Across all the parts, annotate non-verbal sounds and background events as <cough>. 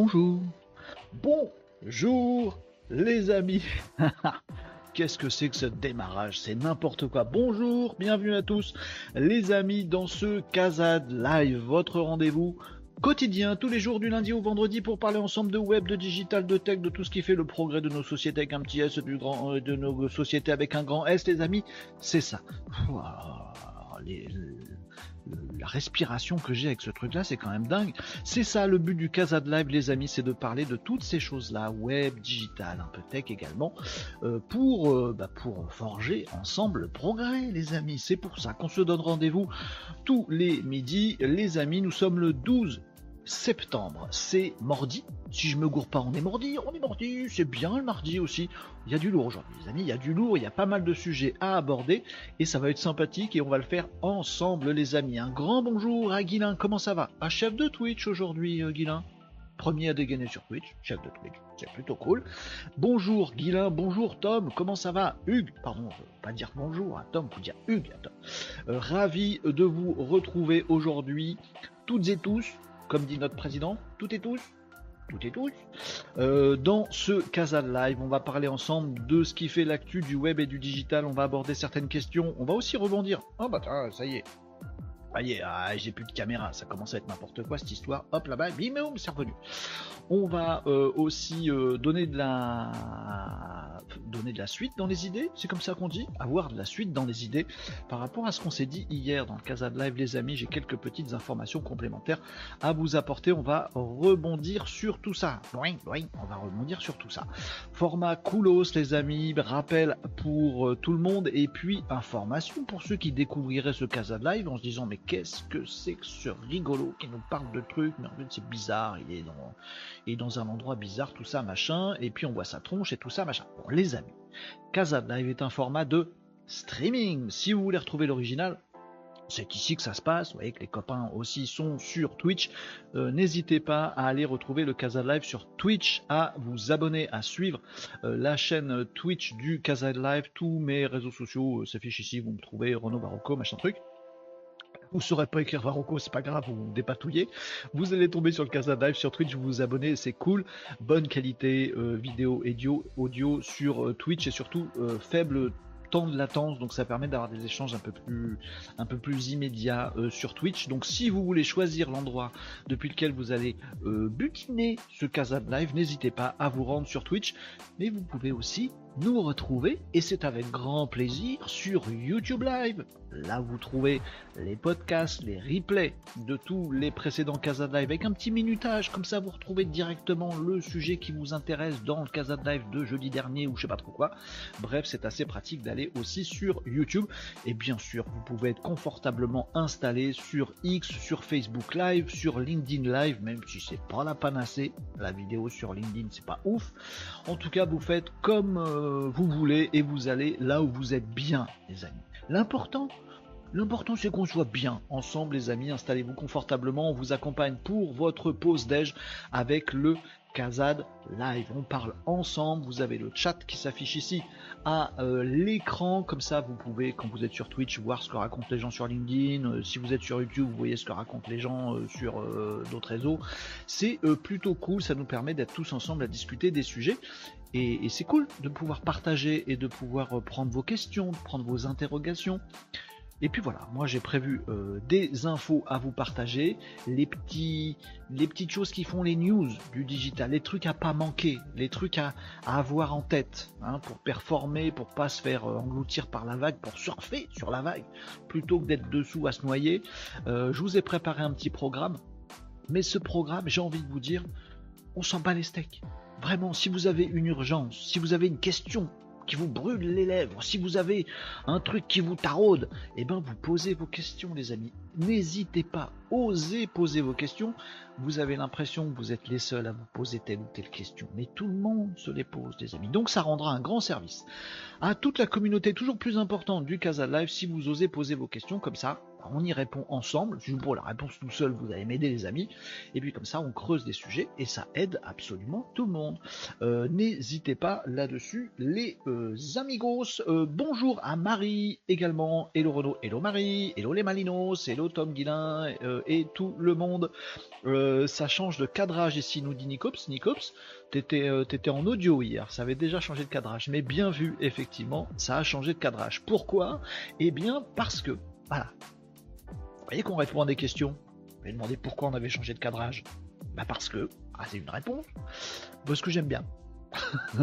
Bonjour. Bonjour les amis. <laughs> Qu'est-ce que c'est que ce démarrage? C'est n'importe quoi. Bonjour, bienvenue à tous les amis dans ce Kazad Live, votre rendez-vous quotidien, tous les jours du lundi au vendredi pour parler ensemble de web, de digital, de tech, de tout ce qui fait le progrès de nos sociétés avec un petit S, du grand, euh, de nos sociétés avec un grand S, les amis. C'est ça. La respiration que j'ai avec ce truc-là, c'est quand même dingue. C'est ça le but du Casa de Live, les amis, c'est de parler de toutes ces choses-là, web, digital, un peu tech également, euh, pour, euh, bah, pour forger ensemble le progrès, les amis. C'est pour ça qu'on se donne rendez-vous tous les midis, les amis. Nous sommes le 12 septembre, c'est mardi. Si je me gourre pas, on est mardi, on est mardi, c'est bien le mardi aussi. Il y a du lourd aujourd'hui, les amis, il y a du lourd, il y a pas mal de sujets à aborder et ça va être sympathique et on va le faire ensemble, les amis. Un grand bonjour à Guilin, comment ça va? Un chef de Twitch aujourd'hui, euh, Guilin? Premier à dégainer sur Twitch, chef de Twitch, c'est plutôt cool. Bonjour Guilin, bonjour Tom, comment ça va? Hugues, pardon, pas dire bonjour à Tom, faut dire Hugues à Tom. Euh, ravi de vous retrouver aujourd'hui, toutes et tous, comme dit notre président, tout et tous, tout et tous. Euh, dans ce Casa Live, on va parler ensemble de ce qui fait l'actu du web et du digital. On va aborder certaines questions. On va aussi rebondir. Oh bah ça y est. Ah, j'ai plus de caméra, ça commence à être n'importe quoi cette histoire. Hop là-bas, bim, c'est revenu. On va euh, aussi euh, donner de la suite dans les idées, c'est comme ça qu'on dit, avoir de la suite dans les idées par rapport à ce qu'on s'est dit hier dans le Casa de Live les amis, j'ai quelques petites informations complémentaires à vous apporter, on va rebondir sur tout ça. Oui, oui, on va rebondir sur tout ça. Format coolos les amis, rappel pour euh, tout le monde et puis information pour ceux qui découvriraient ce Casa de Live en se disant mais qu'est-ce que c'est que ce rigolo qui nous parle de trucs, mais en fait c'est bizarre, il est dans dans un endroit bizarre, tout ça, machin, et puis on voit sa tronche et tout ça, machin. Bon, les amis, Casa Live est un format de streaming. Si vous voulez retrouver l'original, c'est ici que ça se passe. Vous voyez que les copains aussi sont sur Twitch. Euh, n'hésitez pas à aller retrouver le Casa Live sur Twitch, à vous abonner, à suivre euh, la chaîne Twitch du Casa Live. Tous mes réseaux sociaux euh, s'affichent ici. Vous me trouvez Renaud Barocco, machin truc. Vous saurez pas écrire Varocco, c'est pas grave, vous dépatouillez. Vous allez tomber sur le Casa Live sur Twitch, vous vous abonnez, c'est cool. Bonne qualité euh, vidéo et audio sur euh, Twitch et surtout euh, faible temps de latence, donc ça permet d'avoir des échanges un peu plus, immédiats sur Twitch. Donc si vous voulez choisir l'endroit depuis lequel vous allez butiner ce Casa Live, n'hésitez pas à vous rendre sur Twitch, mais vous pouvez aussi nous retrouver et c'est avec grand plaisir sur YouTube Live. Là vous trouvez les podcasts, les replays de tous les précédents Casa Live avec un petit minutage, comme ça vous retrouvez directement le sujet qui vous intéresse dans le Casa Live de jeudi dernier ou je sais pas trop quoi. Bref, c'est assez pratique d'aller aussi sur YouTube et bien sûr vous pouvez être confortablement installé sur X, sur Facebook Live, sur LinkedIn Live, même si c'est pas la panacée, la vidéo sur LinkedIn c'est pas ouf. En tout cas vous faites comme euh, euh, vous voulez et vous allez là où vous êtes bien, les amis. L'important, L'important c'est qu'on soit bien ensemble les amis, installez-vous confortablement, on vous accompagne pour votre pause déj avec le Live. On parle ensemble, vous avez le chat qui s'affiche ici à euh, l'écran, comme ça vous pouvez quand vous êtes sur Twitch voir ce que racontent les gens sur LinkedIn, euh, si vous êtes sur YouTube vous voyez ce que racontent les gens sur d'autres réseaux. C'est plutôt cool, ça nous permet d'être tous ensemble à discuter des sujets et, c'est cool de pouvoir partager et de pouvoir euh, prendre vos questions, prendre vos interrogations. Et puis voilà, moi j'ai prévu euh, des infos à vous partager, les petits, les petites choses qui font les news du digital, les trucs à pas manquer, les trucs à, avoir en tête, hein, pour performer, pour pas se faire euh, engloutir par la vague, pour surfer sur la vague, plutôt que d'être dessous à se noyer. je vous ai préparé un petit programme, mais ce programme, j'ai envie de vous dire, on s'en bat les steaks. Vraiment, si vous avez une urgence, si vous avez une question qui vous brûle les lèvres, si vous avez un truc qui vous taraude, eh ben vous posez vos questions les amis. N'hésitez pas, osez poser vos questions. Vous avez l'impression que vous êtes les seuls à vous poser telle ou telle question, mais tout le monde se les pose les amis. Donc ça rendra un grand service à toute la communauté toujours plus importante du Casa Live si vous osez poser vos questions comme ça. On y répond ensemble. Je pour la réponse tout seul, vous allez m'aider les amis. Et puis comme ça, on creuse des sujets et ça aide absolument tout le monde. Euh, n'hésitez pas là-dessus, les euh, amigos. Euh, bonjour à Marie également. Hello Renaud, hello Marie, hello les Malinos, hello Tom Guilin et tout le monde. ça change de cadrage ici, nous dit Nicops. Nicops, t'étais étais en audio hier, ça avait déjà changé de cadrage. Mais bien vu, effectivement, ça a changé de cadrage. Pourquoi? Eh bien parce que, voilà. Vous voyez qu'on répond à des questions. Vous m'avez demandé pourquoi on avait changé de cadrage. Bah parce que, ah, c'est une réponse. Parce que j'aime bien. <laughs>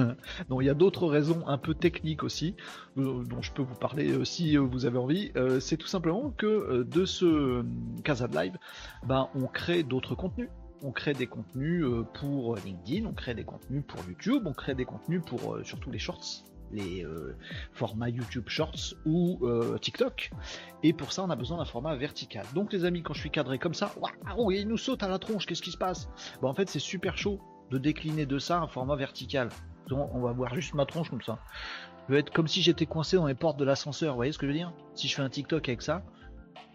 non, il y a d'autres raisons un peu techniques aussi, euh, dont je peux vous parler euh, si euh, vous avez envie. c'est tout simplement que de ce Casa de Live, ben, on crée d'autres contenus. On crée des contenus pour LinkedIn, on crée des contenus pour YouTube, on crée des contenus pour surtout les shorts, les formats YouTube Shorts ou TikTok. Et pour ça, on a besoin d'un format vertical. Donc, les amis, quand je suis cadré comme ça, waouh, il nous saute à la tronche, qu'est-ce qui se passe? En fait, c'est super chaud de décliner de ça un format vertical. On va voir juste ma tronche comme ça. Je vais être comme si j'étais coincé dans les portes de l'ascenseur, vous voyez ce que je veux dire? Si je fais un TikTok avec ça.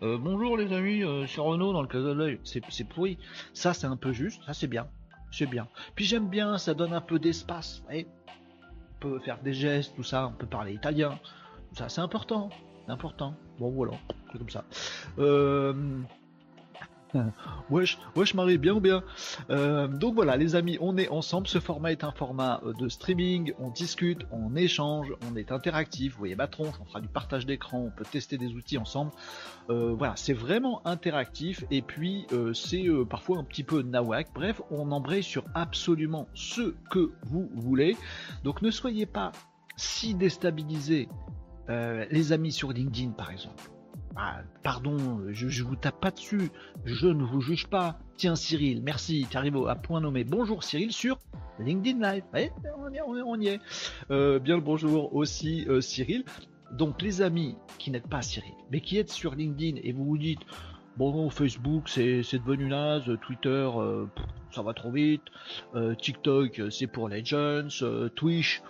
Euh, bonjour les amis, euh, c'est Renault dans le cas de l'œil. C'est pourri. Ça c'est un peu juste, ça c'est bien. C'est bien. Puis j'aime bien, ça donne un peu d'espace. Peut faire des gestes, tout ça, on peut parler italien. Ça c'est important. Important. Bon voilà, c'est comme ça. Euh, <laughs> wesh, wesh Marie, bien ou bien euh, Donc voilà les amis, on est ensemble, ce format est un format euh, de streaming, on discute, on échange, on est interactif, vous voyez ma tronche, on fera du partage d'écran, on peut tester des outils ensemble. Euh, voilà, c'est vraiment interactif et puis c'est parfois un petit peu nawak. Bref, on embraye sur absolument ce que vous voulez. Donc ne soyez pas si déstabilisés les amis sur LinkedIn par exemple ah, pardon, je, vous tape pas dessus, je ne vous juge pas. Tiens Cyril, merci, tu arrives à point nommé. Bonjour Cyril sur LinkedIn Live. on y est. Euh, bien le bonjour aussi euh, Cyril. Donc les amis qui n'êtes pas Cyril, mais qui êtes sur LinkedIn et vous vous dites, bon Facebook c'est devenu naze, Twitter euh, ça va trop vite, TikTok c'est pour les jeunes, Twitch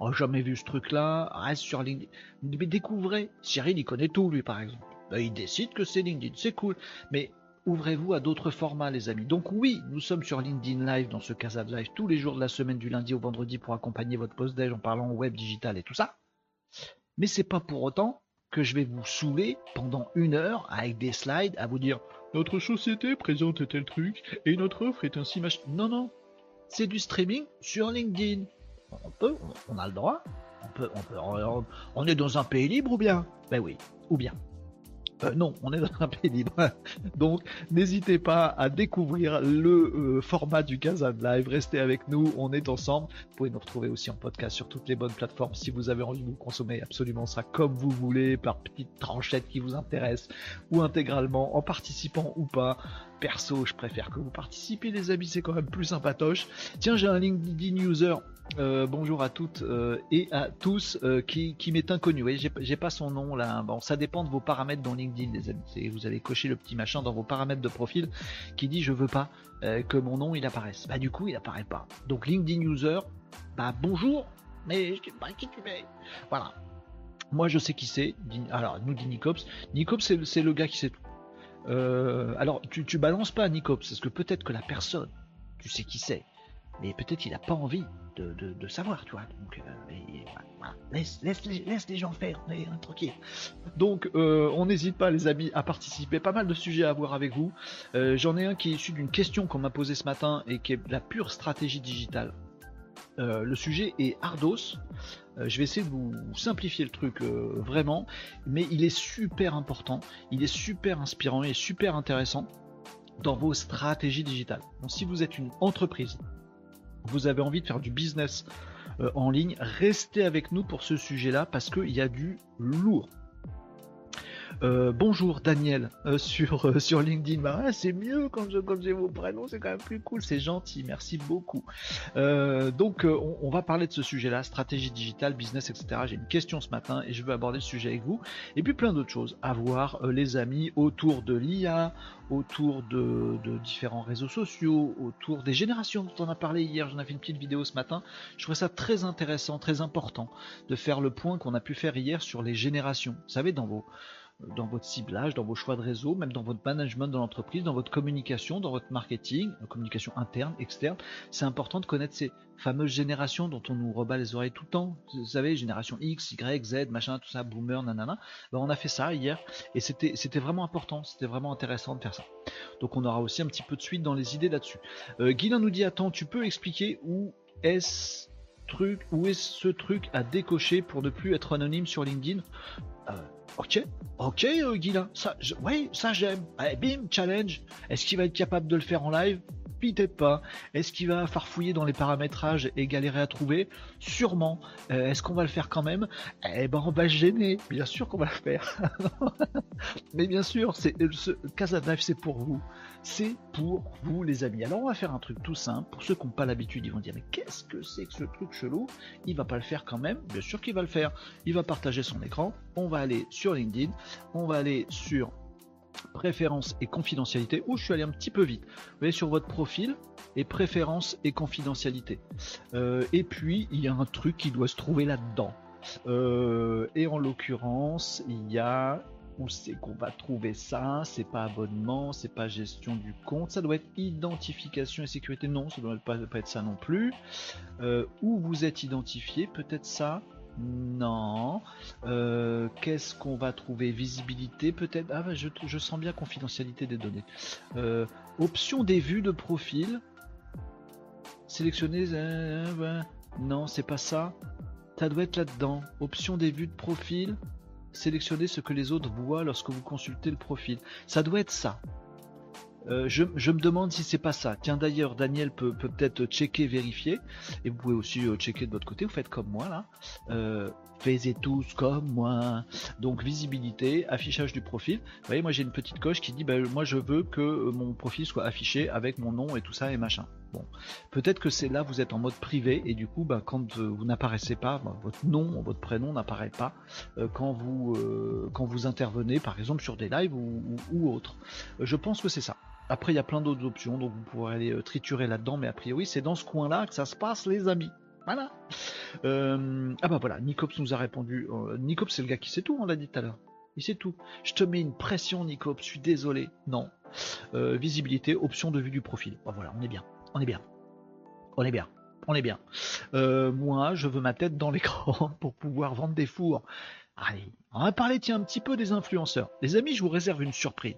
on jamais vu ce truc-là, reste sur LinkedIn. Mais découvrez, Cyril il connaît tout lui par exemple. Ben, il décide que c'est LinkedIn, c'est cool. Mais ouvrez-vous à d'autres formats les amis. Donc oui, nous sommes sur LinkedIn Live dans ce Casa Live tous les jours de la semaine du lundi au vendredi pour accompagner votre post-déj en parlant web digital et tout ça. Mais c'est pas pour autant que je vais vous saouler pendant une heure avec des slides à vous dire notre société présente tel truc et notre offre est ainsi machin. Non, non. C'est du streaming sur LinkedIn on peut, on a le droit. On peut, on peut, on, est dans un pays libre ou bien? Ben oui, ou bien. Euh, non, on est dans un pays libre. <laughs> Donc, n'hésitez pas à découvrir le euh, format du Kazan Live. Restez avec nous, on est ensemble. Vous pouvez nous retrouver aussi en podcast sur toutes les bonnes plateformes si vous avez envie de vous consommer absolument ça comme vous voulez, par petites tranchettes qui vous intéressent, ou intégralement, en participant ou pas. Perso, je préfère que vous participiez, les amis, c'est quand même plus sympatoche. Tiens, j'ai un LinkedIn user euh, bonjour à toutes euh, et à tous euh, qui, m'est inconnu. Oui, j'ai pas son nom là. Bon, ça dépend de vos paramètres dans LinkedIn, les amis. Vous allez cocher le petit machin dans vos paramètres de profil qui dit je veux pas que mon nom il apparaisse. Bah du coup il apparaît pas. Donc LinkedIn user, bah bonjour, mais je sais pas qui tu es. Voilà. Moi je sais qui c'est. Alors nous dit Nicops. Nicops c'est le gars qui sait tout. alors tu, balances pas Nicops parce que peut-être que la personne, tu sais qui c'est mais peut-être il n'a pas envie de, savoir, tu vois. Donc, euh, laisse, les, gens faire, on est tranquille. Donc, euh, on n'hésite pas, les amis, à participer. Pas mal de sujets à voir avec vous. Euh, j'en ai un qui est issu d'une question qu'on m'a posée ce matin et qui est la pure stratégie digitale. le sujet est Ardos. je vais essayer de vous simplifier le truc vraiment, mais il est super important, il est super inspirant, et super intéressant dans vos stratégies digitales. Donc si vous êtes une entreprise vous avez envie de faire du business euh, en ligne, restez avec nous pour ce sujet-là parce qu'il y a du lourd. Euh, bonjour Daniel euh, sur, sur LinkedIn. Bah, c'est mieux quand je j'ai vos prénoms, c'est quand même plus cool, c'est gentil, merci beaucoup. donc on, va parler de ce sujet-là, stratégie digitale, business, etc. J'ai une question ce matin et je veux aborder le sujet avec vous. Et puis plein d'autres choses à voir, les amis, autour de l'IA, autour de, différents réseaux sociaux, autour des générations dont on a parlé hier. J'en ai fait une petite vidéo ce matin. Je trouve ça très intéressant, très important de faire le point qu'on a pu faire hier sur les générations. Vous savez, dans vos, dans votre ciblage, dans vos choix de réseau, même dans votre management de l'entreprise, dans votre communication, dans votre marketing, communication interne, externe. C'est important de connaître ces fameuses générations dont on nous rebat les oreilles tout le temps. Vous savez, génération X, Y, Z, machin, tout ça, boomer, nanana. Ben, on a fait ça hier et c'était vraiment important, c'était vraiment intéressant de faire ça. Donc on aura aussi un petit peu de suite dans les idées là-dessus. Euh, nous dit attends, tu peux expliquer où est-ce truc, où est ce truc à décocher pour ne plus être anonyme sur LinkedIn euh, Ok, ok, euh, ça, ouais, ça j'aime. Bim, challenge. Est-ce qu'il va être capable de le faire en live? Peut-être pas. Est-ce qu'il va farfouiller dans les paramétrages et galérer à trouver Sûrement. Euh, est-ce qu'on va le faire quand même Eh ben, on va se gêner. Bien sûr qu'on va le faire. <laughs> Mais bien sûr, c'est ce Casa c'est pour vous c'est pour vous les amis. Alors on va faire un truc tout simple. Pour ceux qui n'ont pas l'habitude, ils vont dire mais qu'est-ce que c'est que ce truc chelou? Il va pas le faire quand même. Bien sûr qu'il va le faire. Il va partager son écran. On va aller sur LinkedIn. On va aller sur préférences et confidentialité. Où je suis allé un petit peu vite. Vous voyez sur votre profil et préférences et confidentialité. Euh, et puis il y a un truc qui doit se trouver là-dedans. Euh, et en l'occurrence, il y a où c'est qu'on va trouver ça? C'est pas abonnement, c'est pas gestion du compte, ça doit être identification et sécurité. Non, ça doit pas, pas être ça non plus. Euh, où vous êtes identifié, peut-être ça? Non. Euh, qu'est-ce qu'on va trouver? Visibilité peut-être? Ah bah, je, sens bien confidentialité des données. Euh, option des vues de profil. Sélectionner. non, c'est pas ça. Ça doit être là-dedans. Option des vues de profil sélectionner ce que les autres voient lorsque vous consultez le profil. Ça doit être ça. Euh, je, me demande si c'est pas ça. Tiens d'ailleurs, Daniel peut peut-être checker, vérifier, et vous pouvez aussi euh, checker de votre côté. Vous faites comme moi là. Euh, faites tous comme moi. Donc visibilité, affichage du profil. Vous voyez, moi j'ai une petite coche qui dit, bah, moi je veux que mon profil soit affiché avec mon nom et tout ça et machin. Bon, peut-être que c'est là vous êtes en mode privé et du coup, bah, quand vous n'apparaissez pas, bah, votre nom, votre prénom n'apparaît pas euh, quand vous euh, quand vous intervenez, par exemple sur des lives ou, ou, autres. Euh, je pense que c'est ça. Après, il y a plein d'autres options, donc vous pourrez aller triturer là-dedans, mais a priori, c'est dans ce coin-là que ça se passe, les amis. Voilà. ah bah voilà, Nicops nous a répondu. Nicops, c'est le gars qui sait tout, on l'a dit tout à l'heure. Il sait tout. Je te mets une pression, Nicops, je suis désolé. Non. visibilité, option de vue du profil. Bah voilà, on est bien on est bien. On est bien. On est bien. Euh, moi, je veux ma tête dans l'écran <laughs> pour pouvoir vendre des fours. Allez, on va parler tiens un petit peu des influenceurs. Les amis, je vous réserve une surprise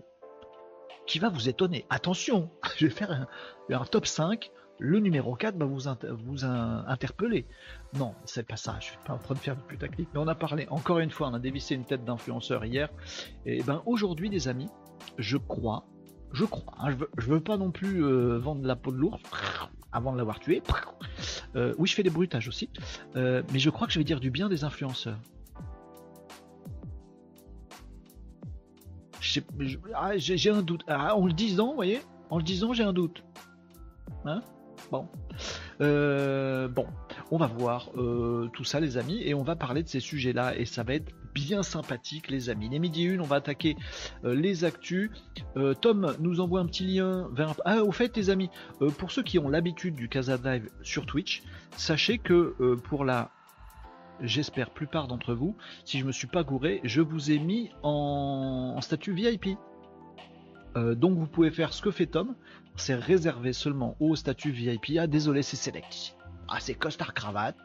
qui va vous étonner. Attention, <laughs> je vais faire un, top 5. Le numéro 4 va vous, vous interpeller. Non, c'est pas ça, je suis pas en train de faire du putaclic, mais on a parlé, encore une fois, on a dévissé une tête d'influenceur hier. Et ben aujourd'hui, les amis, je crois je crois. Hein, je, veux, pas non plus euh, vendre la peau de l'ours avant de l'avoir tué. Euh, oui, je fais des bruitages aussi. Euh, mais je crois que je vais dire du bien des influenceurs. Ah, j'ai un doute. Ah, en le disant, vous voyez En le disant, j'ai un doute. Hein? Bon. bon, on va voir tout ça, les amis, et on va parler de ces sujets-là, et ça va être bien sympathique, les amis. Les midi une, on va attaquer euh, les actus. Euh, Tom nous envoie un petit lien vers. Ah, au fait, les amis, euh, pour ceux qui ont l'habitude du Casa Live sur Twitch, sachez que pour la j'espère plupart d'entre vous, si je me suis pas gouré, je vous ai mis en, statut VIP. donc vous pouvez faire ce que fait Tom, c'est réservé seulement au statut VIP. Ah désolé, c'est select. Ah c'est costard cravate,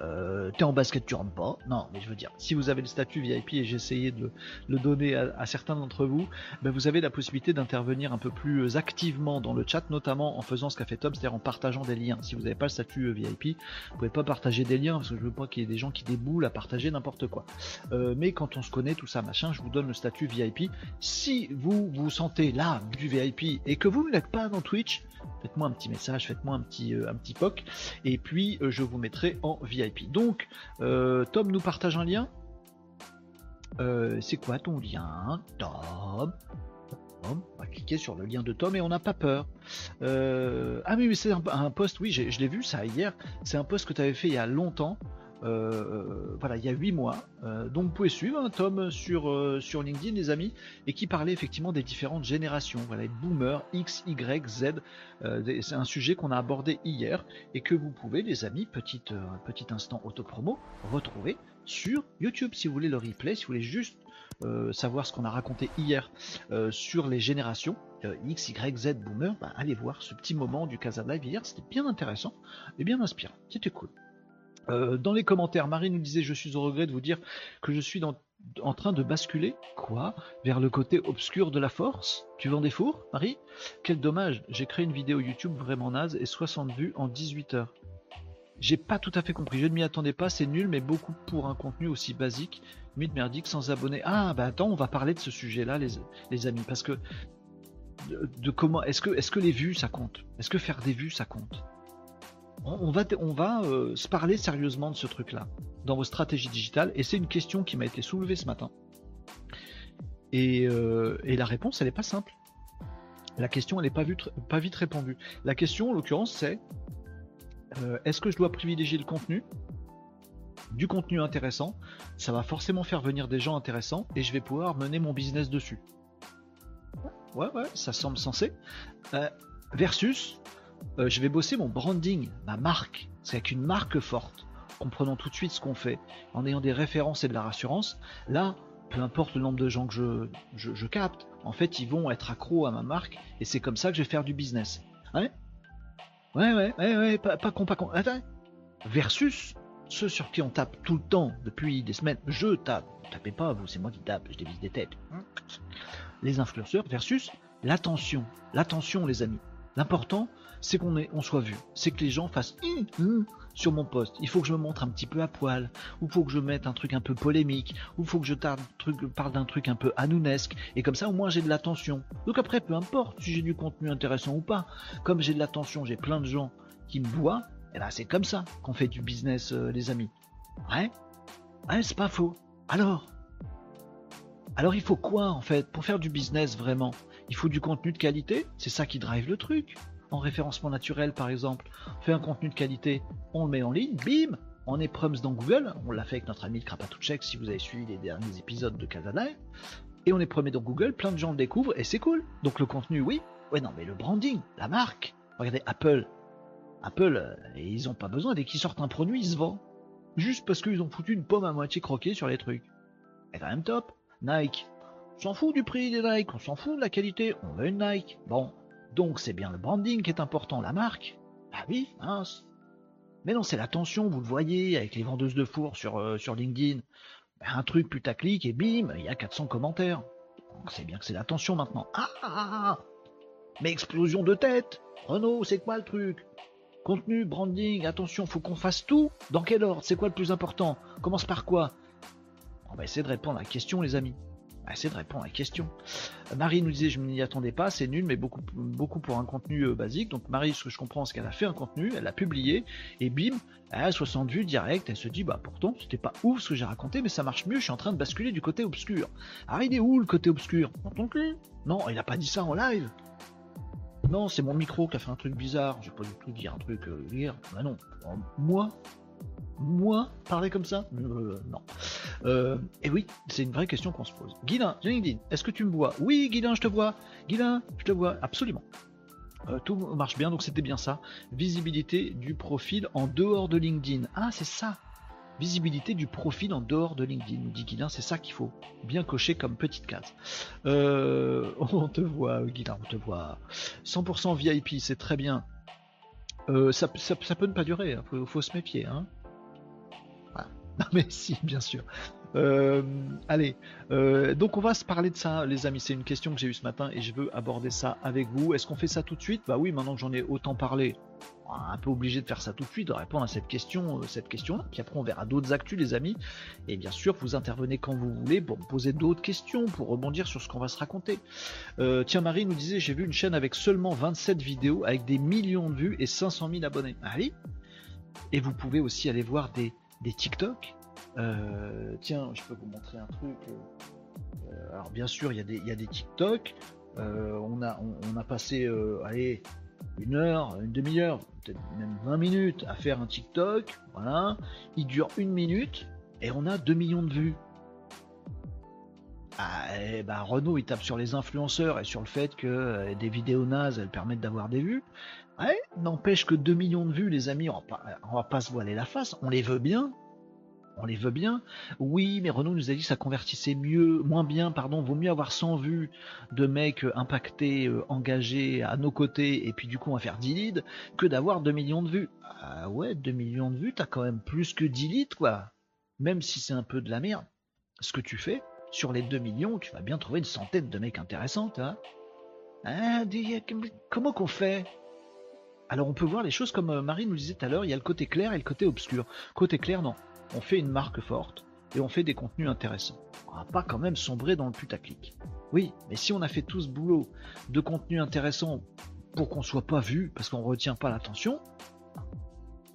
euh, t'es en basket, tu rentres pas. Non, mais je veux dire, si vous avez le statut VIP et j'ai essayé de le donner à, certains d'entre vous, ben vous avez la possibilité d'intervenir un peu plus activement dans le chat, notamment en faisant ce qu'a fait Tom, c'est-à-dire en partageant des liens. Si vous n'avez pas le statut euh, VIP, vous pouvez pas partager des liens parce que je veux pas qu'il y ait des gens qui déboulent à partager n'importe quoi. Euh, mais quand on se connaît, tout ça, machin, je vous donne le statut VIP. Si vous vous sentez là du VIP et que vous n'êtes pas dans Twitch, faites-moi un petit message, faites-moi un petit, un petit POC, et puis je vous mettrai en VIP. Donc, euh, Tom nous partage un lien. Euh, c'est quoi ton lien, Tom? On va cliquer sur le lien de Tom et on n'a pas peur. Euh, ah mais c'est un, un, post, oui, je l'ai vu ça hier. C'est un post que tu avais fait il y a longtemps. Euh, voilà, il y a 8 mois. Euh, donc vous pouvez suivre un hein, Tom sur, euh, sur LinkedIn, les amis, et qui parlait effectivement des différentes générations. Voilà, boomer, X, Y, Z. c'est un sujet qu'on a abordé hier et que vous pouvez, les amis, petit, petit instant autopromo, retrouver sur YouTube si vous voulez le replay, si vous voulez juste savoir ce qu'on a raconté hier sur les générations X, Y, Z, Boomer, bah, allez voir ce petit moment du Casa Live hier, c'était bien intéressant et bien inspirant, c'était cool. Dans les commentaires, Marie nous disait Je suis au regret de vous dire que je suis en train de basculer, quoi? Vers le côté obscur de la force? Tu vends des fours, Marie? Quel dommage, j'ai créé une vidéo YouTube vraiment naze et 60 vues en 18 heures. J'ai pas tout à fait compris, je ne m'y attendais pas, c'est nul, mais beaucoup pour un contenu aussi basique, mythe merdique, sans abonnés. Ah, bah attends, on va parler de ce sujet-là, les, amis, parce que de, comment, est-ce que les vues ça compte? Est-ce que faire des vues ça compte? On, va, euh, se parler sérieusement de ce truc-là dans vos stratégies digitales, et c'est une question qui m'a été soulevée ce matin. Et, euh, la réponse, elle n'est pas simple. La question, elle n'est pas, vite répondue. La question, en l'occurrence, c'est euh, est-ce que je dois privilégier le contenu du contenu intéressant, ça va forcément faire venir des gens intéressants et je vais pouvoir mener mon business dessus. Ouais, ouais, ça semble sensé. Versus, euh, je vais bosser mon branding, ma marque. C'est avec une marque forte, comprenant tout de suite ce qu'on fait, en ayant des références et de la rassurance. Là, peu importe le nombre de gens que je, je, capte, en fait, ils vont être accros à ma marque et c'est comme ça que je vais faire du business. Ouais Ouais, ouais, ouais, pas, pas con, pas con. Attends. Versus ceux sur qui on tape tout le temps depuis des semaines. Je tape. Vous tapez pas, vous, c'est moi qui tape, je dévisse des têtes. Les influenceurs versus l'attention. L'attention, les amis. L'important, c'est qu'on on soit vu. C'est que les gens fassent sur mon poste. Il faut que je me montre un petit peu à poil, ou faut que je mette un truc un peu polémique, ou faut que je parle d'un truc un peu anounesque, et comme ça au moins j'ai de l'attention. Donc après, peu importe si j'ai du contenu intéressant ou pas, comme j'ai de l'attention, j'ai plein de gens qui me voient, et là c'est comme ça qu'on fait du business, euh, les amis. Ouais? Ouais, c'est pas faux. Alors? Alors il faut quoi en fait? Pour faire du business vraiment? Il faut du contenu de qualité, c'est ça qui drive le truc en référencement naturel par exemple, on fait un contenu de qualité, on le met en ligne, bim, on est proms dans Google, on l'a fait avec notre ami Krapatouchek si vous avez suivi les derniers épisodes de Live, et on est premier dans Google, plein de gens le découvrent et c'est cool. Donc le contenu, oui, ouais non mais le branding, la marque, regardez Apple, Apple, euh, ils ont pas besoin dès qu'ils sortent un produit, ils se vendent, juste parce qu'ils ont foutu une pomme à moitié croquée sur les trucs. C'est quand même top. Nike, on s'en fout du prix des Nike, on s'en fout de la qualité, on veut une Nike. Bon, donc c'est bien le branding qui est important, la marque. Ah oui, mince. Mais non, c'est l'attention, vous le voyez, avec les vendeuses de four sur, euh, sur LinkedIn. Ben, un truc putaclic et bim, il y a 400 commentaires. Donc c'est bien que c'est l'attention maintenant. Ah, ah, ah, ah, Mais explosion de tête Renault, c'est quoi le truc? Contenu, branding, attention, faut qu'on fasse tout Dans quel ordre? C'est quoi le plus important? Commence par quoi? On va essayer de répondre à la question, les amis. Essayer de répondre à la question. Marie nous disait je m'y attendais pas, c'est nul, mais beaucoup, beaucoup pour un contenu euh, basique. Donc Marie, ce que je comprends, c'est qu'elle a fait un contenu, elle l'a publié, et bim, elle a 60 vues direct, elle se dit bah pourtant c'était pas ouf ce que j'ai raconté, mais ça marche mieux, je suis en train de basculer du côté obscur. Alors il est où le côté obscur? Ton Non, il a pas dit ça en live. Non, c'est mon micro qui a fait un truc bizarre. J'ai pas du tout dire un truc euh, lire. Bah non. Moi, moi, parler comme ça euh, Non. Euh, et oui, c'est une vraie question qu'on se pose. Guilin, LinkedIn, est-ce que tu me vois? Oui, Guilin, je te vois. Guilin, je te vois. Absolument. Euh, tout marche bien, donc c'était bien ça. Visibilité du profil en dehors de LinkedIn. Ah, c'est ça. Visibilité du profil en dehors de LinkedIn, dit Guilin, c'est ça qu'il faut bien cocher comme petite case. <laughs> on te voit, Guilin, on te voit. 100% VIP, c'est très bien. Ça, peut ne pas durer, hein. faut, se méfier. Hein. <laughs> Non mais si, bien sûr. Euh, allez, euh, donc on va se parler de ça, les amis. C'est une question que j'ai eue ce matin et je veux aborder ça avec vous. Est-ce qu'on fait ça tout de suite? Bah oui, maintenant que j'en ai autant parlé, un peu obligé de faire ça tout de suite, de répondre à cette question, euh, cette question-là. Puis après, on verra d'autres actus, les amis. Et bien sûr, vous intervenez quand vous voulez pour me poser d'autres questions, pour rebondir sur ce qu'on va se raconter. tiens, Marie nous disait, j'ai vu une chaîne avec seulement 27 vidéos, avec des millions de vues et 500 000 abonnés. Ah Et vous pouvez aussi aller voir des des TikTok. Euh, tiens, je peux vous montrer un truc. Euh, alors bien sûr, il y, a des, TikTok. Euh, on, a, on, a passé, allez, une heure, une demi-heure, peut-être même 20 minutes à faire un TikTok. Voilà. Il dure une minute et on a 2 millions de vues. Ah, eh ben Renault il tape sur les influenceurs et sur le fait que des vidéos nazes elles permettent d'avoir des vues. n'empêche que 2 millions de vues, les amis, on va, pas, va pas se voiler la face, on les veut bien. On les veut bien. Oui, mais Renault nous a dit que ça convertissait mieux, moins bien, pardon, vaut mieux avoir 100 vues de mecs euh, impactés, euh, engagés à nos côtés, et puis du coup on va faire 10 leads, que d'avoir 2 millions de vues. Ah ouais, 2 millions de vues, t'as quand même plus que 10 leads, quoi. Même si c'est un peu de la merde. Ce que tu fais, sur les 2 millions, tu vas bien trouver une centaine de mecs intéressants, hein. Ah, comment qu'on fait? Alors on peut voir les choses comme Marie nous disait tout à l'heure, il y a le côté clair et le côté obscur. Côté clair, non. On fait une marque forte et on fait des contenus intéressants. On va pas quand même sombrer dans le putaclic. Oui, mais si on a fait tout ce boulot de contenu intéressant pour qu'on soit pas vu, parce qu'on retient pas l'attention,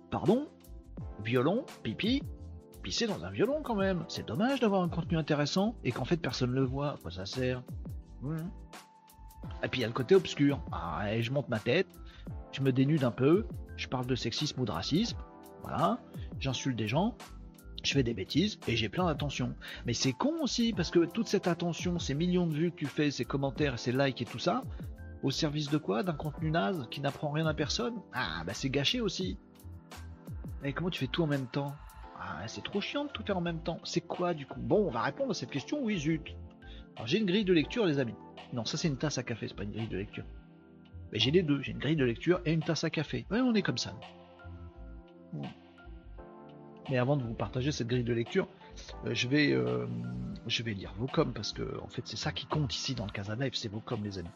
pardon, violon, pipi, pisser dans un violon quand même. C'est dommage d'avoir un contenu intéressant et qu'en fait personne ne le voit. Quoi ça sert? Et puis il y a le côté obscur. Ah, je monte ma tête, je me dénude un peu, je parle de sexisme ou de racisme, voilà, j'insulte des gens, je fais des bêtises et j'ai plein d'attention. Mais c'est con aussi parce que toute cette attention, ces millions de vues que tu fais, ces commentaires, ces likes et tout ça, au service de quoi? D'un contenu naze qui n'apprend rien à personne? Ah bah c'est gâché aussi. Et comment tu fais tout en même temps? Ah c'est trop chiant de tout faire en même temps. C'est quoi du coup? Bon, on va répondre à cette question, oui zut. Alors j'ai une grille de lecture les amis. Non, ça c'est une tasse à café, c'est pas une grille de lecture j'ai les deux, j'ai une grille de lecture et une tasse à café. Ouais, on est comme ça. Mais avant de vous partager cette grille de lecture, euh, je, vais, euh, je vais lire vos coms parce que en fait c'est ça qui compte ici dans le Casa Live, c'est vos coms les amis.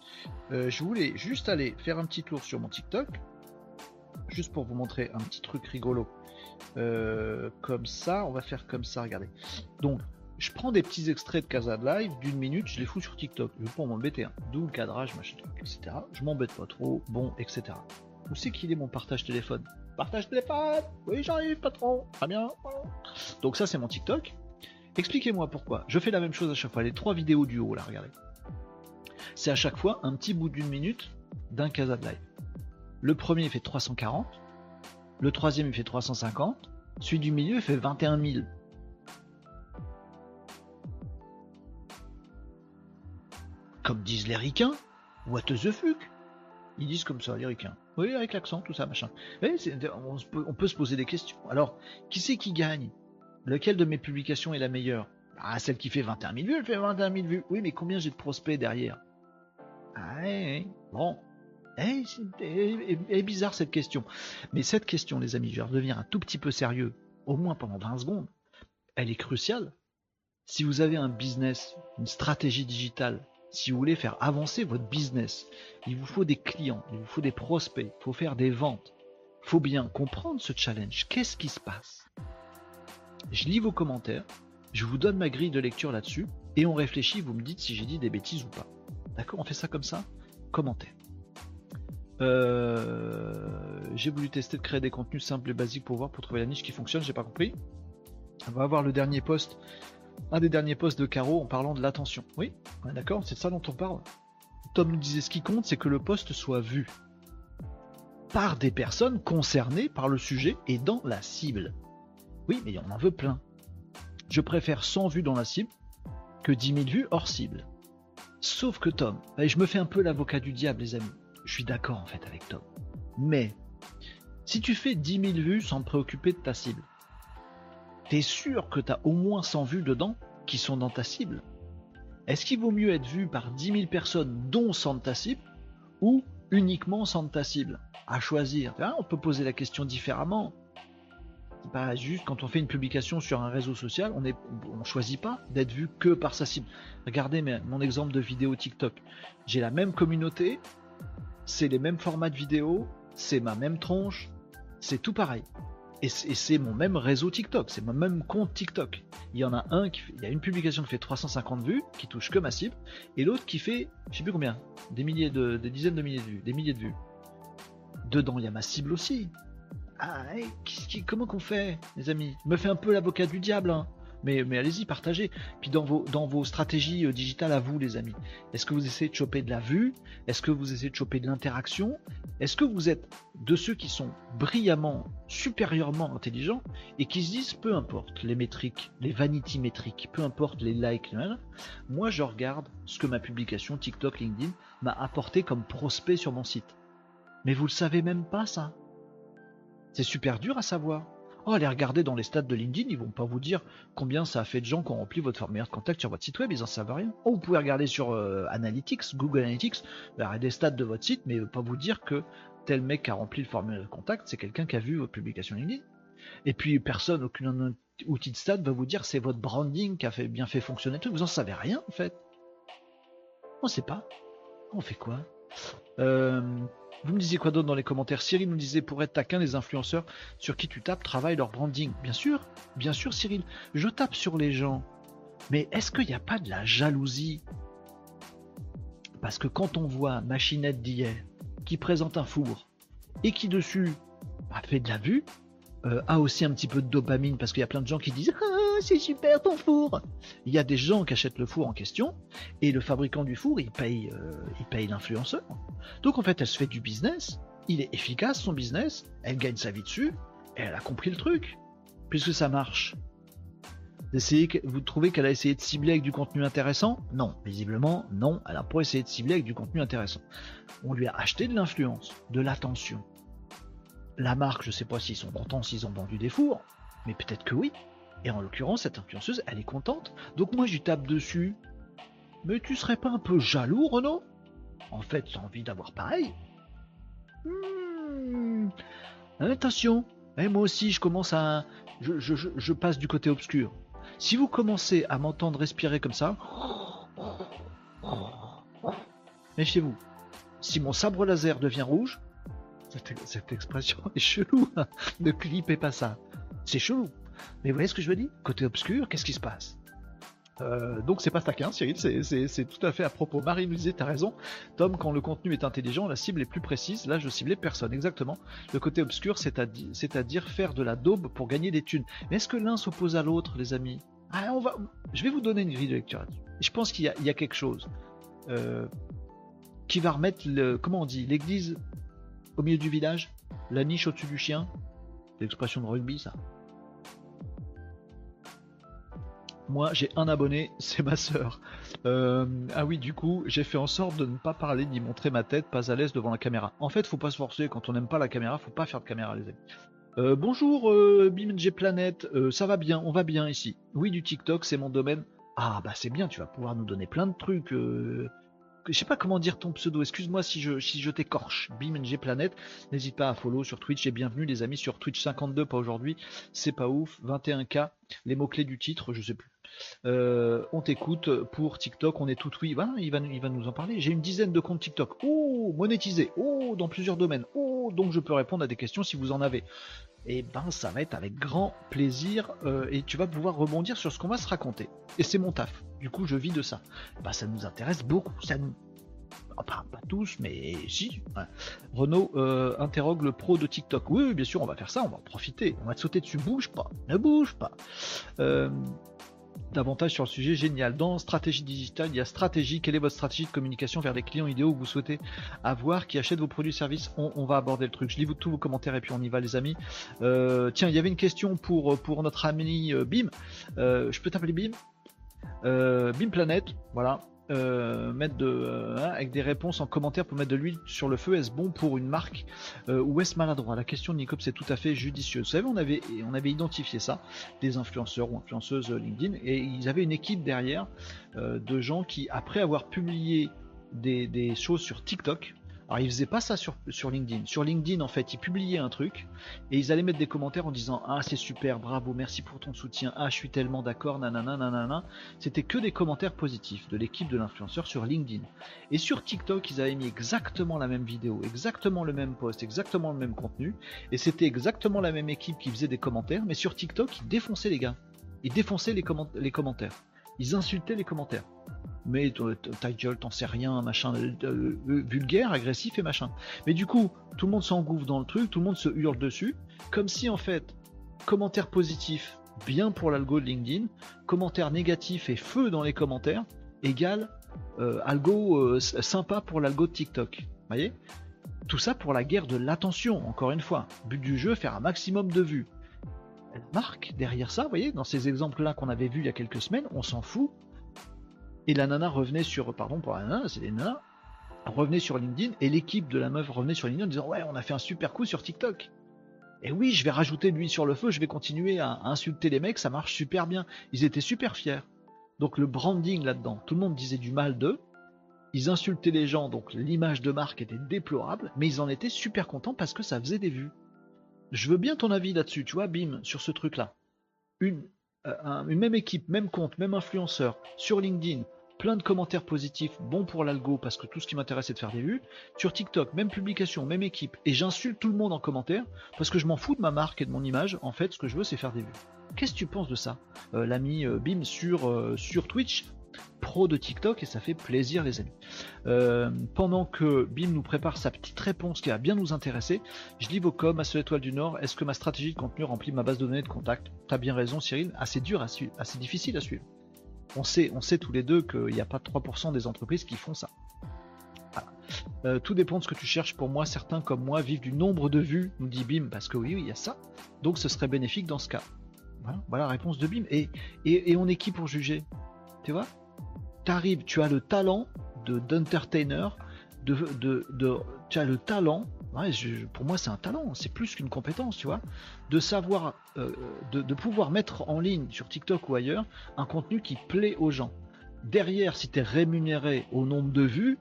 Euh, je voulais juste aller faire un petit tour sur mon TikTok, juste pour vous montrer un petit truc rigolo. comme ça, on va faire comme ça, regardez. Donc je prends des petits extraits de Casa Live d'une minute, je les fous sur TikTok. Je pas m'embêter, hein. d'où le cadrage, machin, etc. Je m'embête pas trop, bon, etc. Où c'est qu'il est mon partage téléphone? Partage téléphone Oui, j'arrive, patron Très bien. Donc ça, c'est mon TikTok. Expliquez-moi pourquoi. Je fais la même chose à chaque fois. Les trois vidéos du haut, là, regardez. C'est à chaque fois un petit bout d'une minute d'un Casa de Live. Le premier fait 340, le troisième il fait 350, celui du milieu il fait 21 000. comme disent les ricains, what the fuck? Ils disent comme ça, les. Oui, avec l'accent, tout ça, machin. on, peut, se poser des questions. Alors, qui c'est qui gagne? Lequel de mes publications est la meilleure? Ah, celle qui fait 21 000 vues, elle fait 21 000 vues. Oui, mais combien j'ai de prospects derrière? Ah, bon. Eh, c'est bizarre cette question. Mais cette question, les amis, je vais redevenir un tout petit peu sérieux, au moins pendant 20 secondes. Elle est cruciale. Si vous avez un business, une stratégie digitale si vous voulez faire avancer votre business, il vous faut des clients, il vous faut des prospects, il faut faire des ventes. Il faut bien comprendre ce challenge. Qu'est-ce qui se passe? Je lis vos commentaires, je vous donne ma grille de lecture là-dessus, et on réfléchit, vous me dites si j'ai dit des bêtises ou pas. D'accord? On fait ça comme ça? Commentaire. Euh, j'ai voulu tester de créer des contenus simples et basiques pour voir, pour trouver la niche qui fonctionne, j'ai pas compris. On va avoir le dernier post un des derniers posts de Caro en parlant de l'attention. Oui, d'accord, c'est ça dont on parle. Tom nous disait ce qui compte, c'est que le post soit vu par des personnes concernées par le sujet et dans la cible. Oui, mais on en veut plein. Je préfère 100 vues dans la cible que 10 000 vues hors cible. Sauf que Tom, et je me fais un peu l'avocat du diable, les amis. Je suis d'accord en fait avec Tom. Mais si tu fais 10 000 vues sans te préoccuper de ta cible, t'es sûr que t'as au moins 100 vues dedans qui sont dans ta cible? Est-ce qu'il vaut mieux être vu par 10 000 personnes dont 100 de ta cible ou uniquement 100 de ta cible À choisir? on peut poser la question différemment. C'est pas juste quand on fait une publication sur un réseau social, on ne choisit pas d'être vu que par sa cible. Regardez mon exemple de vidéo TikTok. J'ai la même communauté, c'est les mêmes formats de vidéo, c'est ma même tronche, c'est tout pareil. Et c'est mon même réseau TikTok, c'est mon même compte TikTok. Il y en a un qui il y a une publication qui fait 350 vues, qui touche que ma cible, et l'autre qui fait, je sais plus combien, des milliers de, des dizaines de milliers de vues, des milliers de vues. Dedans, il y a ma cible aussi. Ah, comment qu'on fait, les amis? Me fait un peu l'avocat du diable, hein mais, allez-y, partagez. Puis dans vos, dans vos stratégies euh, digitales à vous, les amis, est-ce que vous essayez de choper de la vue? Est-ce que vous essayez de choper de l'interaction? Est-ce que vous êtes de ceux qui sont brillamment, supérieurement intelligents et qui se disent, peu importe les métriques, les vanity métriques, peu importe les likes, moi je regarde ce que ma publication TikTok, LinkedIn m'a apporté comme prospect sur mon site. Mais vous le savez même pas ça. C'est super dur à savoir. Oh, allez regarder dans les stats de LinkedIn, ils vont pas vous dire combien ça a fait de gens qui ont rempli votre formulaire de contact sur votre site web, ils en savent rien. Oh, vous pouvez regarder sur euh, Analytics, Google Analytics, des stats de votre site, mais pas vous dire que tel mec a rempli le formulaire de contact, c'est quelqu'un qui a vu votre publication LinkedIn. Et puis personne, aucun outil de stats va vous dire c'est votre branding qui a bien fait fonctionner le truc. Vous en savez rien en fait. On sait pas. On fait quoi? Euh, Vous me disiez quoi d'autre dans les commentaires? Cyril nous disait pour être taquin, les influenceurs sur qui tu tapes travaillent leur branding. Bien sûr, bien sûr Cyril. Je tape sur les gens. Mais est-ce qu'il n'y a pas de la jalousie? Parce que quand on voit Machinette d'hier qui présente un four et qui dessus a fait de la vue, euh, a aussi un petit peu de dopamine parce qu'il y a plein de gens qui disent <laughs> ah, c'est super ton four. Il y a des gens qui achètent le four en question et le fabricant du four il paye, euh, il paye l'influenceur. Donc en fait elle se fait du business, il est efficace son business, elle gagne sa vie dessus et elle a compris le truc puisque ça marche. vous trouvez qu'elle a essayé de cibler avec du contenu intéressant? Non, visiblement non, elle a pas essayé de cibler avec du contenu intéressant. On lui a acheté de l'influence, de l'attention, la marque, je sais pas s'ils sont contents s'ils ont vendu des fours, mais peut-être que oui. Et en l'occurrence, cette influenceuse, elle est contente. Donc moi, lui tape dessus. Mais tu serais pas un peu jaloux, Renaud? En fait, j'ai envie d'avoir pareil. Hmm. Attention, et eh, moi aussi, je commence à... Je, passe du côté obscur. Si vous commencez à m'entendre respirer comme ça, méfiez-vous. Si mon sabre laser devient rouge, cette, expression <laughs> est chelou. Ne clipez pas ça. C'est chelou. Mais vous voyez ce que je veux dire? Côté obscur, qu'est-ce qui se passe? Euh, donc c'est pas taquin, Cyril, c'est tout à fait à propos. Marie nous disait, t'as raison, Tom, quand le contenu est intelligent, la cible est plus précise. Là, je ciblais personne, exactement. Le côté obscur, c'est-à-dire faire de la daube pour gagner des thunes. Mais est-ce que l'un s'oppose à l'autre, les amis? Ah, on va... Je vais vous donner une grille de lecture. Je pense qu'il y, a quelque chose euh, qui va remettre comment on dit, l'église au milieu du village, la niche au-dessus du chien? L'expression de rugby, ça? Moi, j'ai un abonné, <laughs> c'est ma sœur. Euh, ah oui, du coup, j'ai fait en sorte de ne pas parler ni montrer ma tête, pas à l'aise devant la caméra. En fait, faut pas se forcer. Quand on n'aime pas la caméra, faut pas faire de caméra, les amis. Euh, bonjour, euh, BimG Planet. Euh, ça va bien, on va bien ici. Oui, du TikTok, c'est mon domaine. Ah bah c'est bien, tu vas pouvoir nous donner plein de trucs je sais pas comment dire ton pseudo, excuse-moi si je, si je t'écorche. BeamNG Planet, n'hésite pas à follow sur Twitch et bienvenue les amis sur Twitch 52, pas aujourd'hui, c'est pas ouf, 21K, les mots-clés du titre, je sais plus. Euh, on t'écoute pour TikTok, on est tout oui, voilà, il va, va nous en parler. J'ai une dizaine de comptes TikTok, oh, monétisés, oh, dans plusieurs domaines, oh, donc je peux répondre à des questions si vous en avez. Et eh ben ça va être avec grand plaisir euh, et tu vas pouvoir rebondir sur ce qu'on va se raconter. Et c'est mon taf. Du coup je vis de ça. Bah ça nous intéresse beaucoup. Ça nous Enfin, pas tous, mais si. Renault euh, interroge le pro de TikTok. Oui, bien sûr, on va faire ça, on va en profiter. On va te sauter dessus, bouge pas, ne bouge pas. Euh, davantage sur le sujet génial. Dans stratégie digitale, il y a stratégie. Quelle est votre stratégie de communication vers les clients idéaux que vous souhaitez avoir qui achètent vos produits et services? On, va aborder le truc. Je lis tous vos commentaires et puis on y va les amis. Euh, tiens, il y avait une question pour, pour notre ami euh, Bim. Euh, je peux t'appeler Bim? Bim Planet, voilà. Euh, mettre de, euh, hein, avec des réponses en commentaire pour mettre de l'huile sur le feu. Est-ce bon pour une marque euh, ou est-ce maladroit? La question de Nicop c'est tout à fait judicieux. Vous savez, on avait, on avait identifié ça, des influenceurs ou influenceuses LinkedIn, et ils avaient une équipe derrière de gens qui, après avoir publié des choses sur TikTok, alors ils faisaient pas ça sur, LinkedIn. Sur LinkedIn, en fait, ils publiaient un truc et ils allaient mettre des commentaires en disant Ah c'est super, bravo, merci pour ton soutien, ah je suis tellement d'accord, nanana, nanana. C'était que des commentaires positifs de l'équipe de l'influenceur sur LinkedIn. Et sur TikTok, ils avaient mis exactement la même vidéo, exactement le même post, exactement le même contenu. Et c'était exactement la même équipe qui faisait des commentaires, mais sur TikTok, ils défonçaient les gars. Ils défonçaient les commentaires. Ils insultaient les commentaires mais ta t'en sais rien, machin, euh, euh, euh, vulgaire, agressif et machin. Mais du coup, tout le monde s'engouffre dans le truc, tout le monde se hurle dessus, comme si en fait, commentaire positif, bien pour l'algo de LinkedIn, commentaire négatif et feu dans les commentaires, égale algo sympa pour l'algo de TikTok. Voyez? Tout ça pour la guerre de l'attention, encore une fois. But du jeu, faire un maximum de vues. La marque derrière ça, vous voyez, dans ces exemples-là qu'on avait vus il y a quelques semaines, on s'en fout, et la nana revenait sur, pardon pour la nana, c'est nanas, revenait sur LinkedIn et l'équipe de la meuf revenait sur LinkedIn en disant ouais on a fait un super coup sur TikTok. Et oui, je vais rajouter l'huile sur le feu, je vais continuer à, insulter les mecs, ça marche super bien. Ils étaient super fiers. Donc le branding là-dedans, tout le monde disait du mal d'eux. Ils insultaient les gens, donc l'image de marque était déplorable, mais ils en étaient super contents parce que ça faisait des vues. Je veux bien ton avis là-dessus, tu vois, bim, sur ce truc-là. Une, euh, une même équipe, même compte, même influenceur, sur LinkedIn, plein de commentaires positifs, bon pour l'algo parce que tout ce qui m'intéresse c'est de faire des vues. Sur TikTok, même publication, même équipe, et j'insulte tout le monde en commentaire parce que je m'en fous de ma marque et de mon image. En fait, ce que je veux c'est faire des vues. Qu'est-ce que tu penses de ça, euh, l'ami euh, Bim sur, euh, sur Twitch pro de TikTok et ça fait plaisir les amis. pendant que Bim nous prépare sa petite réponse qui va bien nous intéresser, je lis vos coms à ce étoile du Nord. Est-ce que ma stratégie de contenu remplit ma base de données de contact? T'as bien raison Cyril, assez dur à suivre, assez difficile à suivre on sait, on sait tous les deux qu'il n'y a pas 3% des entreprises qui font ça. Euh, tout dépend de ce que tu cherches. Pour moi, certains comme moi vivent du nombre de vues, nous dit Bim, parce que oui, il y a ça. Donc ce serait bénéfique dans ce cas. Voilà, la réponse de Bim. Et, et, on est qui pour juger? Tu vois? Tu arrives, tu as le talent d'entertainer, de, de, de, tu as le talent pour moi, c'est un talent, c'est plus qu'une compétence, tu vois, de savoir, euh, de, pouvoir mettre en ligne sur TikTok ou ailleurs un contenu qui plaît aux gens. Derrière, si tu es rémunéré au nombre de vues,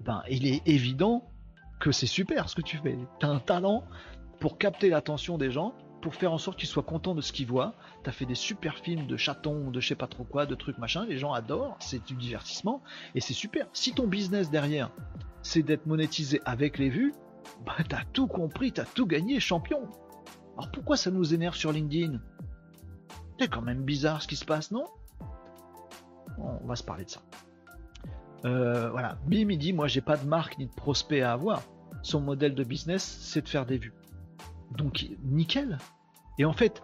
ben, il est évident que c'est super ce que tu fais. Tu as un talent pour capter l'attention des gens, pour faire en sorte qu'ils soient contents de ce qu'ils voient. Tu as fait des super films de chatons, de je sais pas trop quoi, de trucs machin, les gens adorent, c'est du divertissement et c'est super. Si ton business derrière, c'est d'être monétisé avec les vues, bah t'as tout compris, t'as tout gagné, champion. Alors pourquoi ça nous énerve sur LinkedIn? C'est quand même bizarre ce qui se passe, non? On va se parler de ça. Euh, voilà, Bim il dit moi j'ai pas de marque ni de prospect à avoir. Son modèle de business c'est de faire des vues. Donc nickel. Et en fait,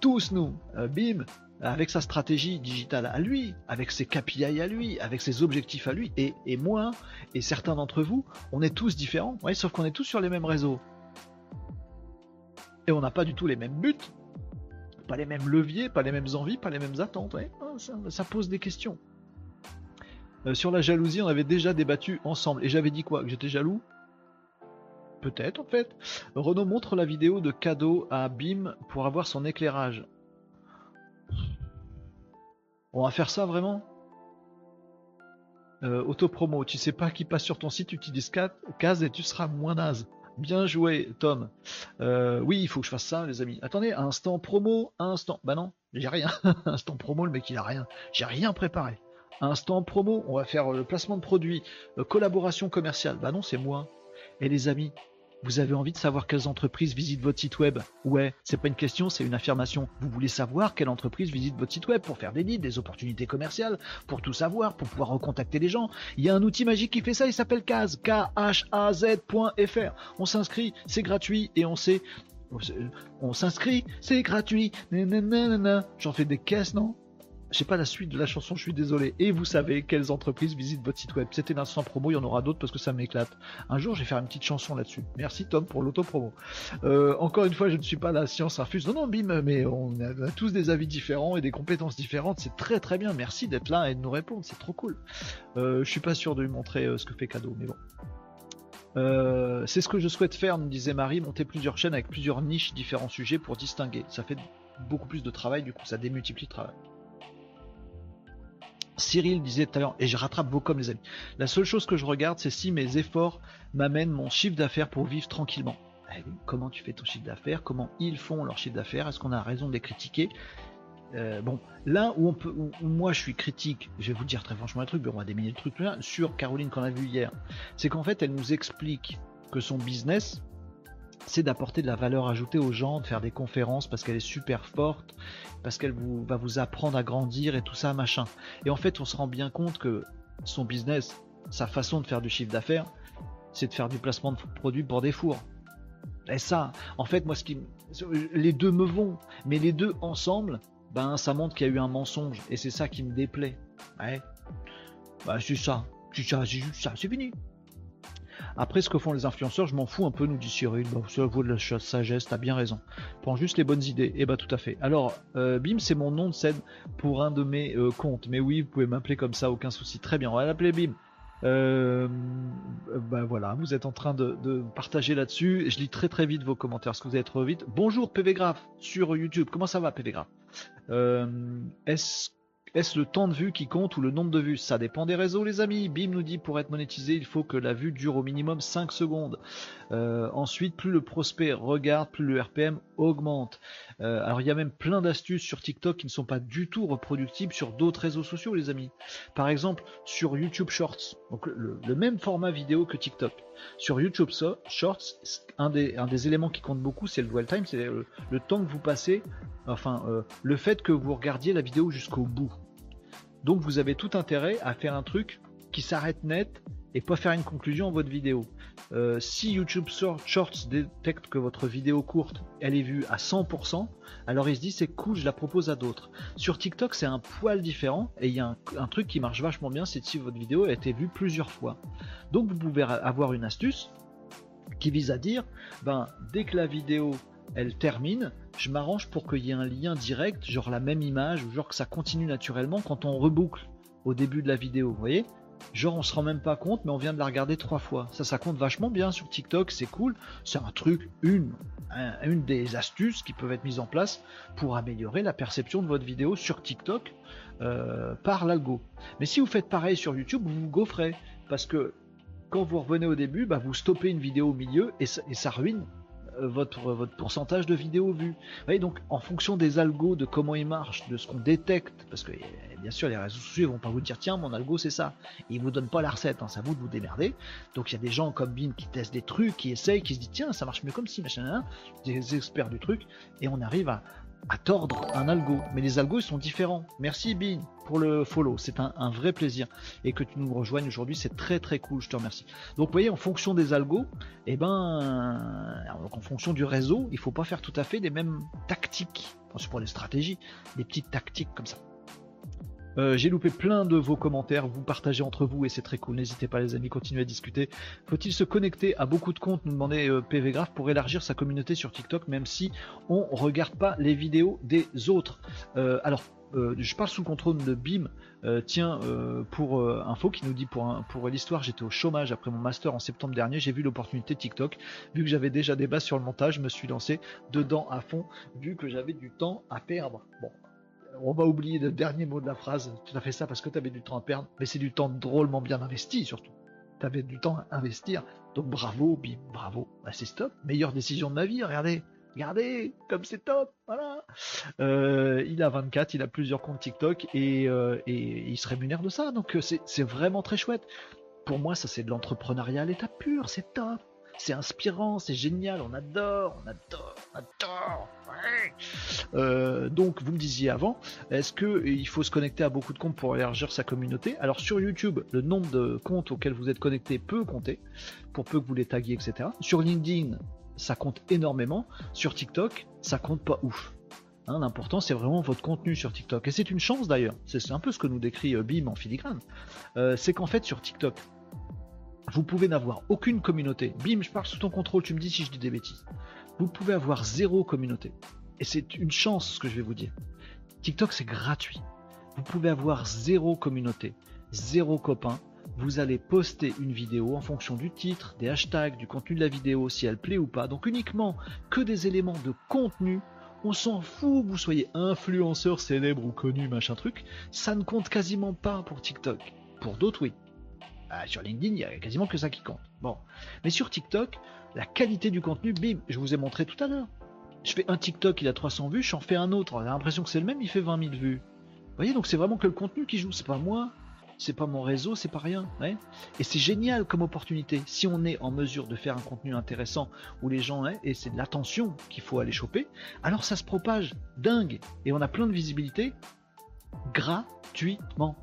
tous nous, euh, Bim, avec sa stratégie digitale à lui, avec ses KPI à lui, avec ses objectifs à lui, et, moi, et certains d'entre vous, on est tous différents, sauf qu'on est tous sur les mêmes réseaux. Et on n'a pas du tout les mêmes buts, pas les mêmes leviers, pas les mêmes envies, pas les mêmes attentes. Ah, ça, pose des questions. Euh, sur la jalousie, on avait déjà débattu ensemble, et j'avais dit quoi? Que j'étais jaloux? Peut-être en fait. Renault montre la vidéo de cadeau à Bim pour avoir son éclairage. On va faire ça vraiment? Euh, Auto-promo, tu sais pas qui passe sur ton site, utilise case et tu seras moins naze. Bien joué, Tom. Euh, oui, il faut que je fasse ça, les amis. Attendez, instant promo, instant. Bah non, j'ai rien. <laughs> instant promo, le mec il a rien. J'ai rien préparé. Instant promo, on va faire le placement de produits, euh, collaboration commerciale. Bah non, c'est moi. Et les amis, vous avez envie de savoir quelles entreprises visitent votre site web? Ouais, c'est pas une question, c'est une affirmation. Vous voulez savoir quelle entreprise visite votre site web pour faire des leads, des opportunités commerciales, pour tout savoir, pour pouvoir recontacter les gens? Il y a un outil magique qui fait ça, il s'appelle Kaz, K-H-A-Z.fr. On s'inscrit, c'est gratuit et on sait on s'inscrit, c'est gratuit. J'en fais des caisses, non? J'ai pas la suite de la chanson, je suis désolé. Et vous savez quelles entreprises visitent votre site web. C'était l'instant promo, il y en aura d'autres parce que ça m'éclate. Un jour, je vais faire une petite chanson là-dessus. Merci Tom pour l'auto-promo. Euh, encore une fois, je ne suis pas la science infuse. Non, non, bim, mais on a tous des avis différents et des compétences différentes. C'est très très bien. Merci d'être là et de nous répondre. C'est trop cool. Euh, je suis pas sûr de lui montrer euh, ce que fait cadeau, mais bon. Euh, c'est ce que je souhaite faire, nous disait Marie, monter plusieurs chaînes avec plusieurs niches, différents sujets pour distinguer. Ça fait beaucoup plus de travail, du coup ça démultiplie le travail. Cyril disait tout à l'heure, et je rattrape vos comme les amis. La seule chose que je regarde, c'est si mes efforts m'amènent mon chiffre d'affaires pour vivre tranquillement. Eh comment tu fais ton chiffre d'affaires? Comment ils font leur chiffre d'affaires? Est-ce qu'on a raison de les critiquer? Euh, bon, là où on peut, moi je suis critique, je vais vous dire très franchement un truc, mais on va déminer le truc sur Caroline qu'on a vu hier, c'est qu'en fait elle nous explique que son business, c'est d'apporter de la valeur ajoutée aux gens, de faire des conférences parce qu'elle est super forte parce qu'elle va vous apprendre à grandir et tout ça, machin. Et en fait, on se rend bien compte que son business, sa façon de faire du chiffre d'affaires, c'est de faire du placement de produits pour des fours. Et ça, en fait, moi, ce qui, les deux me vont, mais les deux ensemble, ben, ça montre qu'il y a eu un mensonge, et c'est ça qui me déplaît. Ouais. Bah, c'est ça, c'est ça, c'est ça, c'est fini. Après, ce que font les influenceurs, je m'en fous un peu, nous dit Cyril. Bah, ça vaut de la sagesse, t'as bien raison. Prends juste les bonnes idées. Et eh bah, tout à fait. Alors, euh, Bim, c'est mon nom de scène pour un de mes euh, comptes. Mais oui, vous pouvez m'appeler comme ça, aucun souci. Très bien, on va l'appeler Bim. Euh, bah voilà, vous êtes en train de, partager là-dessus. Je lis très très vite vos commentaires. Est-ce que vous allez trop vite Bonjour PV Graph sur YouTube. Comment ça va PV Graph? Euh, Est-ce est-ce le temps de vue qui compte ou le nombre de vues? Ça dépend des réseaux, les amis. Bim nous dit pour être monétisé, il faut que la vue dure au minimum 5 secondes. Euh, ensuite, plus le prospect regarde, plus le RPM augmente. Euh, alors, il y a même plein d'astuces sur TikTok qui ne sont pas du tout reproductibles sur d'autres réseaux sociaux, les amis. Par exemple, sur YouTube Shorts, donc le, même format vidéo que TikTok. Sur YouTube Shorts, un des, éléments qui compte beaucoup, c'est le dwell time, c'est le, temps que vous passez, enfin, euh, le fait que vous regardiez la vidéo jusqu'au bout. Donc vous avez tout intérêt à faire un truc qui s'arrête net et pas faire une conclusion en votre vidéo. Euh, si YouTube Shorts détecte que votre vidéo courte, elle est vue à 100%, alors il se dit c'est cool, je la propose à d'autres. Sur TikTok, c'est un poil différent et il y a un, truc qui marche vachement bien, c'est si votre vidéo a été vue plusieurs fois. Donc vous pouvez avoir une astuce qui vise à dire, ben dès que la vidéo elle termine, je m'arrange pour qu'il y ait un lien direct, genre la même image, ou genre que ça continue naturellement quand on reboucle au début de la vidéo, vous voyez? Genre on se rend même pas compte, mais on vient de la regarder trois fois. Ça, ça compte vachement bien sur TikTok, c'est cool. C'est un truc, une, une des astuces qui peuvent être mises en place pour améliorer la perception de votre vidéo sur TikTok euh, par l'algo. Mais si vous faites pareil sur YouTube, vous vous gaufrez parce que quand vous revenez au début, bah, vous stoppez une vidéo au milieu et ça ruine votre, votre pourcentage de vidéos vues. Vous voyez, donc en fonction des algos, de comment ils marchent, de ce qu'on détecte, parce que eh, bien sûr les réseaux sociaux vont pas vous dire tiens mon algo c'est ça, ils vous donnent pas la recette, hein, c'est vous de vous démerder. Donc il y a des gens comme Bin qui testent des trucs, qui essayent, qui se disent tiens ça marche mieux comme si machin, des experts du truc, et on arrive à, à tordre un algo. Mais les algos ils sont différents. Merci Bin pour le follow, c'est un, vrai plaisir. Et que tu nous rejoignes aujourd'hui, c'est très très cool, je te remercie. Donc vous voyez, en fonction des algos, et eh ben, en fonction du réseau, il faut pas faire tout à fait les mêmes tactiques. Enfin, c'est pour les stratégies, des petites tactiques comme ça. Euh, j'ai loupé plein de vos commentaires, vous partagez entre vous et c'est très cool. N'hésitez pas les amis, continuez à discuter. Faut-il se connecter à beaucoup de comptes, nous demandait euh, PV Graph, pour élargir sa communauté sur TikTok, même si on regarde pas les vidéos des autres euh, Alors, je parle sous le contrôle de BIM. tiens, pour info qui nous dit pour, pour l'histoire, j'étais au chômage après mon master en septembre dernier. J'ai vu l'opportunité TikTok. Vu que j'avais déjà des bases sur le montage, je me suis lancé dedans à fond, vu que j'avais du temps à perdre. Bon, on va oublier le dernier mot de la phrase. Tu as fait ça parce que tu avais du temps à perdre, mais c'est du temps drôlement bien investi surtout. Tu avais du temps à investir. Donc bravo, bim, bravo. Bah, c'est stop. Meilleure décision de ma vie, regardez. Regardez, comme c'est top, voilà. Euh, il a 24, il a plusieurs comptes TikTok et, euh, et il se rémunère de ça, donc euh, c'est vraiment très chouette. Pour moi, ça c'est de l'entrepreneuriat à l'état pur, c'est top c'est inspirant, c'est génial, on adore, on adore, on adore. Euh, donc, vous me disiez avant, est-ce qu'il faut se connecter à beaucoup de comptes pour élargir sa communauté? Alors, sur YouTube, le nombre de comptes auxquels vous êtes connecté peut compter, pour peu que vous les taguiez, etc. Sur LinkedIn, ça compte énormément. Sur TikTok, ça compte pas ouf. Hein, l'important, c'est vraiment votre contenu sur TikTok. Et c'est une chance d'ailleurs. C'est un peu ce que nous décrit euh, Bim en filigrane. Euh, c'est qu'en fait, sur TikTok, vous pouvez n'avoir aucune communauté. Bim, je parle sous ton contrôle, tu me dis si je dis des bêtises. Vous pouvez avoir zéro communauté. Et c'est une chance ce que je vais vous dire. TikTok, c'est gratuit. Vous pouvez avoir zéro communauté, zéro copain. Vous allez poster une vidéo en fonction du titre, des hashtags, du contenu de la vidéo, si elle plaît ou pas. Donc uniquement que des éléments de contenu. On s'en fout, vous soyez influenceur célèbre ou connu, machin truc. Ça ne compte quasiment pas pour TikTok. Pour d'autres, oui. Ah, sur LinkedIn, il y a quasiment que ça qui compte. Mais sur TikTok, la qualité du contenu, bim, je vous ai montré tout à l'heure. Je fais un TikTok, il a 300 vues, j'en fais un autre, on a l'impression que c'est le même, il fait 20 000 vues. Vous voyez, donc c'est vraiment que le contenu qui joue, c'est pas moi, c'est pas mon réseau, c'est pas rien. Et c'est génial comme opportunité. Si on est en mesure de faire un contenu intéressant où les gens, hein, et c'est de l'attention qu'il faut aller choper, alors ça se propage dingue. Et on a plein de visibilité gratuitement.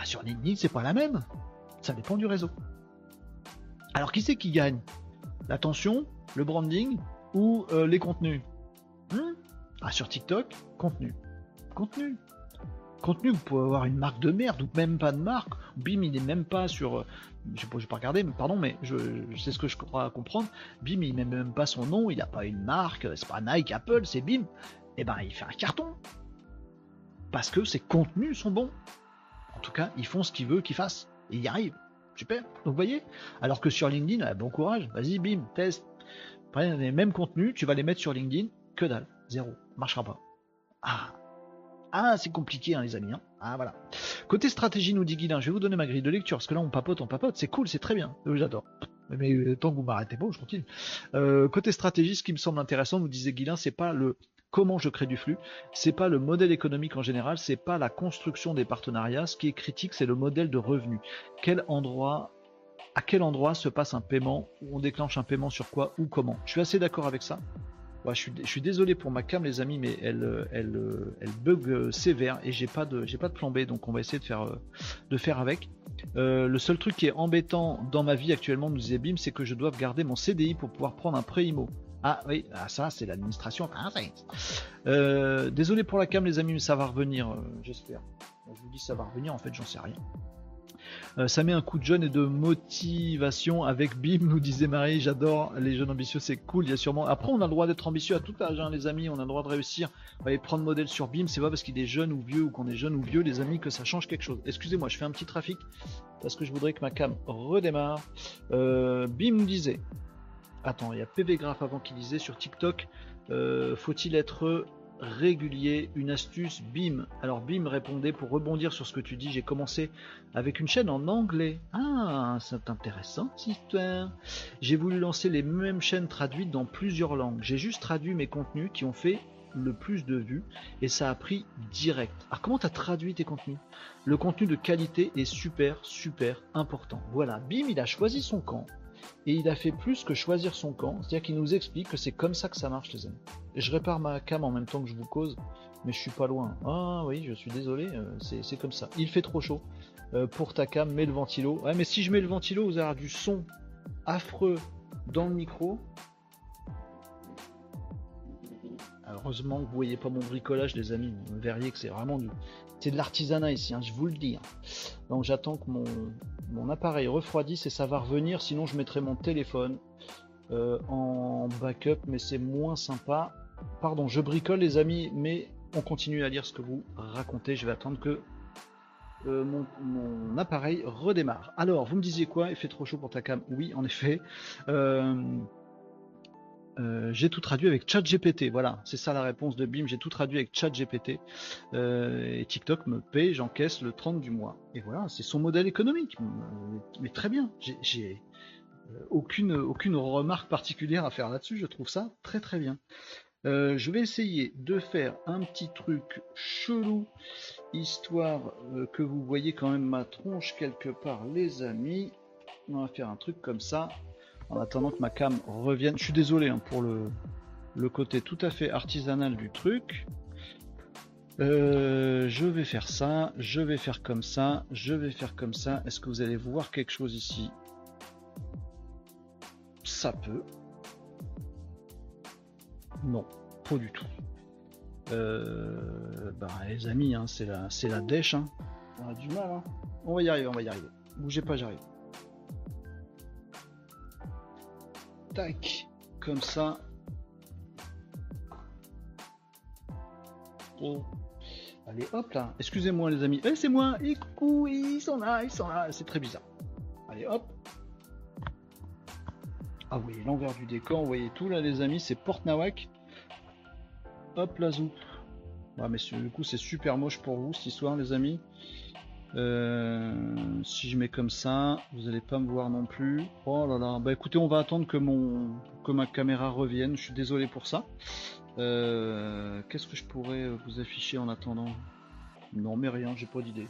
Ah, sur LinkedIn, c'est pas la même. Ça dépend du réseau. Alors qui c'est qui gagne? L'attention, le branding ou euh, les contenus? Hmm? Ah, Sur TikTok, contenu. Contenu. Contenu, vous pouvez avoir une marque de merde ou même pas de marque. Bim, il n'est même pas sur. Euh, je ne vais pas regarder, mais pardon, mais je, sais ce que je crois comprendre. Bim, il met même pas son nom, il n'a pas une marque, c'est pas Nike, Apple, c'est Bim. Et eh ben, il fait un carton. Parce que ses contenus sont bons. En tout cas, ils font ce qu'ils veulent qu'ils fassent. Et ils y arrivent. Super. Donc vous voyez Alors que sur LinkedIn, ah, bon courage, vas-y, bim, test. Après, les mêmes contenus, tu vas les mettre sur LinkedIn, que dalle, zéro, marchera pas. Ah, ah c'est compliqué, hein, les amis. Hein. Ah, voilà. Côté stratégie, nous dit Guilain, je vais vous donner ma grille de lecture, parce que là, on papote, on papote, c'est cool, c'est très bien. J'adore. Mais euh, tant que vous m'arrêtez pas, je continue. Euh, côté stratégie, ce qui me semble intéressant, vous disait Guilain, c'est pas le comment je crée du flux, c'est pas le modèle économique en général, c'est pas la construction des partenariats. Ce qui est critique, c'est le modèle de revenu. Quel endroit à quel endroit se passe un paiement, où on déclenche un paiement sur quoi ou comment? Je suis assez d'accord avec ça. je, suis, je, suis, désolé pour ma cam les amis, mais elle, elle, elle bug euh, sévère et j'ai pas de j'ai pas de plan B, donc on va essayer de faire euh, de faire avec. Euh, le seul truc qui est embêtant dans ma vie actuellement, nous disait Bim, c'est que je dois garder mon CDI pour pouvoir prendre un prêt. Ah oui, ah, ça c'est l'administration. désolé pour la cam les amis, mais ça va revenir, j'espère. Je vous dis ça va revenir, en fait j'en sais rien. Euh, ça met un coup de jeune et de motivation avec BIM, nous disait Marie. J'adore les jeunes ambitieux, c'est cool. Il y a sûrement. Après, on a le droit d'être ambitieux à tout âge, hein, les amis. On a le droit de réussir. Va aller prendre modèle sur BIM. C'est pas parce qu'il est jeune ou vieux ou qu'on est jeune ou vieux, les amis, que ça change quelque chose. Excusez-moi, je fais un petit trafic parce que je voudrais que ma cam redémarre. Euh, BIM nous disait. Attends, il y a PV Graph avant qui disait sur TikTok. Euh, faut-il être régulier, une astuce, bim. Alors bim répondait pour rebondir sur ce que tu dis, j'ai commencé avec une chaîne en anglais. Ah, c'est intéressant histoire. J'ai voulu lancer les mêmes chaînes traduites dans plusieurs langues. J'ai juste traduit mes contenus qui ont fait le plus de vues et ça a pris direct. Alors comment tu as traduit tes contenus? Le contenu de qualité est super super important. Voilà, bim, il a choisi son camp et il a fait plus que choisir son camp, c'est-à-dire qu'il nous explique que c'est comme ça que ça marche les amis. Je répare ma cam en même temps que je vous cause, mais je suis pas loin. Ah oui, je suis désolé, euh, c'est comme ça. Il fait trop chaud euh, pour ta cam, mets le ventilo. Ouais, mais si je mets le ventilo, vous allez du son affreux dans le micro. heureusement que vous voyez pas mon bricolage, les amis. Vous verriez que c'est vraiment du, c'est de l'artisanat ici, hein, je vous le dis. Hein. Donc j'attends que mon, mon appareil refroidisse et ça va revenir, sinon je mettrai mon téléphone euh, en backup, mais c'est moins sympa. Pardon, je bricole les amis, mais on continue à lire ce que vous racontez. Je vais attendre que euh, mon, appareil redémarre. Alors, vous me disiez quoi? Il fait trop chaud pour ta cam? Oui, en effet. Euh, euh, j'ai tout traduit avec ChatGPT. Voilà, c'est ça la réponse de BIM. J'ai tout traduit avec ChatGPT. Euh, et TikTok me paye, j'encaisse le 30 du mois. Et voilà, c'est son modèle économique. Mais très bien. J'ai euh, aucune, aucune remarque particulière à faire là-dessus. Je trouve ça très très bien. je vais essayer de faire un petit truc chelou, histoire que vous voyez quand même ma tronche quelque part, les amis. On va faire un truc comme ça en attendant que ma cam revienne. Je suis désolé hein, pour le, le côté tout à fait artisanal du truc. Euh, je vais faire ça, je vais faire comme ça, je vais faire comme ça. Est-ce que vous allez voir quelque chose ici? Ça peut. Non, pas du tout. Euh, bah, les amis, hein, c'est la, la dèche. Hein. On a du mal. Hein. On va y arriver, on va y arriver. Bougez pas, j'arrive. Tac, comme ça. Oh. Allez, hop là. Excusez-moi les amis. Eh, c'est moi. Et coucou, ils sont là, ils sont là. C'est très bizarre. Allez, hop. Ah oui, l'envers du décor, vous voyez tout là les amis, c'est Porte Nawak. Hop la zou. Ouais, mais du coup c'est super moche pour vous cette histoire les amis. Euh, si je mets comme ça, vous allez pas me voir non plus. Oh là là. Bah écoutez, on va attendre que mon que ma caméra revienne. Je suis désolé pour ça. Euh, qu'est-ce que je pourrais vous afficher en attendant? Non, mais rien. J'ai pas d'idée.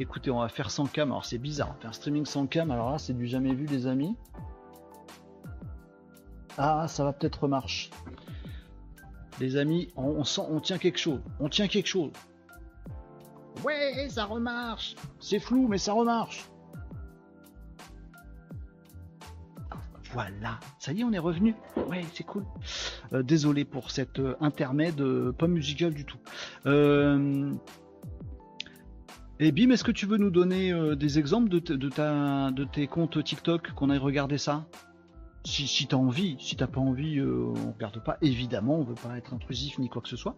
Écoutez, on va faire sans cam. Alors c'est bizarre. Faire un streaming sans cam. Alors là, c'est du jamais vu, les amis. Ah, ça va peut-être remarcher. Les amis, on, sent, on tient quelque chose. On tient quelque chose. Ouais, ça remarche. C'est flou, mais ça remarche. Voilà, ça y est, on est revenu. Ouais, c'est cool. Euh, désolé pour cette euh, intermède euh, pas musical du tout. Et Bim, est-ce que tu veux nous donner des exemples de, ta, de tes comptes TikTok qu'on aille regarder ça? Si, si t'as envie, si t'as pas envie, on regarde pas. Évidemment, on veut pas être intrusif ni quoi que ce soit.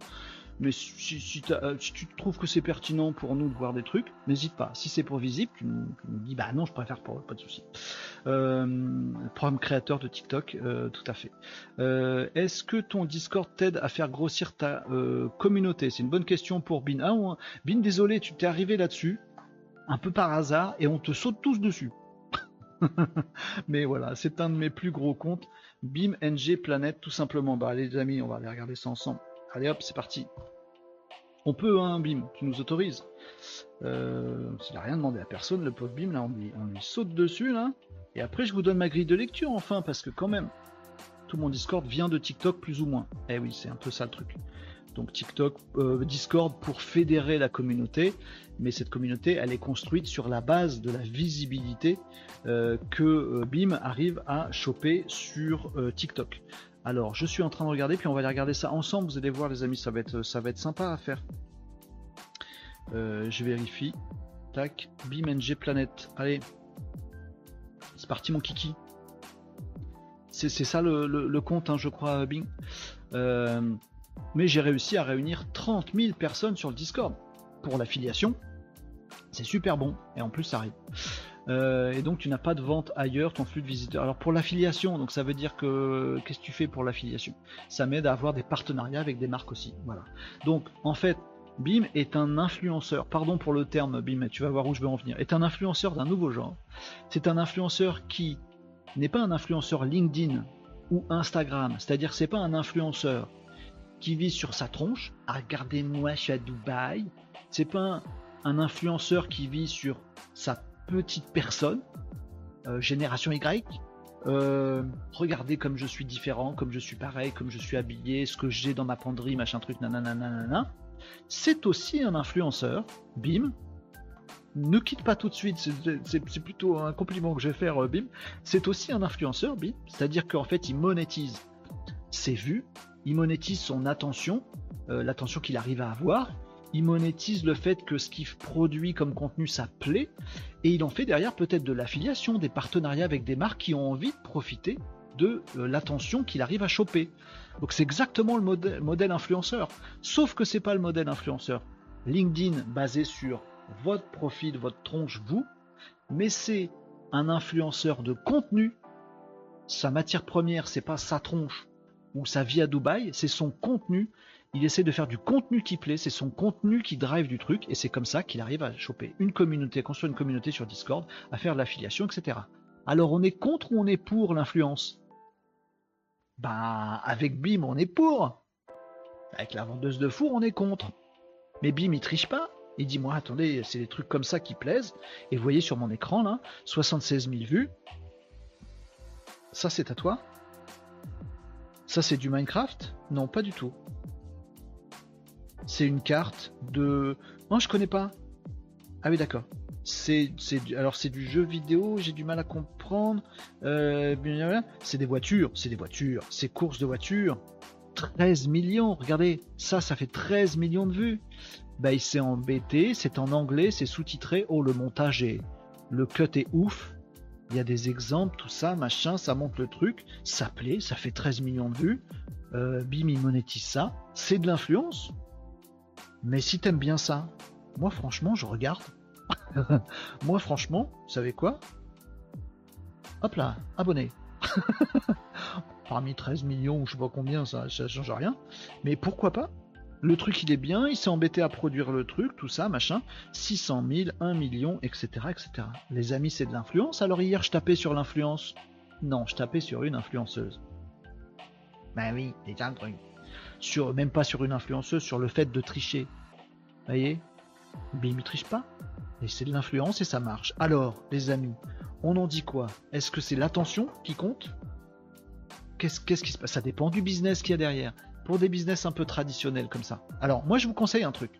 Mais si, euh, si, tu trouves que c'est pertinent pour nous de voir des trucs, n'hésite pas. Si c'est pour visible, tu nous, dis bah non, je préfère pas, pas de souci. Euh, programme créateur de TikTok, euh, tout à fait. Euh, est-ce que ton Discord t'aide à faire grossir ta communauté? C'est une bonne question pour Bin. Ah, Bin, désolé, tu t'es arrivé là-dessus, un peu par hasard, et on te saute tous dessus. <laughs> Mais voilà, c'est un de mes plus gros comptes. BIM NG Planète, tout simplement. Bah les amis, on va aller regarder ça ensemble. Allez hop, c'est parti. On peut, hein, BIM, tu nous autorises. Euh, S'il n'a rien demandé à personne, le pauvre BIM, là, on lui, saute dessus, là. Et après, je vous donne ma grille de lecture, enfin, parce que quand même, tout mon Discord vient de TikTok, plus ou moins. Eh oui, c'est un peu ça le truc. Donc TikTok, euh, Discord pour fédérer la communauté, mais cette communauté, elle est construite sur la base de la visibilité euh, que euh, BIM arrive à choper sur TikTok. Alors, je suis en train de regarder, puis on va aller regarder ça ensemble. Vous allez voir, les amis, ça va être, ça sympa à faire. je vérifie. Tac, BIMNG Planète. Allez, c'est parti, mon kiki. C'est ça le, compte, hein, je crois, Bing. mais j'ai réussi à réunir 30 000 personnes sur le Discord pour l'affiliation. C'est super bon, et en plus ça arrive. Euh, et donc tu n'as pas de vente ailleurs, ton flux de visiteurs. Alors pour l'affiliation, donc ça veut dire que qu'est-ce que tu fais pour l'affiliation? Ça m'aide à avoir des partenariats avec des marques aussi. Voilà. Donc en fait, BIM est un influenceur, pardon pour le terme BIM, tu vas voir où je veux en venir, est un influenceur d'un nouveau genre. C'est un influenceur qui n'est pas un influenceur LinkedIn ou Instagram, c'est-à-dire c'est pas un influenceur qui vit sur sa tronche, ah, regardez-moi, je suis à Dubaï. C'est pas un, influenceur qui vit sur sa petite personne, euh, génération Y. Euh, regardez comme je suis différent, comme je suis pareil, comme je suis habillé, ce que j'ai dans ma penderie, machin truc, nanana. C'est aussi un influenceur, bim. Ne quitte pas tout de suite, c'est plutôt un compliment que je vais faire, euh, bim. C'est aussi un influenceur, bim. C'est-à-dire qu'en fait, il monétise ses vues, il monétise son attention, l'attention qu'il arrive à avoir, il monétise le fait que ce qu'il produit comme contenu ça plaît, et il en fait derrière peut-être de l'affiliation, des partenariats avec des marques qui ont envie de profiter de euh, l'attention qu'il arrive à choper. Donc c'est exactement le modèle, influenceur, sauf que c'est pas le modèle influenceur. LinkedIn basé sur votre profil, votre tronche, vous, mais c'est un influenceur de contenu. Sa matière première, c'est pas sa tronche ou sa vie à Dubaï, c'est son contenu il essaie de faire du contenu qui plaît, c'est son contenu qui drive du truc, et c'est comme ça qu'il arrive à choper une communauté, construire une communauté sur Discord, à faire de l'affiliation, etc. Alors on est contre ou on est pour l'influence? Bah avec BIM on est pour. Avec la vendeuse de four on est contre. Mais BIM il triche pas. Il dit moi attendez c'est des trucs comme ça qui plaisent. Et vous voyez sur mon écran là 76 000 vues. Ça c'est à toi Ça c'est du Minecraft? Non pas du tout c'est une carte de. Non, je connais pas. Ah oui, d'accord. C'est, alors c'est du jeu vidéo, j'ai du mal à comprendre. Euh, c'est des voitures, c'est des voitures, c'est courses de voitures. 13 millions, regardez, ça, ça fait 13 millions de vues. Bah, il s'est embêté, c'est en anglais, c'est sous-titré. Oh, le montage est. Le cut est ouf. Il y a des exemples, tout ça, machin, ça monte le truc. Ça plaît, ça fait 13 millions de vues. Euh, bim, il monétise ça. C'est de l'influence. Mais si t'aimes bien ça, moi franchement, je regarde. <laughs> moi franchement, vous savez quoi? Hop là, abonné. <laughs> Parmi 13 millions je sais pas combien, ça, ça change rien. Mais pourquoi pas? Le truc il est bien, il s'est embêté à produire le truc, tout ça, machin. 600 000, 1 million, etc. etc. Les amis, c'est de l'influence. Alors hier, je tapais sur l'influence. Non, je tapais sur une influenceuse. Ben oui, c'est un truc sur, même pas sur une influenceuse, sur le fait de tricher. Vous voyez? Bim, il triche pas. Et c'est de l'influence et ça marche. Alors, les amis, on en dit quoi? Est-ce que c'est l'attention qui compte? Qu'est-ce qui se passe? Ça dépend du business qu'il y a derrière. Pour des business un peu traditionnels comme ça. Alors, moi, je vous conseille un truc.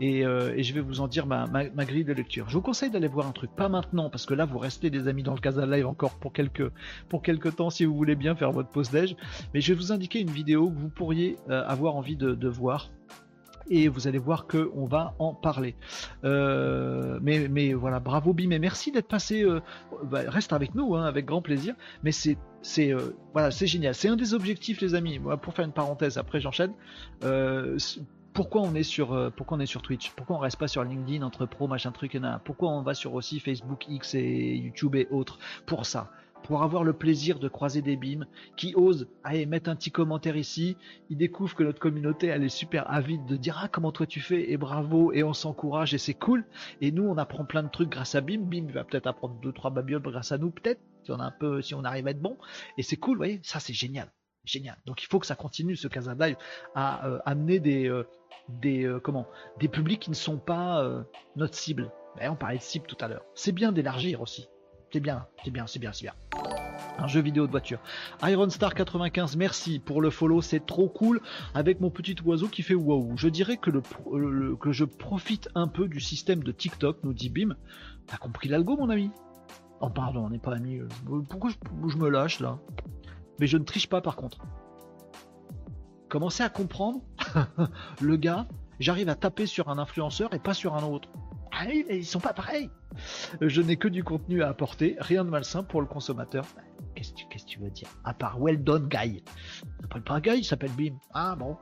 Euh, et, je vais vous en dire ma, grille de lecture. Je vous conseille d'aller voir un truc, pas maintenant, parce que là vous restez des amis dans le Casa Live encore pour quelques, pour quelques temps si vous voulez bien faire votre pause déj. Mais je vais vous indiquer une vidéo que vous pourriez euh, avoir envie de, voir et vous allez voir que on va en parler. Euh, mais, mais voilà, bravo Bim et merci d'être passé. Bah, reste avec nous, hein, avec grand plaisir. Mais c'est c'est voilà, c'est génial. C'est un des objectifs, les amis. Pour faire une parenthèse, après j'enchaîne pourquoi on est sur euh, pourquoi on est sur Twitch? Pourquoi on reste pas sur LinkedIn entre pro machin truc et Pourquoi on va sur aussi Facebook X et YouTube et autres Pour ça, pour avoir le plaisir de croiser des bims qui osent aller mettre un petit commentaire ici. Ils découvrent que notre communauté elle est super avide de dire ah comment toi tu fais? Et bravo et on s'encourage et c'est cool. Et nous on apprend plein de trucs grâce à Bim. Bim va peut-être apprendre deux trois babioles grâce à nous peut-être si on a un peu si on arrive à être bon. Et c'est cool, vous voyez ça c'est génial génial. Donc il faut que ça continue ce Casa Live à euh, amener des, euh, des, euh, comment, des publics qui ne sont pas notre cible. Ben, on parlait de cible tout à l'heure. C'est bien d'élargir aussi. C'est bien, c'est bien, c'est bien, c'est bien. Un jeu vidéo de voiture. Iron Star 95, merci pour le follow, c'est trop cool. Avec mon petit oiseau qui fait waouh. Je dirais que, le, que je profite un peu du système de TikTok, nous dit Bim. T'as compris l'algo, mon ami? Oh, pardon, on n'est pas amis. Pourquoi je me lâche là? Mais je ne triche pas par contre commencez à comprendre <laughs> le gars, j'arrive à taper sur un influenceur et pas sur un autre. Ah oui, mais ils sont pas pareils. Je n'ai que du contenu à apporter, rien de malsain pour le consommateur. Qu'est-ce que, tu veux dire? À part well done guy. Il s'appelle pas Guy, il s'appelle Bim. Ah bon.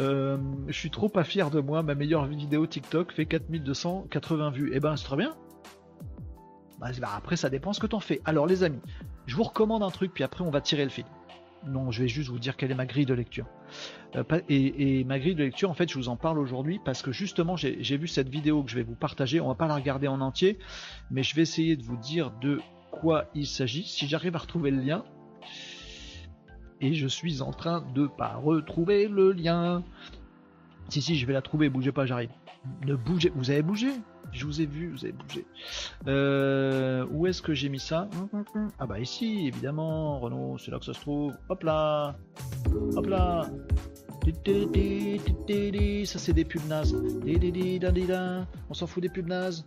Euh, je suis trop pas fier de moi. Ma meilleure vidéo TikTok fait 4280 vues. Eh ben, c'est très bien. Bah, après, ça dépend ce que t'en fais. Alors, les amis, je vous recommande un truc, puis après, on va tirer le fil non, je vais juste vous dire quelle est ma grille de lecture. Euh, et, ma grille de lecture, en fait, je vous en parle aujourd'hui parce que justement, j'ai vu cette vidéo que je vais vous partager. On va pas la regarder en entier, mais je vais essayer de vous dire de quoi il s'agit. Si j'arrive à retrouver le lien, et je suis en train de pas retrouver le lien. Si, si, je vais la trouver. Bougez pas, j'arrive. Ne bougez. Vous avez bougé? Je vous ai vu, vous avez bougé. Euh, où est-ce que j'ai mis ça Ah bah ici, évidemment, Renault, c'est là que ça se trouve. Hop là Hop là ça c'est des pubs nazes. On s'en fout des pubs nazes.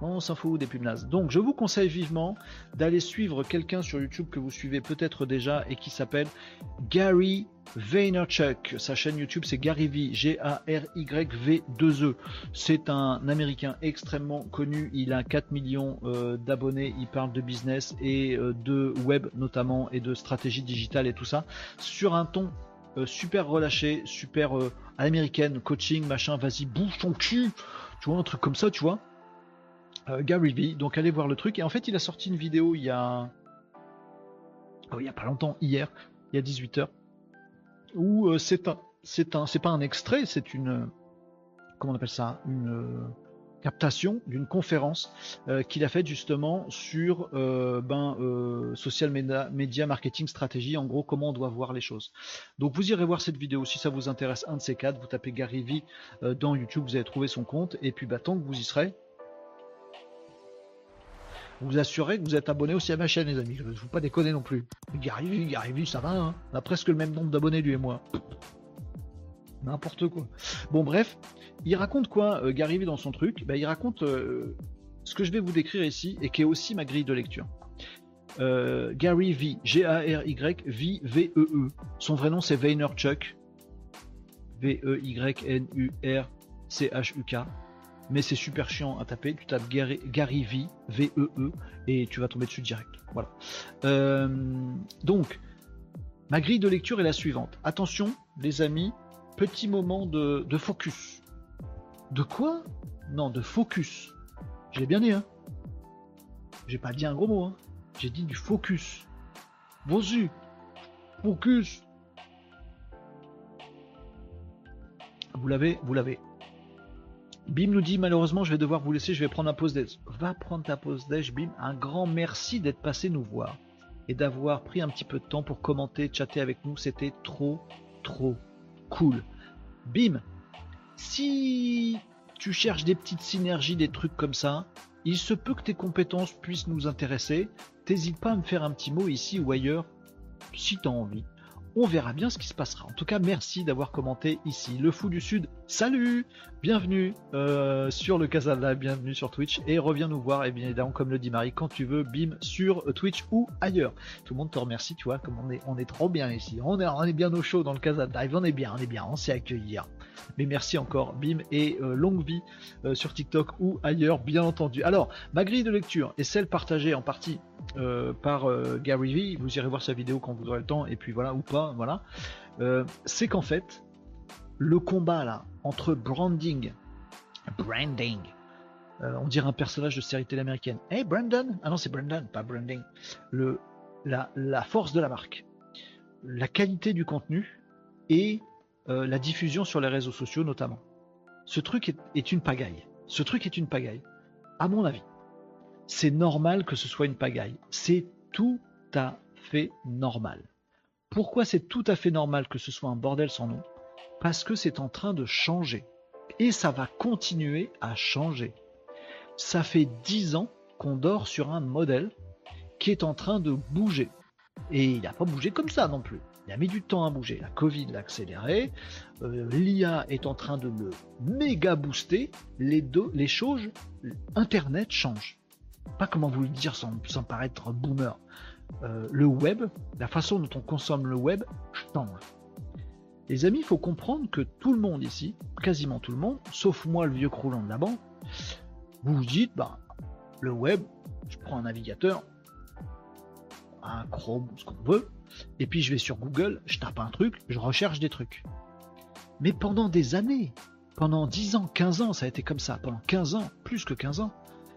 On s'en fout des pubs nazes. Donc je vous conseille vivement d'aller suivre quelqu'un sur YouTube que vous suivez peut-être déjà et qui s'appelle Gary Vaynerchuk. Sa chaîne YouTube c'est Gary V, G-A-R-Y-V-2-E. C'est un américain extrêmement connu. Il a 4 millions euh, d'abonnés. Il parle de business et euh, de web notamment et de stratégie digitale et tout ça sur un ton euh, super relâché, super à l'américaine, coaching, machin, vas-y, bouge ton cul. Tu vois, un truc comme ça, tu vois. Euh, Gary Vee. Donc allez voir le truc. Et en fait, il a sorti une vidéo il y a. Oh, il y a pas longtemps, hier, il y a 18h, où euh, c'est un. C'est un. C'est pas un extrait, c'est une. Comment on appelle ça Une euh, captation d'une conférence qu'il a faite justement sur ben, social media, marketing stratégie, en gros comment on doit voir les choses. Donc vous irez voir cette vidéo si ça vous intéresse, un de ces quatre, vous tapez Gary Vee dans YouTube, vous allez trouver son compte, et puis bah, tant que vous y serez, vous assurez que vous êtes abonné aussi à ma chaîne, les amis. Je ne faut pas déconner non plus. Gary Gary ça va, hein. On a presque le même nombre d'abonnés, lui et moi. N'importe quoi. Bon, bref, il raconte quoi, euh, Gary dans son truc? Ben, Il raconte euh, ce que je vais vous décrire ici et qui est aussi ma grille de lecture. Euh, Gary V, G-A-R-Y, V, V-E-E. -E. Son vrai nom, c'est Vaynerchuk. V-E-Y-N-U-R-C-H-U-K mais c'est super chiant à taper. Tu tapes Gary, V, V-E-E, e, et tu vas tomber dessus direct. Voilà. Euh, donc, ma grille de lecture est la suivante. Attention, les amis, petit moment de, focus. De quoi? Non, de focus. Je l'ai bien dit, hein. J'ai pas dit un gros mot, hein. J'ai dit du focus. Vosu. Focus. Vous l'avez, vous l'avez. Bim nous dit malheureusement je vais devoir vous laisser, je vais prendre ma pause déj. Va prendre ta pause déj, Bim. Un grand merci d'être passé nous voir et d'avoir pris un petit peu de temps pour commenter, chatter avec nous. C'était trop, trop cool. Bim, si tu cherches des petites synergies, des trucs comme ça, il se peut que tes compétences puissent nous intéresser. T'hésites pas à me faire un petit mot ici ou ailleurs si tu as envie. On verra bien ce qui se passera. En tout cas, merci d'avoir commenté ici. Le Fou du Sud, salut Bienvenue euh, sur le Casal bienvenue sur Twitch et reviens nous voir, et bien évidemment, comme le dit Marie, quand tu veux, bim, sur Twitch ou ailleurs. Tout le monde te remercie, tu vois, comme on est, on est trop bien ici. On est, bien au chaud dans le Live, on est bien, on est bien, on s'est accueillir. Mais merci encore, bim, et euh, longue vie euh, sur TikTok ou ailleurs, bien entendu. Alors, ma grille de lecture est celle partagée en partie euh, par Gary Vee, vous irez voir sa vidéo quand vous aurez le temps, et puis voilà, ou pas, voilà. c'est qu'en fait, le combat là entre branding, branding, euh, on dirait un personnage de série télé américaine. Hey Brandon? Ah non, c'est Brandon, pas branding. Le, la, force de la marque, la qualité du contenu et euh, la diffusion sur les réseaux sociaux notamment. Ce truc est une pagaille. Ce truc est une pagaille. À mon avis, c'est normal que ce soit une pagaille. C'est tout à fait normal. Pourquoi c'est tout à fait normal que ce soit un bordel sans nom? Parce que c'est en train de changer. Et ça va continuer à changer ça fait dix ans qu'on dort sur un modèle qui est en train de bouger. Et il n'a pas bougé comme ça non plus. Il a mis du temps à bouger. La Covid l'a accéléré. Euh, L'IA est en train de le méga booster. Les, deux, les choses, Internet change. Pas comment vous le dire sans, paraître boomer. Euh, le web, la façon dont on consomme le web change. Les amis, il faut comprendre que tout le monde ici, quasiment tout le monde, sauf moi le vieux croulant de la banque, vous vous dites, bah, le web, je prends un navigateur, un Chrome, ce qu'on veut, et puis je vais sur Google, je tape un truc, je recherche des trucs. Mais pendant des années, pendant 10 ans, 15 ans, ça a été comme ça. Pendant 15 ans, plus que 15 ans,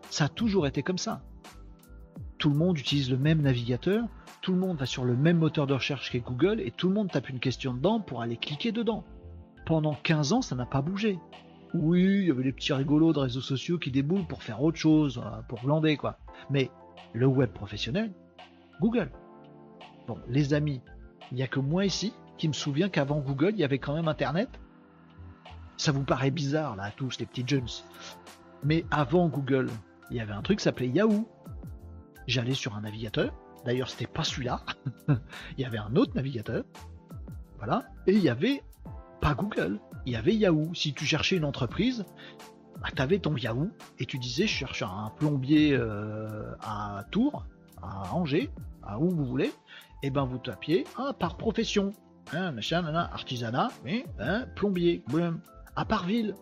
ça a toujours été comme ça. Tout le monde utilise le même navigateur, tout le monde va sur le même moteur de recherche qu'est Google, et tout le monde tape une question dedans pour aller cliquer dedans. Pendant 15 ans, ça n'a pas bougé. Oui, il y avait les petits rigolos de réseaux sociaux qui déboulent pour faire autre chose, euh, pour glander quoi. Mais le web professionnel, Google. Bon, les amis, il n'y a que moi ici qui me souviens qu'avant Google, il y avait quand même Internet. Ça vous paraît bizarre là à tous les petits jeunes. Mais avant Google, il y avait un truc qui s'appelait Yahoo. J'allais sur un navigateur. D'ailleurs, c'était pas celui-là. <laughs> il y avait un autre navigateur. Voilà. Et il y avait pas Google il y avait Yahoo. Si tu cherchais une entreprise, bah, tu avais ton Yahoo et tu disais je cherche un plombier euh, à Tours, à Angers, à où vous voulez, et ben vous tapiez ah, par profession, hein, machin, artisanat, hein, plombier, à Parville,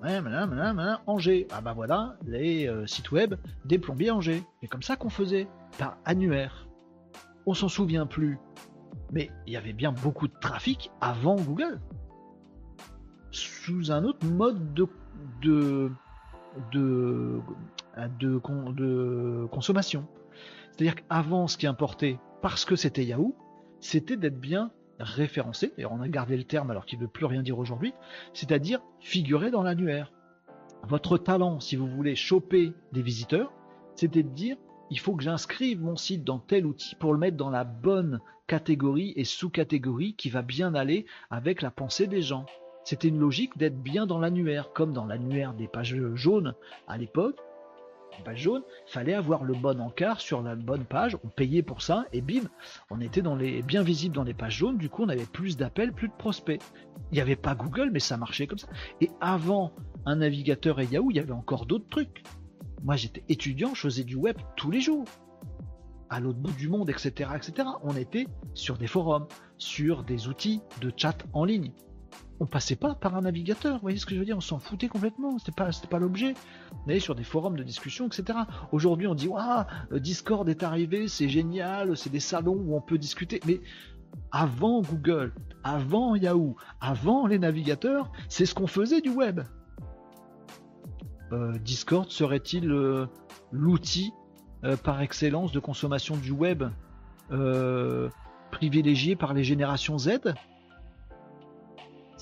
Angers, ah ben voilà les euh, sites web des plombiers Angers. Et comme ça qu'on faisait, par annuaire. On s'en souvient plus, mais il y avait bien beaucoup de trafic avant Google sous un autre mode de, de, de, de, consommation. C'est-à-dire qu'avant, ce qui importait, parce que c'était Yahoo, c'était d'être bien référencé, et on a gardé le terme alors qu'il ne veut plus rien dire aujourd'hui, c'est-à-dire figurer dans l'annuaire. Votre talent, si vous voulez choper des visiteurs, c'était de dire il faut que j'inscrive mon site dans tel outil pour le mettre dans la bonne catégorie et sous-catégorie qui va bien aller avec la pensée des gens. C'était une logique d'être bien dans l'annuaire, comme dans l'annuaire des pages jaunes à l'époque. Les pages jaunes, fallait avoir le bon encart sur la bonne page, on payait pour ça, et bim, on était bien visible dans les pages jaunes, du coup on avait plus d'appels, plus de prospects. Il n'y avait pas Google, mais ça marchait comme ça. Et avant un navigateur et Yahoo, il y avait encore d'autres trucs. Moi j'étais étudiant, je faisais du web tous les jours à l'autre bout du monde, etc., etc. On était sur des forums, sur des outils de chat en ligne on passait pas par un navigateur. Vous voyez ce que je veux dire On s'en foutait complètement. C'était pas, pas l'objet. On allait sur des forums de discussion, etc. Aujourd'hui, on dit waouh, Discord est arrivé, c'est génial, c'est des salons où on peut discuter. Mais avant Google, avant Yahoo, avant les navigateurs, c'est ce qu'on faisait du web. Euh, Discord serait-il euh, l'outil euh, par excellence de consommation du web privilégié par les générations Z?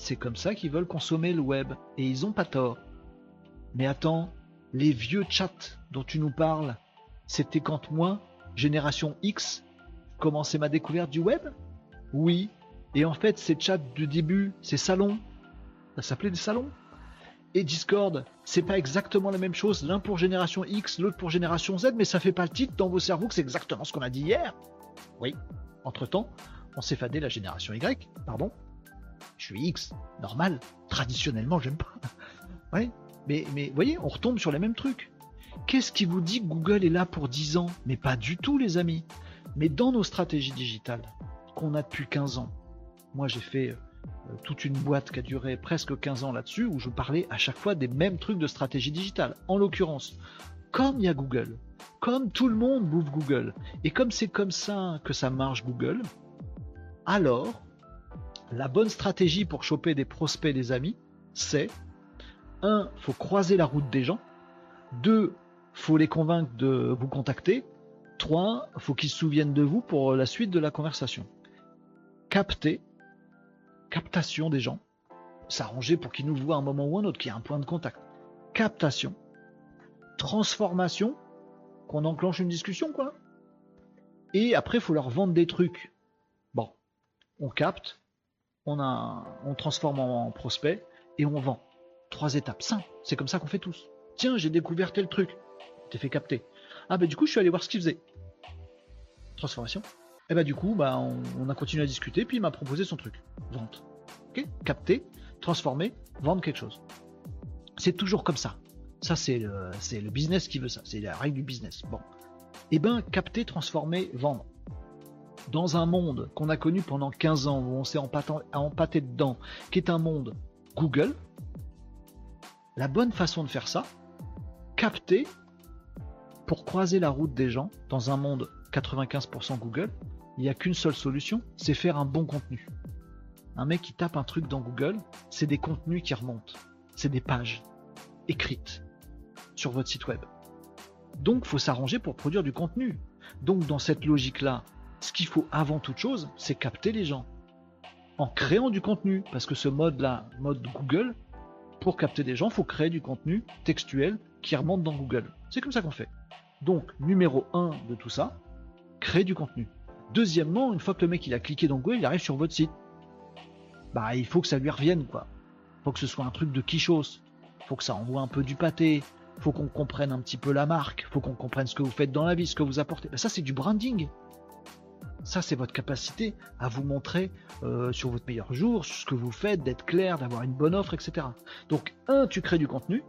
C'est comme ça qu'ils veulent consommer le web. Et ils ont pas tort. Mais attends, les vieux chats dont tu nous parles, c'était quand moi, génération X, commençais ma découverte du web? Oui. Et en fait, ces chats du début, ces salons, ça s'appelait des salons? Et Discord, c'est pas exactement la même chose, l'un pour génération X, l'autre pour génération Z, mais ça fait pas le titre dans vos cerveaux que c'est exactement ce qu'on a dit hier? Oui. Entre temps, on s'est fadé la génération Y, pardon, je suis X, normal. Traditionnellement, j'aime pas. <laughs> mais, mais voyez, on retombe sur les mêmes trucs. Qu'est-ce qui vous dit que Google est là pour 10 ans? Mais pas du tout, les amis. Mais dans nos stratégies digitales, qu'on a depuis 15 ans, moi j'ai fait euh, toute une boîte qui a duré presque 15 ans là-dessus, où je parlais à chaque fois des mêmes trucs de stratégie digitale. En l'occurrence, comme il y a Google, comme tout le monde bouffe Google, et comme c'est comme ça que ça marche Google, alors la bonne stratégie pour choper des prospects, des amis, c'est 1. faut croiser la route des gens. 2. faut les convaincre de vous contacter. 3. faut qu'ils se souviennent de vous pour la suite de la conversation. Capter, captation des gens, s'arranger pour qu'ils nous voient un moment ou un autre, qu'il y ait un point de contact. Captation, transformation, qu'on enclenche une discussion, quoi. Et après, faut leur vendre des trucs. Bon, on capte, on, a, on transforme en prospect et on vend. Trois étapes, simple. C'est comme ça qu'on fait tous. Tiens, j'ai découvert tel truc. T'es fait capter. Ah bah du coup, je suis allé voir ce qu'il faisait. Transformation. Et bah du coup, bah on, a continué à discuter, puis il m'a proposé son truc. Vente. Ok Capter, transformer, vendre quelque chose. C'est toujours comme ça. Ça, c'est le, business qui veut ça. C'est la règle du business. Bon. Et ben, capter, transformer, vendre dans un monde qu'on a connu pendant 15 ans, où on s'est empâté dedans, qui est un monde Google, la bonne façon de faire ça, capter pour croiser la route des gens dans un monde 95% Google, il n'y a qu'une seule solution, c'est faire un bon contenu. Un mec qui tape un truc dans Google, c'est des contenus qui remontent. C'est des pages écrites sur votre site web. Donc, faut s'arranger pour produire du contenu. Donc, dans cette logique-là, ce qu'il faut avant toute chose, c'est capter les gens en créant du contenu. Parce que ce mode-là, mode Google, pour capter des gens, faut créer du contenu textuel qui remonte dans Google. C'est comme ça qu'on fait. Donc, numéro 1 de tout ça, créer du contenu. Deuxièmement, une fois que le mec il a cliqué dans Google, il arrive sur votre site. Bah, il faut que ça lui revienne, quoi. Faut que ce soit un truc de quichos. Faut que ça envoie un peu du pâté. Faut qu'on comprenne un petit peu la marque. Faut qu'on comprenne ce que vous faites dans la vie, ce que vous apportez. Bah, ça, c'est du branding. Ça, c'est votre capacité à vous montrer euh, sur votre meilleur jour, ce que vous faites, d'être clair, d'avoir une bonne offre, etc. Donc, un, tu crées du contenu.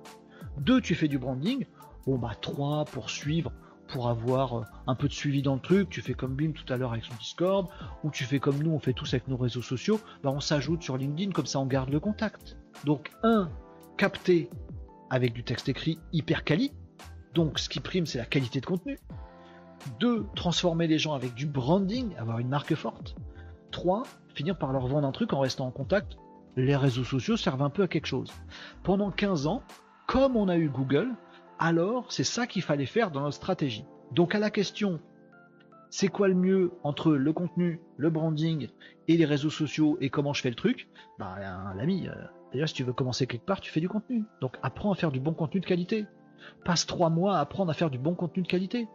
Deux, tu fais du branding. Bon, bah, trois, pour suivre, pour avoir euh, un peu de suivi dans le truc. Tu fais comme Bim tout à l'heure avec son Discord, ou tu fais comme nous, on fait tous avec nos réseaux sociaux. Bah, on s'ajoute sur LinkedIn, comme ça, on garde le contact. Donc, un, capter avec du texte écrit hyper quali. Donc, ce qui prime, c'est la qualité de contenu. 2. Transformer les gens avec du branding, avoir une marque forte. 3. Finir par leur vendre un truc en restant en contact. Les réseaux sociaux servent un peu à quelque chose. Pendant 15 ans, comme on a eu Google, alors c'est ça qu'il fallait faire dans notre stratégie. Donc à la question, c'est quoi le mieux entre le contenu, le branding et les réseaux sociaux et comment je fais le truc? Bah l'ami, euh, si tu veux commencer quelque part, tu fais du contenu. Donc apprends à faire du bon contenu de qualité. Passe trois mois à apprendre à faire du bon contenu de qualité.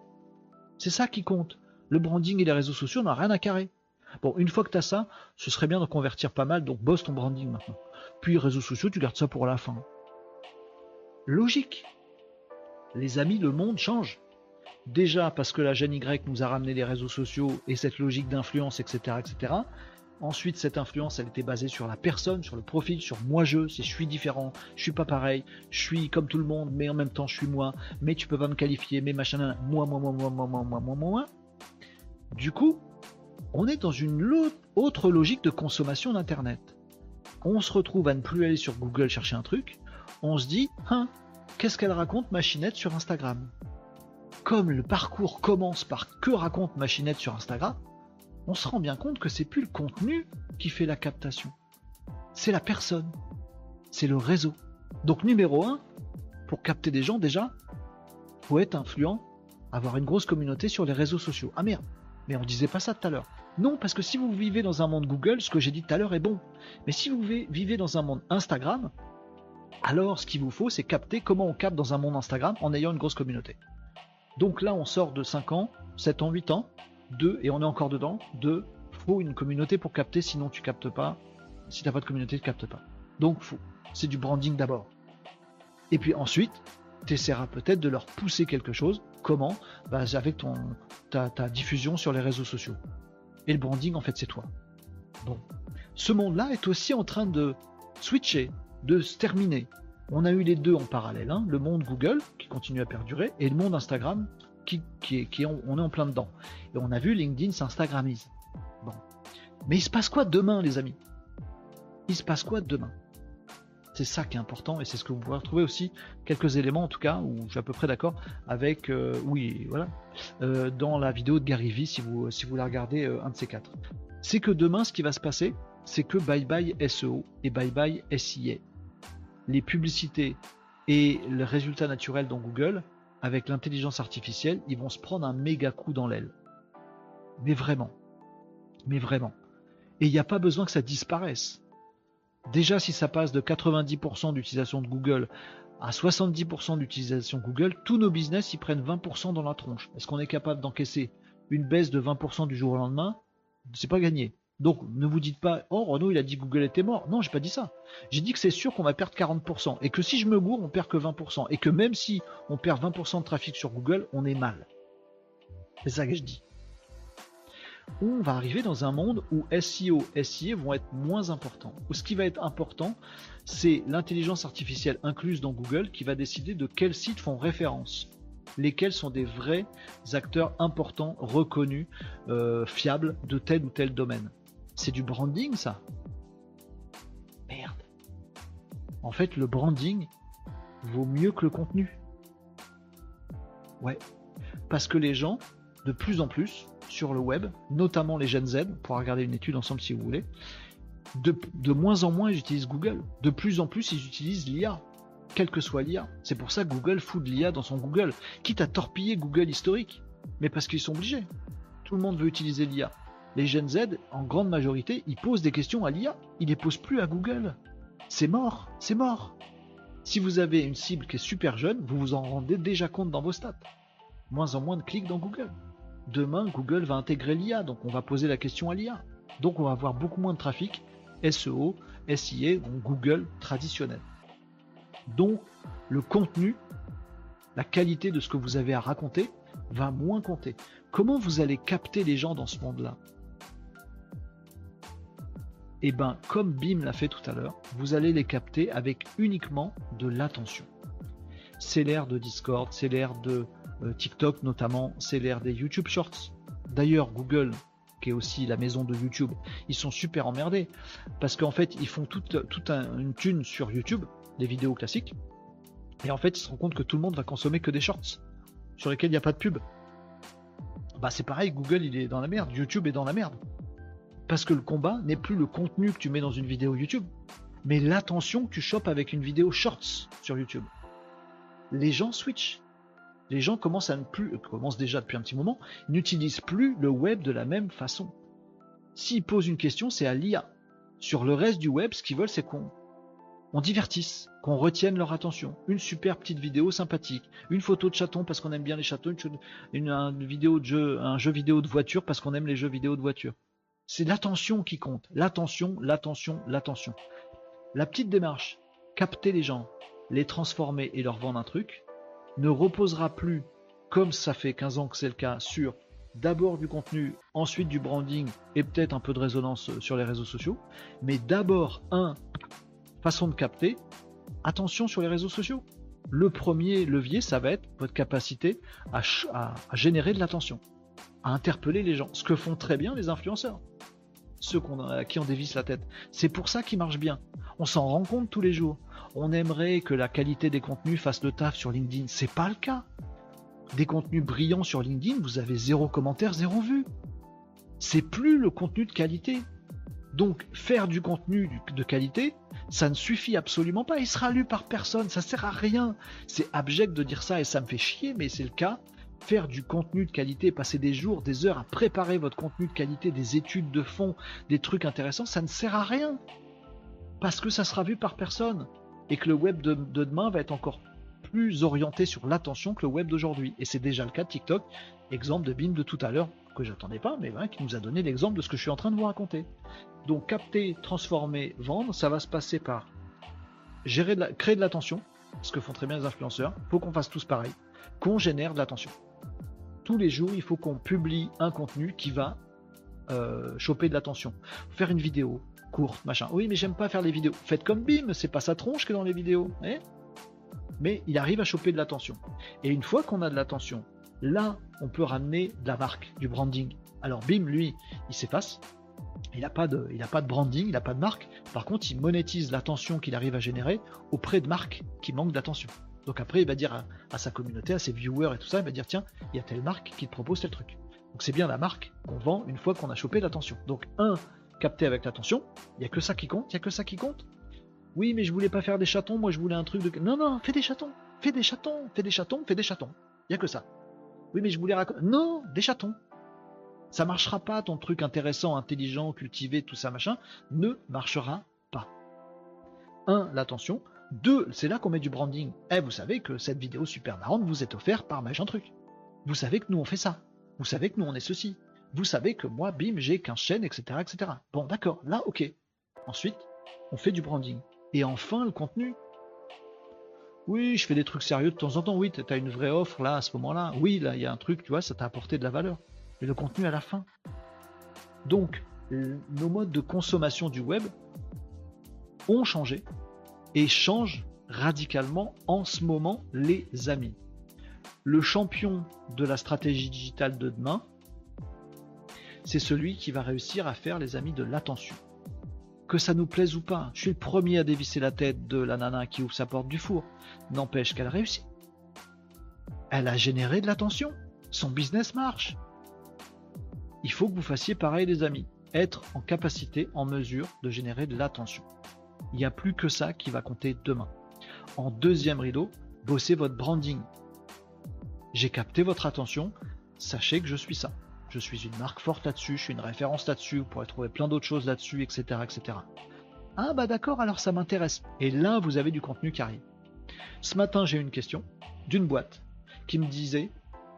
C'est ça qui compte. Le branding et les réseaux sociaux n'ont rien à carrer. Bon, une fois que tu as ça, ce serait bien de convertir pas mal, donc bosse ton branding maintenant. Puis réseaux sociaux, tu gardes ça pour la fin. Logique. Les amis, le monde change. Déjà parce que la jeune Y nous a ramené les réseaux sociaux et cette logique d'influence, etc., etc. Ensuite, cette influence, elle était basée sur la personne, sur le profil, sur moi-je, si je suis différent, je suis pas pareil, je suis comme tout le monde, mais en même temps, je suis moi, mais tu peux pas me qualifier, mais machin, moi, moi, moi, moi, moi, moi, moi, moi, moi. Du coup, on est dans une autre logique de consommation d'Internet. On se retrouve à ne plus aller sur Google chercher un truc, on se dit, hein, qu'est-ce qu'elle raconte Machinette sur Instagram? Comme le parcours commence par que raconte Machinette sur Instagram, on se rend bien compte que c'est plus le contenu qui fait la captation. C'est la personne. C'est le réseau. Donc numéro 1, pour capter des gens déjà, faut être influent, avoir une grosse communauté sur les réseaux sociaux. Ah merde, mais on disait pas ça tout à l'heure. Non, parce que si vous vivez dans un monde Google, ce que j'ai dit tout à l'heure est bon. Mais si vous vivez dans un monde Instagram, alors ce qu'il vous faut, c'est capter comment on capte dans un monde Instagram en ayant une grosse communauté. Donc là, on sort de 5 ans, 7 ans, 8 ans, 2, et on est encore dedans, 2, faut une communauté pour capter, sinon tu captes pas. Si t'as pas de communauté, tu captes pas. Donc faut. C'est du branding d'abord. Et puis ensuite, tu essaieras peut-être de leur pousser quelque chose. Comment? Bah, Avec ton, ta, ta diffusion sur les réseaux sociaux. Et le branding, en fait, c'est toi. Bon. Ce monde-là est aussi en train de switcher, de se terminer. On a eu les deux en parallèle, hein. le monde Google qui continue à perdurer et le monde Instagram qui, qui, on est en plein dedans. Et on a vu LinkedIn s'instagrammise. Bon. Mais il se passe quoi demain, les amis? Il se passe quoi demain? C'est ça qui est important et c'est ce que vous pourrez retrouver aussi quelques éléments en tout cas où je suis à peu près d'accord avec euh, oui voilà euh, dans la vidéo de Gary Vee si vous si vous la regardez euh, un de ces quatre. C'est que demain ce qui va se passer c'est que bye bye SEO et bye bye SIA. les publicités et le résultat naturel dans Google, avec l'intelligence artificielle, ils vont se prendre un méga coup dans l'aile. Mais vraiment. Mais vraiment. Et il n'y a pas besoin que ça disparaisse. Déjà, si ça passe de 90% d'utilisation de Google à 70% d'utilisation Google, tous nos business ils prennent 20% dans la tronche. Est-ce qu'on est capable d'encaisser une baisse de 20% du jour au lendemain? C'est pas gagné. Donc ne vous dites pas oh Renault il a dit Google était mort. Non, j'ai pas dit ça. J'ai dit que c'est sûr qu'on va perdre 40% et que si je me gourre, on perd que 20% et que même si on perd 20% de trafic sur Google, on est mal. C'est ça que je dis. On va arriver dans un monde où SEO, SIA vont être moins importants. Où ce qui va être important, c'est l'intelligence artificielle incluse dans Google qui va décider de quels sites font référence lesquels sont des vrais acteurs importants, reconnus, euh, fiables de tel ou tel domaine. C'est du branding, ça Merde. En fait, le branding vaut mieux que le contenu. Ouais. Parce que les gens, de plus en plus, sur le web, notamment les jeunes Z, pour regarder une étude ensemble si vous voulez, de, de moins en moins ils utilisent Google. De plus en plus ils utilisent l'IA, quel que soit l'IA. C'est pour ça que Google fout de l'IA dans son Google, quitte à torpiller Google historique. Mais parce qu'ils sont obligés. Tout le monde veut utiliser l'IA les Gen Z, en grande majorité, ils posent des questions à l'IA. Ils les posent plus à Google. C'est mort, c'est mort. Si vous avez une cible qui est super jeune, vous vous en rendez déjà compte dans vos stats. Moins en moins de clics dans Google. Demain, Google va intégrer l'IA, donc on va poser la question à l'IA. Donc on va avoir beaucoup moins de trafic SEO, SIA, donc Google traditionnel. Donc le contenu, la qualité de ce que vous avez à raconter va moins compter. Comment vous allez capter les gens dans ce monde-là? Et eh ben comme BIM l'a fait tout à l'heure, vous allez les capter avec uniquement de l'attention. C'est l'ère de Discord, c'est l'ère de euh, TikTok notamment, c'est l'ère des YouTube Shorts. D'ailleurs, Google, qui est aussi la maison de YouTube, ils sont super emmerdés parce qu'en fait, ils font toute, une thune sur YouTube, des vidéos classiques, et en fait, ils se rendent compte que tout le monde va consommer que des shorts sur lesquels il n'y a pas de pub. Bah c'est pareil, Google il est dans la merde, YouTube est dans la merde. Parce que le combat n'est plus le contenu que tu mets dans une vidéo YouTube, mais l'attention que tu chopes avec une vidéo shorts sur YouTube. Les gens switchent. Les gens commencent à ne plus, euh, commencent déjà depuis un petit moment, n'utilisent plus le web de la même façon. S'ils posent une question, c'est à l'IA. Sur le reste du web, ce qu'ils veulent, c'est qu'on on divertisse, qu'on retienne leur attention. Une super petite vidéo sympathique, une photo de chaton parce qu'on aime bien les chatons, une, vidéo de jeu, un jeu vidéo de voiture parce qu'on aime les jeux vidéo de voiture. C'est l'attention qui compte. L'attention, l'attention, l'attention. La petite démarche, capter les gens, les transformer et leur vendre un truc, ne reposera plus, comme ça fait 15 ans que c'est le cas, sur d'abord du contenu, ensuite du branding et peut-être un peu de résonance sur les réseaux sociaux, mais d'abord un façon de capter, attention sur les réseaux sociaux. Le premier levier, ça va être votre capacité à, à générer de l'attention, à interpeller les gens, ce que font très bien les influenceurs ceux à qui on dévisse la tête. C'est pour ça qu'ils marchent bien. On s'en rend compte tous les jours. On aimerait que la qualité des contenus fasse le taf sur LinkedIn. C'est pas le cas. Des contenus brillants sur LinkedIn, vous avez zéro commentaire, zéro vue. C'est plus le contenu de qualité. Donc faire du contenu de qualité, ça ne suffit absolument pas. Il sera lu par personne, ça sert à rien. C'est abject de dire ça et ça me fait chier, mais c'est le cas faire du contenu de qualité, passer des jours, des heures à préparer votre contenu de qualité, des études de fond, des trucs intéressants, ça ne sert à rien. Parce que ça sera vu par personne. Et que le web de, demain va être encore plus orienté sur l'attention que le web d'aujourd'hui. Et c'est déjà le cas de TikTok, exemple de BIM de tout à l'heure, que j'attendais pas, mais qui nous a donné l'exemple de ce que je suis en train de vous raconter. Donc capter, transformer, vendre, ça va se passer par gérer créer de l'attention, ce que font très bien les influenceurs, faut qu'on fasse tous pareil, qu'on génère de l'attention tous les jours, il faut qu'on publie un contenu qui va euh, choper de l'attention. Faire une vidéo courte, machin. Oui, mais j'aime pas faire les vidéos. Faites comme Bim, c'est pas sa tronche que dans les vidéos. Hein mais il arrive à choper de l'attention. Et une fois qu'on a de l'attention, là, on peut ramener de la marque, du branding. Alors Bim, lui, il s'efface. Il n'a pas, pas de branding, il n'a pas de marque. Par contre, il monétise l'attention qu'il arrive à générer auprès de marques qui manquent d'attention. Donc après, il va dire à, sa communauté, à ses viewers et tout ça, il va dire tiens, il y a telle marque qui te propose tel truc. Donc c'est bien la marque qu'on vend une fois qu'on a chopé l'attention. Donc un, capter avec l'attention, il n'y a que ça qui compte, il n'y a que ça qui compte. Oui, mais je voulais pas faire des chatons, moi je voulais un truc de. Non, non, fais des chatons, fais des chatons, fais des chatons, fais des chatons. Il y a que ça. Oui, mais je voulais raconter. Non, des chatons. Ça marchera pas, ton truc intéressant, intelligent, cultivé, tout ça, machin, ne marchera pas. Un, l'attention. Deux, c'est là qu'on met du branding. Eh, vous savez que cette vidéo super marrante vous est offerte par machin truc. Vous savez que nous on fait ça. Vous savez que nous on est ceci. Vous savez que moi, bim, j'ai 15 chaînes, etc., etc. Bon, d'accord, là, ok. Ensuite, on fait du branding. Et enfin, le contenu. Oui, je fais des trucs sérieux de temps en temps. Oui, tu as une vraie offre là, à ce moment-là. Oui, là, il y a un truc, tu vois, ça t'a apporté de la valeur. Mais le contenu à la fin. Donc, nos modes de consommation du web ont changé et changent radicalement en ce moment, les amis. Le champion de la stratégie digitale de demain, c'est celui qui va réussir à faire les amis de l'attention. Que ça nous plaise ou pas, je suis le premier à dévisser la tête de la nana qui ouvre sa porte du four. N'empêche qu'elle réussit. Elle a généré de l'attention. Son business marche. Il faut que vous fassiez pareil les amis. Être en capacité, en mesure de générer de l'attention. Il n'y a plus que ça qui va compter demain. En deuxième rideau, bossez votre branding. J'ai capté votre attention, sachez que je suis ça. Je suis une marque forte là-dessus, je suis une référence là-dessus, vous pourrez trouver plein d'autres choses là-dessus, etc., etc. Ah bah d'accord, alors ça m'intéresse. Et là, vous avez du contenu qui arrive. Ce matin, j'ai eu une question d'une boîte qui me disait,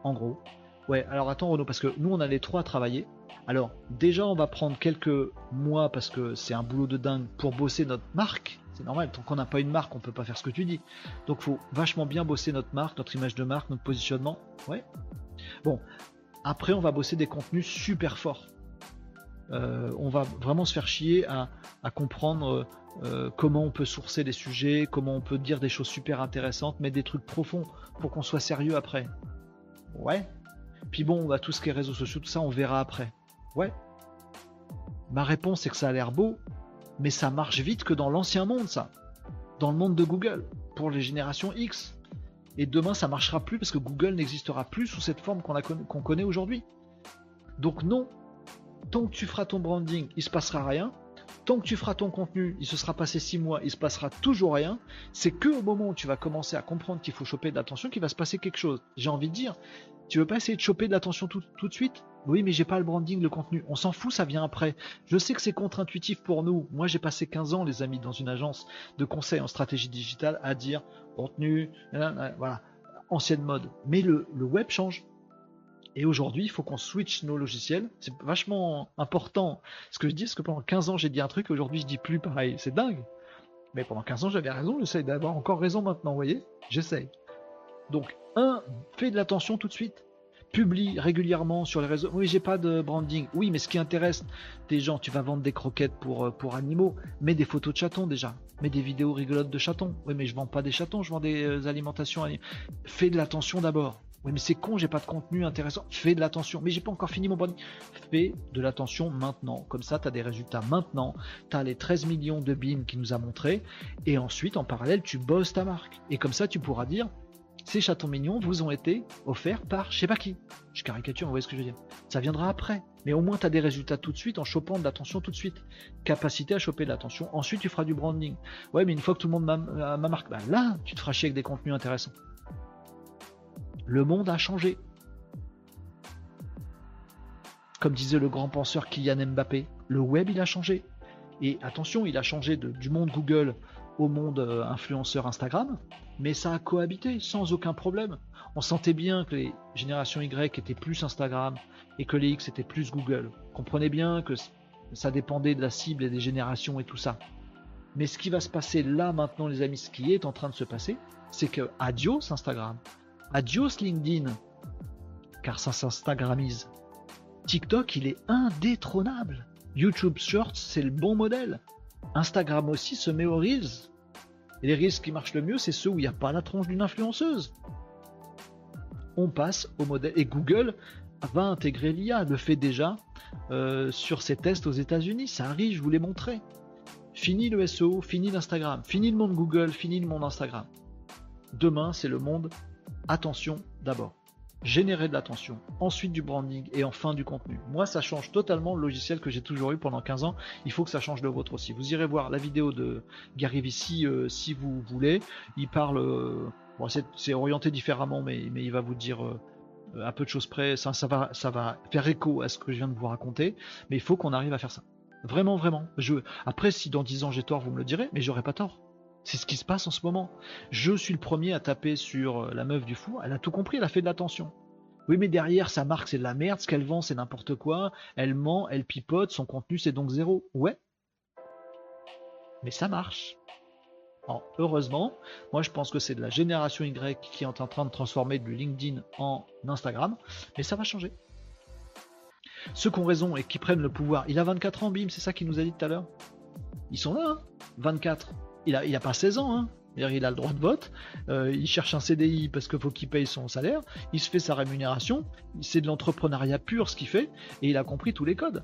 en gros, ouais, alors attends Renaud, parce que nous, on a les trois à travailler. Alors, déjà, on va prendre quelques mois, parce que c'est un boulot de dingue, pour bosser notre marque. C'est normal, tant qu'on n'a pas une marque, on peut pas faire ce que tu dis. Donc, faut vachement bien bosser notre marque, notre image de marque, notre positionnement. Ouais. Bon, après, on va bosser des contenus super forts. Euh, on va vraiment se faire chier à, comprendre euh, comment on peut sourcer des sujets, comment on peut dire des choses super intéressantes, mais des trucs profonds pour qu'on soit sérieux après. Ouais. Puis bon, tout ce qui est réseaux sociaux, tout ça, on verra après. Ouais. Ma réponse est que ça a l'air beau, mais ça marche vite que dans l'ancien monde, ça. Dans le monde de Google, pour les générations X. Et demain, ça marchera plus parce que Google n'existera plus sous cette forme qu'on connaît aujourd'hui. Donc non, tant que tu feras ton branding, il se passera rien. Tant que tu feras ton contenu, il se sera passé six mois, il se passera toujours rien. C'est que au moment où tu vas commencer à comprendre qu'il faut choper de l'attention qu'il va se passer quelque chose. J'ai envie de dire, tu veux pas essayer de choper de l'attention tout, de suite? Oui, mais j'ai pas le branding, le contenu. On s'en fout, ça vient après. Je sais que c'est contre-intuitif pour nous. Moi, j'ai passé 15 ans, les amis, dans une agence de conseil en stratégie digitale à dire contenu, voilà, ancienne mode. Mais le, web change. Et aujourd'hui, il faut qu'on switch nos logiciels. C'est vachement important ce que je dis, parce que pendant 15 ans, j'ai dit un truc, aujourd'hui, je dis plus pareil. C'est dingue. Mais pendant 15 ans, j'avais raison, j'essaye d'avoir encore raison maintenant, vous voyez? J'essaye. Donc, un, fais de l'attention tout de suite. Publie régulièrement sur les réseaux. Oui, j'ai pas de branding. Oui, mais ce qui intéresse des gens, tu vas vendre des croquettes pour, euh, animaux. Mets des photos de chatons déjà. Mets des vidéos rigolotes de chatons. Oui, mais je vends pas des chatons, je vends des euh, alimentations. Fais de l'attention d'abord. Oui, mais c'est con, j'ai pas de contenu intéressant. Fais de l'attention. Mais j'ai pas encore fini mon branding. Fais de l'attention maintenant. Comme ça, tu as des résultats maintenant. Tu as les 13 millions de BIM qui nous a montré. Et ensuite, en parallèle, tu bosses ta marque. Et comme ça, tu pourras dire ces chatons mignons vous ont été offerts par je sais pas qui. Je caricature, vous voyez ce que je veux dire. Ça viendra après. Mais au moins, tu as des résultats tout de suite en chopant de l'attention tout de suite. Capacité à choper de l'attention. Ensuite, tu feras du branding. Ouais, mais une fois que tout le monde m'a ma marque, bah là, tu te feras chier avec des contenus intéressants. Le monde a changé. Comme disait le grand penseur Kylian Mbappé, le web, il a changé. Et attention, il a changé du monde Google au monde euh, influenceur Instagram, mais ça a cohabité sans aucun problème. On sentait bien que les générations Y étaient plus Instagram et que les X étaient plus Google. Comprenez bien que ça dépendait de la cible et des générations et tout ça. Mais ce qui va se passer là maintenant, les amis, ce qui est en train de se passer, c'est que adios Instagram, adios LinkedIn, car ça s'instagramise. TikTok, il est indétrônable. YouTube Shorts, c'est le bon modèle. Instagram aussi se met. Et les Reels qui marchent le mieux, c'est ceux où il n'y a pas la tronche d'une influenceuse. On passe au modèle. Et Google va intégrer l'IA, le fait déjà euh, sur ses tests aux États-Unis. Ça arrive, je vous l'ai montré. Fini le SEO, fini l'Instagram, fini le monde Google, fini le monde Instagram. Demain, c'est le monde attention d'abord. Générer de l'attention, ensuite du branding et enfin du contenu. Moi, ça change totalement le logiciel que j'ai toujours eu pendant 15 ans. Il faut que ça change le vôtre aussi. Vous irez voir la vidéo de Gary Vee euh, si vous voulez. Il parle, euh, c'est orienté différemment, mais, il va vous dire euh, à peu de choses près. Ça, va, ça va faire écho à ce que je viens de vous raconter. Mais il faut qu'on arrive à faire ça. Vraiment, vraiment. Après, si dans 10 ans j'ai tort, vous me le direz, mais j'aurai pas tort. C'est ce qui se passe en ce moment. Je suis le premier à taper sur euh, la meuf du fou. Elle a tout compris, elle a fait de l'attention. Oui, mais derrière, sa marque, c'est de la merde. Ce qu'elle vend, c'est n'importe quoi. Elle ment, elle pipote. Son contenu, c'est donc zéro. Ouais. Mais ça marche. heureusement, moi, je pense que c'est de la génération Y qui est en train de transformer du LinkedIn en Instagram. Mais ça va changer. Ceux qui ont raison et qui prennent le pouvoir. Il a 24 ans, bim, c'est ça qu'il nous a dit tout à l'heure. Ils sont là, hein 24 il a, pas 16 ans, hein. il a le droit de vote, euh, il cherche un CDI parce qu'il faut qu'il paye son salaire, il se fait sa rémunération, c'est de l'entrepreneuriat pur ce qu'il fait, et il a compris tous les codes.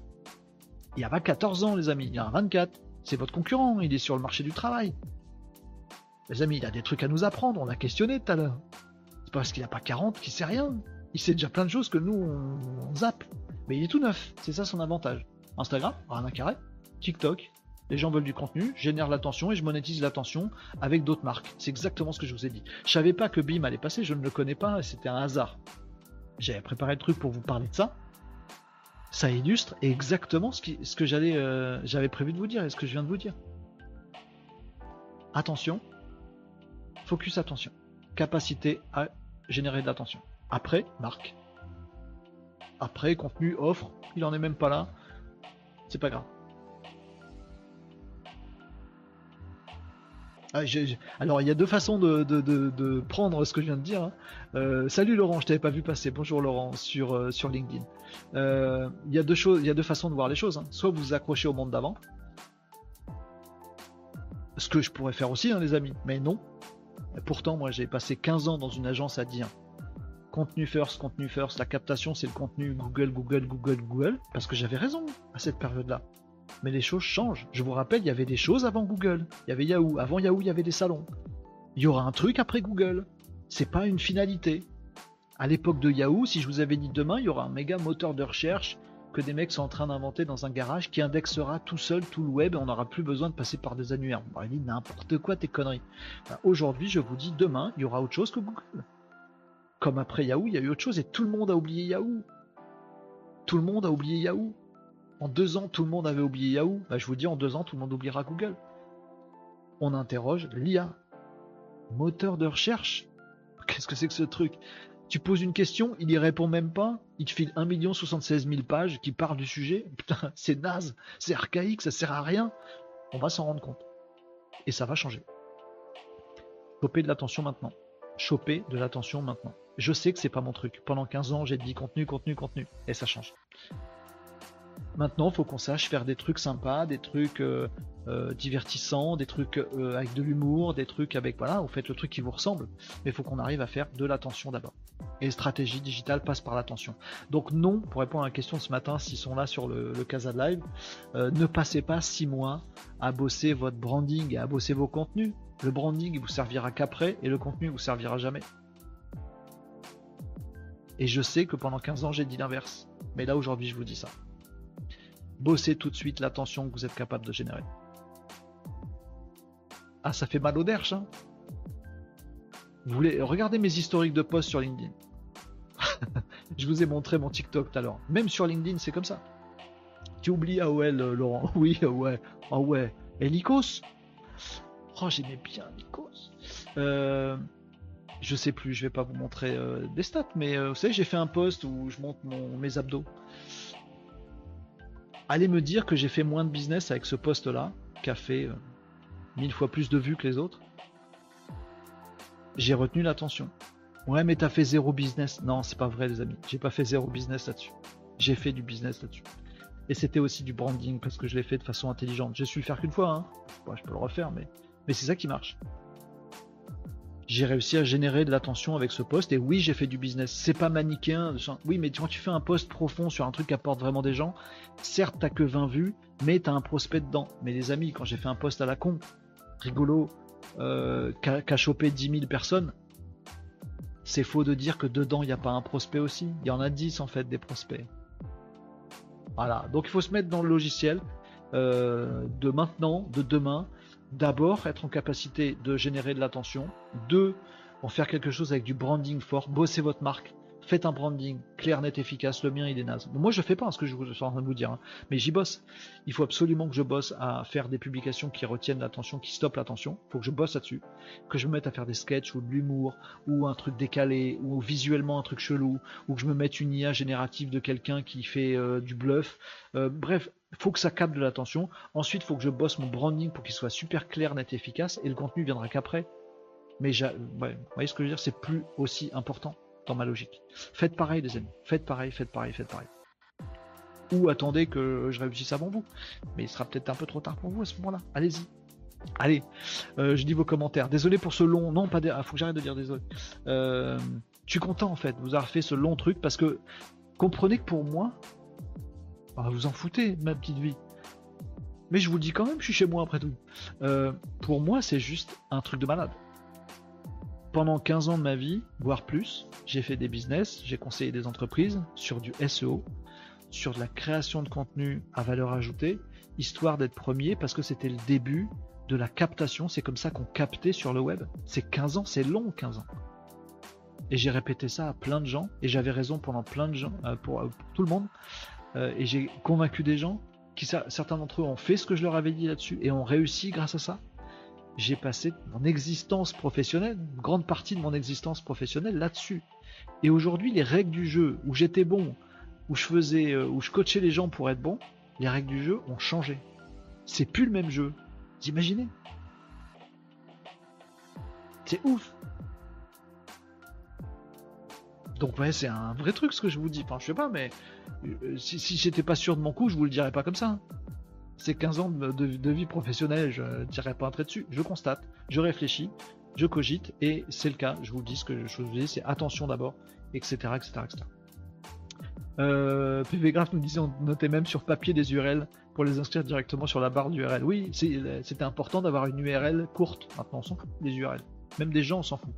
Il a pas 14 ans les amis, il a 24. C'est votre concurrent, il est sur le marché du travail. Les amis, il a des trucs à nous apprendre, on l'a questionné tout à l'heure. C'est parce qu'il a pas 40 qu'il sait rien. Il sait déjà plein de choses que nous on, zappe. Mais il est tout neuf, c'est ça son avantage. Instagram, rien carré. TikTok, les gens veulent du contenu, génère l'attention et je monétise l'attention avec d'autres marques. C'est exactement ce que je vous ai dit. Je savais pas que BIM allait passer, je ne le connais pas, c'était un hasard. J'avais préparé le truc pour vous parler de ça. Ça illustre exactement ce, ce que euh, j'avais prévu de vous dire et ce que je viens de vous dire. Attention, focus attention, capacité à générer de l'attention. Après, marque. Après, contenu, offre, il en est même pas là. C'est pas grave. Ah, alors il y a deux façons de, prendre ce que je viens de dire. Hein. Euh, salut Laurent, je t'avais pas vu passer. Bonjour Laurent sur, euh, LinkedIn. Euh, il y a deux choses, il y a deux façons de voir les choses. Hein. Soit vous vous accrochez au monde d'avant, ce que je pourrais faire aussi, hein, les amis. Mais non. pourtant, moi, j'ai passé 15 ans dans une agence à dire contenu first, contenu first. La captation, c'est le contenu Google, Google, Google, Google, parce que j'avais raison à cette période-là. Mais les choses changent. Je vous rappelle, il y avait des choses avant Google. Il y avait Yahoo. Avant Yahoo, il y avait des salons. Il y aura un truc après Google. C'est pas une finalité. À l'époque de Yahoo, si je vous avais dit demain, il y aura un méga moteur de recherche que des mecs sont en train d'inventer dans un garage qui indexera tout seul tout le web et on n'aura plus besoin de passer par des annuaires. On dit n'importe quoi tes conneries. Aujourd'hui, je vous dis demain, il y aura autre chose que Google. Comme après Yahoo, il y a eu autre chose et tout le monde a oublié Yahoo. Tout le monde a oublié Yahoo. En deux ans, tout le monde avait oublié Yahoo. Bah, je vous dis, en deux ans, tout le monde oubliera Google. On interroge l'IA. Moteur de recherche <laughs> Qu'est-ce que c'est que ce truc? Tu poses une question, il y répond même pas. Il te file 1 76 000 pages qui parlent du sujet. <laughs> Putain, c'est naze, c'est archaïque, ça sert à rien. On va s'en rendre compte. Et ça va changer. Choper de l'attention maintenant. Choper de l'attention maintenant. Je sais que c'est pas mon truc. Pendant 15 ans, j'ai dit contenu, contenu, contenu. Et ça change. Maintenant, il faut qu'on sache faire des trucs sympas, des trucs euh, euh, divertissants, des trucs euh, avec de l'humour, des trucs avec voilà, vous faites le truc qui vous ressemble, mais il faut qu'on arrive à faire de l'attention d'abord. Et stratégie digitale passe par l'attention. Donc non, pour répondre à la question de ce matin, s'ils sont là sur le, Casa Live, ne passez pas six mois à bosser votre branding et à bosser vos contenus. Le branding il vous servira qu'après et le contenu vous servira jamais. Et je sais que pendant 15 ans j'ai dit l'inverse. Mais là aujourd'hui je vous dis ça bossez tout de suite l'attention que vous êtes capable de générer. Ah, ça fait mal au derche, hein Vous voulez regardez mes historiques de posts sur LinkedIn. <laughs> Je vous ai montré mon TikTok tout à l'heure. Même sur LinkedIn, c'est comme ça. Tu oublies AOL, euh, Laurent. <laughs> Oui, ouais. Ah ouais. Et Nikos? Oh, j'aimais bien Nikos. Euh, je sais plus, je vais pas vous montrer euh, des stats, mais vous savez, j'ai fait un post où je montre mes abdos allez me dire que j'ai fait moins de business avec ce poste-là, qui a fait euh, mille fois plus de vues que les autres. J'ai retenu l'attention. Ouais, mais t'as fait zéro business. Non, c'est pas vrai, les amis. J'ai pas fait zéro business là-dessus. J'ai fait du business là-dessus. Et c'était aussi du branding parce que je l'ai fait de façon intelligente. J'ai su le faire qu'une fois. Hein. je peux le refaire, mais, mais c'est ça qui marche j'ai réussi à générer de l'attention avec ce poste et oui j'ai fait du business c'est pas manichéen oui mais quand tu fais un post profond sur un truc qui apporte vraiment des gens certes t'as que 20 vues mais t'as un prospect dedans mais les amis quand j'ai fait un post à la con rigolo euh, qu'a chopé 10 000 personnes c'est faux de dire que dedans il n'y a pas un prospect aussi. Il y en a 10 en fait des prospects. Voilà, donc il faut se mettre dans le logiciel euh, de maintenant, de demain. D'abord, être en capacité de générer de l'attention. Deux, en faire quelque chose avec du branding fort, bosser votre marque, faites un branding clair, net, efficace. Le mien, il est naze. Moi, je fais pas ce que je suis en train de vous dire, hein. mais j'y bosse. Il faut absolument que je bosse à faire des publications qui retiennent l'attention, qui stoppent l'attention. Il faut que je bosse là-dessus, que je me mette à faire des sketchs ou de l'humour ou un truc décalé ou visuellement un truc chelou ou que je me mette une IA générative de quelqu'un qui fait euh, du bluff. Euh, bref, faut que ça capte de l'attention. Ensuite, faut que je bosse mon branding pour qu'il soit super clair, net, efficace, et le contenu viendra qu'après. Mais vous voyez ce que je veux dire, c'est plus aussi important dans ma logique. Faites pareil, les amis. Faites pareil, faites pareil, faites pareil. Ou attendez que je réussisse avant vous. Mais il sera peut-être un peu trop tard pour vous à ce moment-là. Allez-y. Allez, euh, je dis vos commentaires. Désolé pour ce long. Non, pas. Dé... Ah, faut que j'arrête de dire désolé. Euh, je suis content en fait. Vous avez fait ce long truc parce que comprenez que pour moi, bah, vous en foutez ma petite vie. Mais je vous le dis quand même, je suis chez moi après tout. Euh, pour moi, c'est juste un truc de malade pendant 15 ans de ma vie, voire plus, j'ai fait des business, j'ai conseillé des entreprises sur du SEO, sur de la création de contenu à valeur ajoutée, histoire d'être premier parce que c'était le début de la captation. C'est comme ça qu'on captait sur le web. C'est 15 ans, c'est long 15 ans. Et j'ai répété ça à plein de gens et j'avais raison pendant plein de gens, euh, pour, euh, tout le monde. Euh, et j'ai convaincu des gens qui certains d'entre eux ont fait ce que je leur avais dit là-dessus et ont réussi grâce à ça j'ai passé mon existence professionnelle, une grande partie de mon existence professionnelle là-dessus. Et aujourd'hui, les règles du jeu où j'étais bon, où je faisais, euh, où je coachais les gens pour être bon, les règles du jeu ont changé. C'est plus le même jeu. Vous imaginez? C'est ouf. Donc ouais, c'est un vrai truc ce que je vous dis. Enfin, je sais pas, mais euh, si, si j'étais pas sûr de mon coup, je vous le dirais pas comme ça. C'est 15 ans de, vie professionnelle, je ne dirais pas un trait dessus. Je constate, je réfléchis, je cogite, et c'est le cas. Je vous dis, ce que je vous dis, c'est attention d'abord, etc., etc., etc. PV Graph nous disait, on notait même sur papier des URL pour les inscrire directement sur la barre d'URL. Oui, c'était important d'avoir une URL courte. Maintenant, on s'en fout des URL. Même des gens, on s'en fout.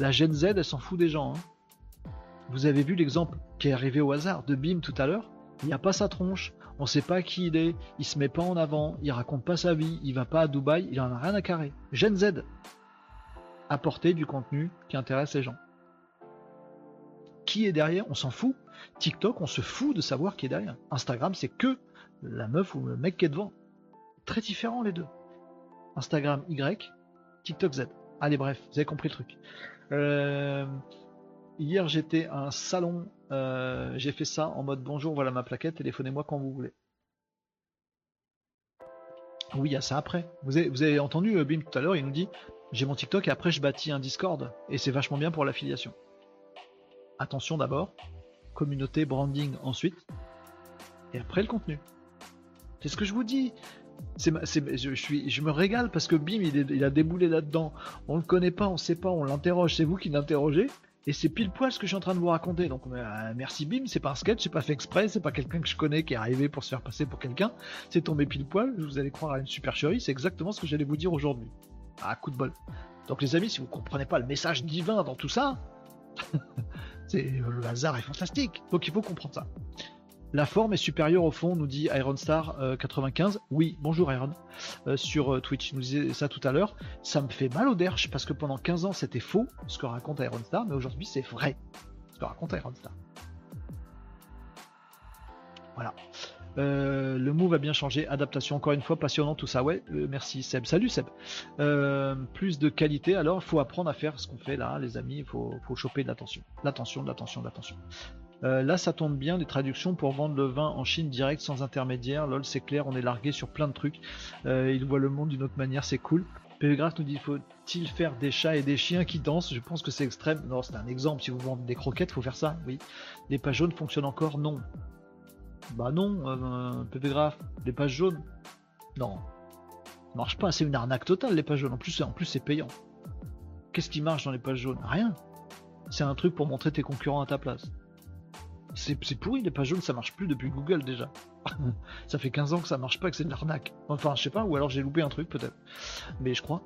La Gen Z, elle s'en fout des gens. Hein. Vous avez vu l'exemple qui est arrivé au hasard de BIM tout à l'heure? Il n'y a pas sa tronche, on sait pas qui il est, il se met pas en avant, il raconte pas sa vie, il va pas à Dubaï, il en a rien à carrer. Gen Z, apporter du contenu qui intéresse les gens. Qui est derrière On s'en fout. TikTok, on se fout de savoir qui est derrière. Instagram, c'est que la meuf ou le mec qui est devant. Très différents les deux. Instagram Y, TikTok Z. Allez bref, vous avez compris le truc. Euh, hier j'étais à un salon euh, j'ai fait ça en mode bonjour, voilà ma plaquette, téléphonez-moi quand vous voulez. Oui, il y a ça après. Vous avez, entendu euh, Bim tout à l'heure, il nous dit j'ai mon TikTok et après je bâtis un Discord et c'est vachement bien pour l'affiliation. Attention d'abord, communauté, branding ensuite, et après le contenu. C'est ce que je vous dis. je, me régale parce que Bim il, il a déboulé là-dedans. On le connaît pas, on sait pas, on l'interroge. C'est vous qui l'interrogez. Et c'est pile poil ce que je suis en train de vous raconter. Donc euh, merci Bim, c'est pas un sketch, c'est pas fait exprès, c'est pas quelqu'un que je connais qui est arrivé pour se faire passer pour quelqu'un. C'est tombé pile poil, vous allez croire à une supercherie, c'est exactement ce que j'allais vous dire aujourd'hui. Ah, coup de bol. Donc les amis, si vous comprenez pas le message divin dans tout ça, <laughs> c'est le hasard est fantastique. Donc il faut comprendre ça. La forme est supérieure au fond, nous dit IronStar95. Euh, oui, bonjour Iron. Euh, sur euh, Twitch, il nous disait ça tout à l'heure. Ça me fait mal au derche parce que pendant 15 ans c'était faux ce que raconte IronStar, mais aujourd'hui c'est vrai ce que raconte IronStar. Voilà. le move a bien changé, adaptation encore une fois, passionnant tout ça. Ouais, merci Seb. Salut Seb. plus de qualité, alors il faut apprendre à faire ce qu'on fait là, les amis. Il faut, faut choper de l'attention. L'attention, de l'attention, de l'attention. Euh, là, ça tombe bien, les traductions pour vendre le vin en Chine direct sans intermédiaire. Lol, c'est clair, on est largué sur plein de trucs. Euh, il voit le monde d'une autre manière, c'est cool. Pégraphe nous dit faut-il faire des chats et des chiens qui dansent? Je pense que c'est extrême. Non, c'est un exemple. Si vous vendez des croquettes, faut faire ça. Oui. Les pages jaunes fonctionnent encore? Non. Bah non, euh. Les pages jaunes? Non. Marche pas. C'est une arnaque totale les pages jaunes. Plus, en plus c'est payant. Qu'est-ce qui marche dans les pages jaunes? Rien. C'est un truc pour montrer tes concurrents à ta place. C'est pourri, les pages jaunes, ça marche plus depuis Google déjà. <laughs> ça fait 15 ans que ça marche pas, que c'est de l'arnaque. Enfin, je sais pas, ou alors j'ai loupé un truc peut-être. Mais je crois.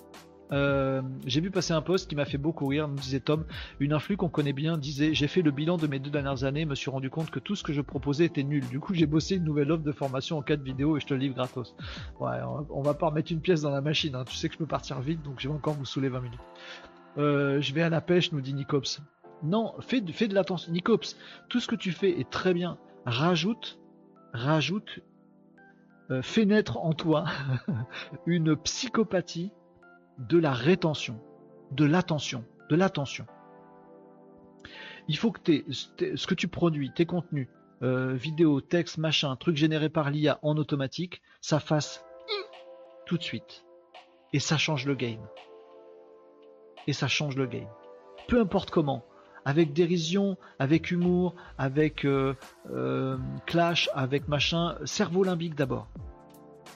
Euh, j'ai vu passer un post qui m'a fait beaucoup rire, nous disait Tom. Une influe qu'on connaît bien disait J'ai fait le bilan de mes deux dernières années, me suis rendu compte que tout ce que je proposais était nul. Du coup, j'ai bossé une nouvelle offre de formation en 4 vidéos et je te le livre gratos. Ouais, on va pas remettre une pièce dans la machine. Hein. Tu sais que je peux partir vite, donc je vais encore vous saouler 20 minutes. Euh, je vais à la pêche, nous dit Nicops. Non, fais, de l'attention. Nicops, tout ce que tu fais est très bien. Rajoute, rajoute, euh, fais naître en toi <laughs> une psychopathie de la rétention, de l'attention, de l'attention. Il faut que ce que tu produis, tes contenus, euh, vidéos, textes, machin, trucs générés par l'IA en automatique, ça fasse <clears throat> tout de suite. Et ça change le game. Et ça change le game. Peu importe comment. Avec dérision, avec humour, avec euh, euh, clash, avec machin, cerveau limbique d'abord.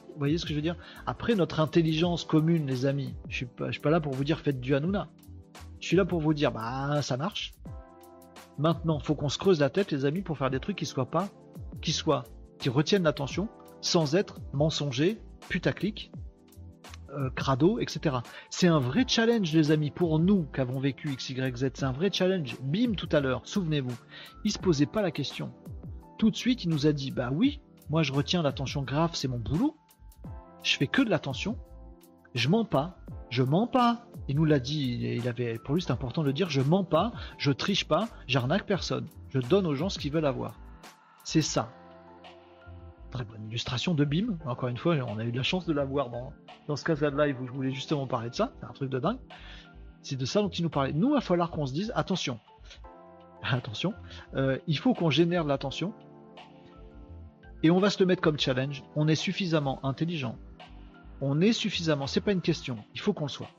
Vous voyez ce que je veux dire? Après, notre intelligence commune, les amis, je suis suis pas là pour vous dire faites du Hanouna. Je suis là pour vous dire, bah ça marche. Maintenant, faut qu'on se creuse la tête, les amis, pour faire des trucs qui soient pas, qui soient, qui retiennent l'attention, sans être mensongers, putaclic, euh, crado, etc. C'est un vrai challenge, les amis, pour nous qui avons vécu XYZ. C'est un vrai challenge. Bim tout à l'heure, souvenez-vous, il se posait pas la question. Tout de suite, il nous a dit, bah oui, moi je retiens l'attention grave, c'est mon boulot je fais que de l'attention, je mens pas, je mens pas. Il nous l'a dit, il avait, pour lui c'est important de le dire, je mens pas, je triche pas, j'arnaque personne, je donne aux gens ce qu'ils veulent avoir. C'est ça. Très bonne illustration de BIM, encore une fois, on a eu de la chance de l'avoir dans, dans ce cas de live où je voulais justement parler de ça, c'est un truc de dingue. C'est de ça dont il nous parlait. Nous, il va falloir qu'on se dise, attention, <laughs> attention, euh, il faut qu'on génère de l'attention, et on va se le mettre comme challenge. On est suffisamment intelligent, on est suffisamment, c'est pas une question, il faut qu'on le soit.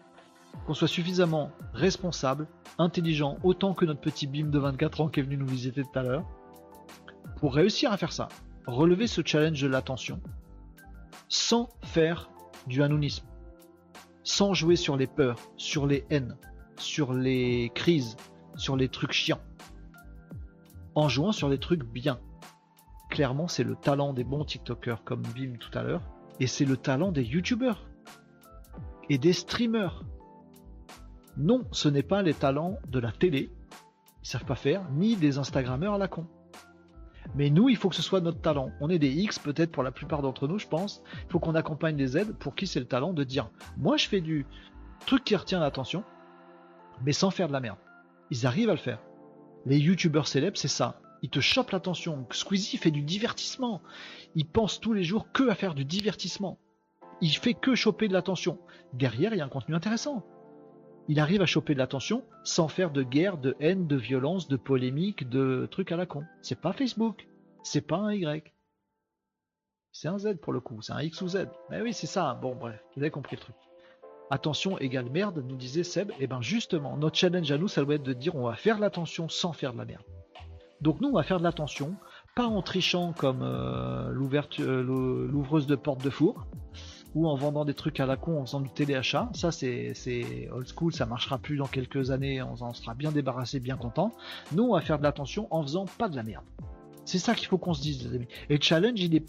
Qu'on soit suffisamment responsable, intelligent, autant que notre petit bim de 24 ans qui est venu nous visiter tout à l'heure, pour réussir à faire ça, relever ce challenge de l'attention, sans faire du anonymisme, sans jouer sur les peurs, sur les haines, sur les crises, sur les trucs chiants, en jouant sur les trucs bien. Clairement, c'est le talent des bons TikTokers comme Bim tout à l'heure, et c'est le talent des youtubeurs et des streamers. Non, ce n'est pas les talents de la télé, ils savent pas faire, ni des Instagrammeurs à la con. Mais nous, il faut que ce soit notre talent. On est des X peut-être pour la plupart d'entre nous, je pense. Il faut qu'on accompagne des Z pour qui c'est le talent de dire moi je fais du truc qui retient l'attention, mais sans faire de la merde. Ils arrivent à le faire. Les youtubeurs célèbres, c'est ça. Ils te chopent l'attention. Squeezie fait du divertissement il pense tous les jours que à faire du divertissement. Il fait que choper de l'attention. Derrière, il y a un contenu intéressant. Il arrive à choper de l'attention sans faire de guerre, de haine, de violence, de polémique, de trucs à la con. C'est pas Facebook. C'est pas un Y. C'est un Z pour le coup. C'est un X ou Z. Mais oui, c'est ça. Bon, bref. Vous avez compris le truc. Attention égale merde, nous disait Seb. Et eh ben justement, notre challenge à nous, ça doit être de dire on va faire de l'attention sans faire de la merde. Donc nous, on va faire de l'attention pas en trichant comme euh, euh, l'ouvreuse de porte de four en vendant des trucs à la con en faisant du téléachat. Ça, c'est old school, ça marchera plus dans quelques années, on en sera bien débarrassé, bien content. Nous, on va faire de l'attention en faisant pas de la merde. C'est ça qu'il faut qu'on se dise, les amis. Et le challenge, il est,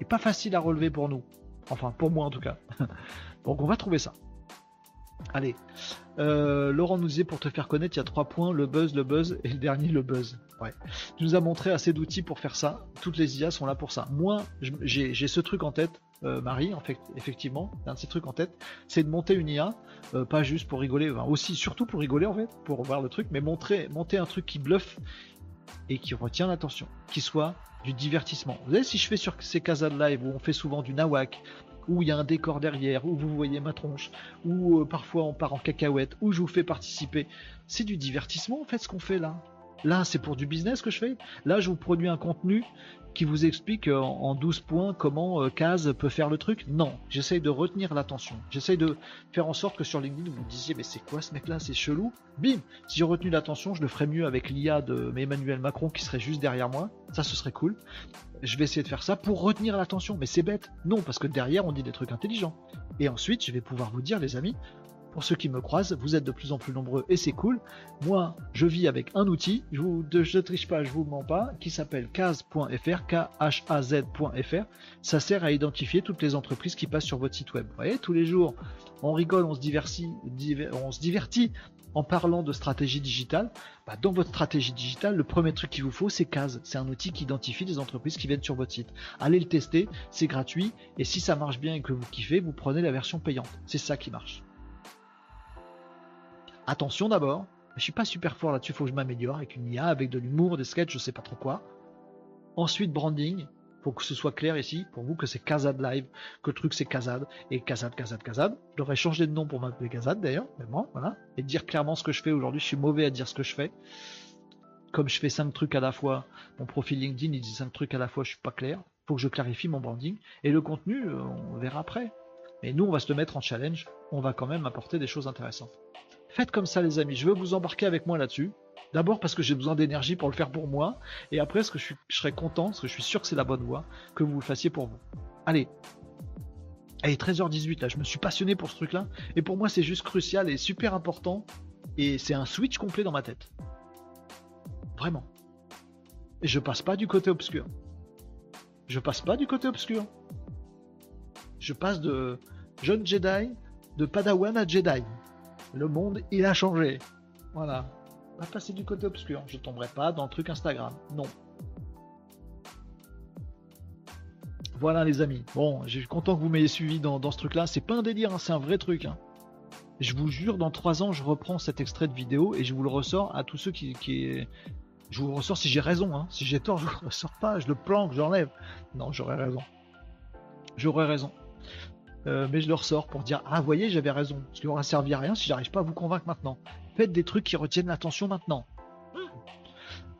est pas facile à relever pour nous. Enfin, pour moi en tout cas. <laughs> Donc, on va trouver ça. Allez, euh, Laurent nous disait pour te faire connaître, il y a trois points le buzz, le buzz et le dernier, le buzz. Ouais. Tu nous as montré assez d'outils pour faire ça. Toutes les IA sont là pour ça. Moi, j'ai ce truc en tête, euh, Marie, en fait, effectivement, un de ces trucs en tête, c'est de monter une IA, euh, pas juste pour rigoler, aussi, surtout pour rigoler en fait, pour voir le truc, mais montrer, monter un truc qui bluffe et qui retient l'attention, qui soit du divertissement. Vous savez, si je fais sur ces casas de live où on fait souvent du nawak, où il y a un décor derrière, où vous voyez ma tronche, où euh, parfois on part en cacahuète, où je vous fais participer. C'est du divertissement en fait ce qu'on fait là. Là, c'est pour du business que je fais. Là, je vous produis un contenu qui vous explique euh, en 12 points comment Case euh, peut faire le truc. Non, j'essaye de retenir l'attention. J'essaye de faire en sorte que sur LinkedIn, vous me disiez, mais c'est quoi ce mec-là? C'est chelou. Bim Si j'ai retenu l'attention, je le ferais mieux avec l'IA de Emmanuel Macron qui serait juste derrière moi. Ça, ce serait cool je vais essayer de faire ça pour retenir l'attention. Mais c'est bête. Non, parce que derrière, on dit des trucs intelligents. Et ensuite, je vais pouvoir vous dire, les amis, pour ceux qui me croisent, vous êtes de plus en plus nombreux et c'est cool. Moi, je vis avec un outil, je ne triche pas, je vous mens pas, qui s'appelle Kaz.fr, K-H-A-Z.fr. Ça sert à identifier toutes les entreprises qui passent sur votre site web. Vous voyez, tous les jours, on rigole, on se divertit, en parlant de stratégie digitale, bah, dans votre stratégie digitale, le premier truc qu'il vous faut, c'est CAS. C'est un outil qui identifie des entreprises qui viennent sur votre site. Allez le tester, c'est gratuit, et si ça marche bien et que vous kiffez, vous prenez la version payante. C'est ça qui marche. Attention d'abord, je suis pas super fort là-dessus, il faut que je m'améliore avec une IA, avec de l'humour, des sketchs, je sais pas trop quoi. Ensuite, branding, pour que ce soit clair ici, pour vous que c'est Kazad Live, que le truc c'est Kazad, et Kazad, Kazad, Kazad. J'aurais changé de nom pour m'appeler Kazad d'ailleurs, mais bon, voilà. Et dire clairement ce que je fais aujourd'hui, je suis mauvais à dire ce que je fais. Comme je fais 5 trucs à la fois, mon profil LinkedIn il dit 5 trucs à la fois, je suis pas clair. Faut que je clarifie mon branding. Et le contenu, euh, on verra après. Mais nous, on va se mettre en challenge. On va quand même apporter des choses intéressantes. Faites comme ça, les amis. Je veux vous embarquer avec moi là-dessus. D'abord parce que j'ai besoin d'énergie pour le faire pour moi, et après parce que je, serais content, parce que je suis sûr que c'est la bonne voie, que vous le fassiez pour vous. Allez. Allez, 13h18 là, je me suis passionné pour ce truc-là, et pour moi c'est juste crucial et super important, et c'est un switch complet dans ma tête. Vraiment. Et je passe pas du côté obscur. Je passe pas du côté obscur. Je passe de jeune Jedi, de Padawan à Jedi. Le monde, il a changé. Voilà pas passer du côté obscur. Je tomberai pas dans le truc Instagram. Non. Voilà les amis. Bon, je suis content que vous m'ayez suivi dans, ce truc-là. C'est pas un délire, hein, c'est un vrai truc. Hein. Je vous jure, dans trois ans, je reprends cet extrait de vidéo et je vous le ressors à tous ceux qui. Je vous ressors si j'ai raison. Hein. Si j'ai tort, je vous le ressors pas. Je le planque, j'enlève. Non, j'aurais raison. J'aurais raison. Euh, mais je le ressors pour dire Ah, voyez, j'avais raison. Ce qui aura servi à rien si j'arrive pas à vous convaincre maintenant. Faites des trucs qui retiennent l'attention maintenant.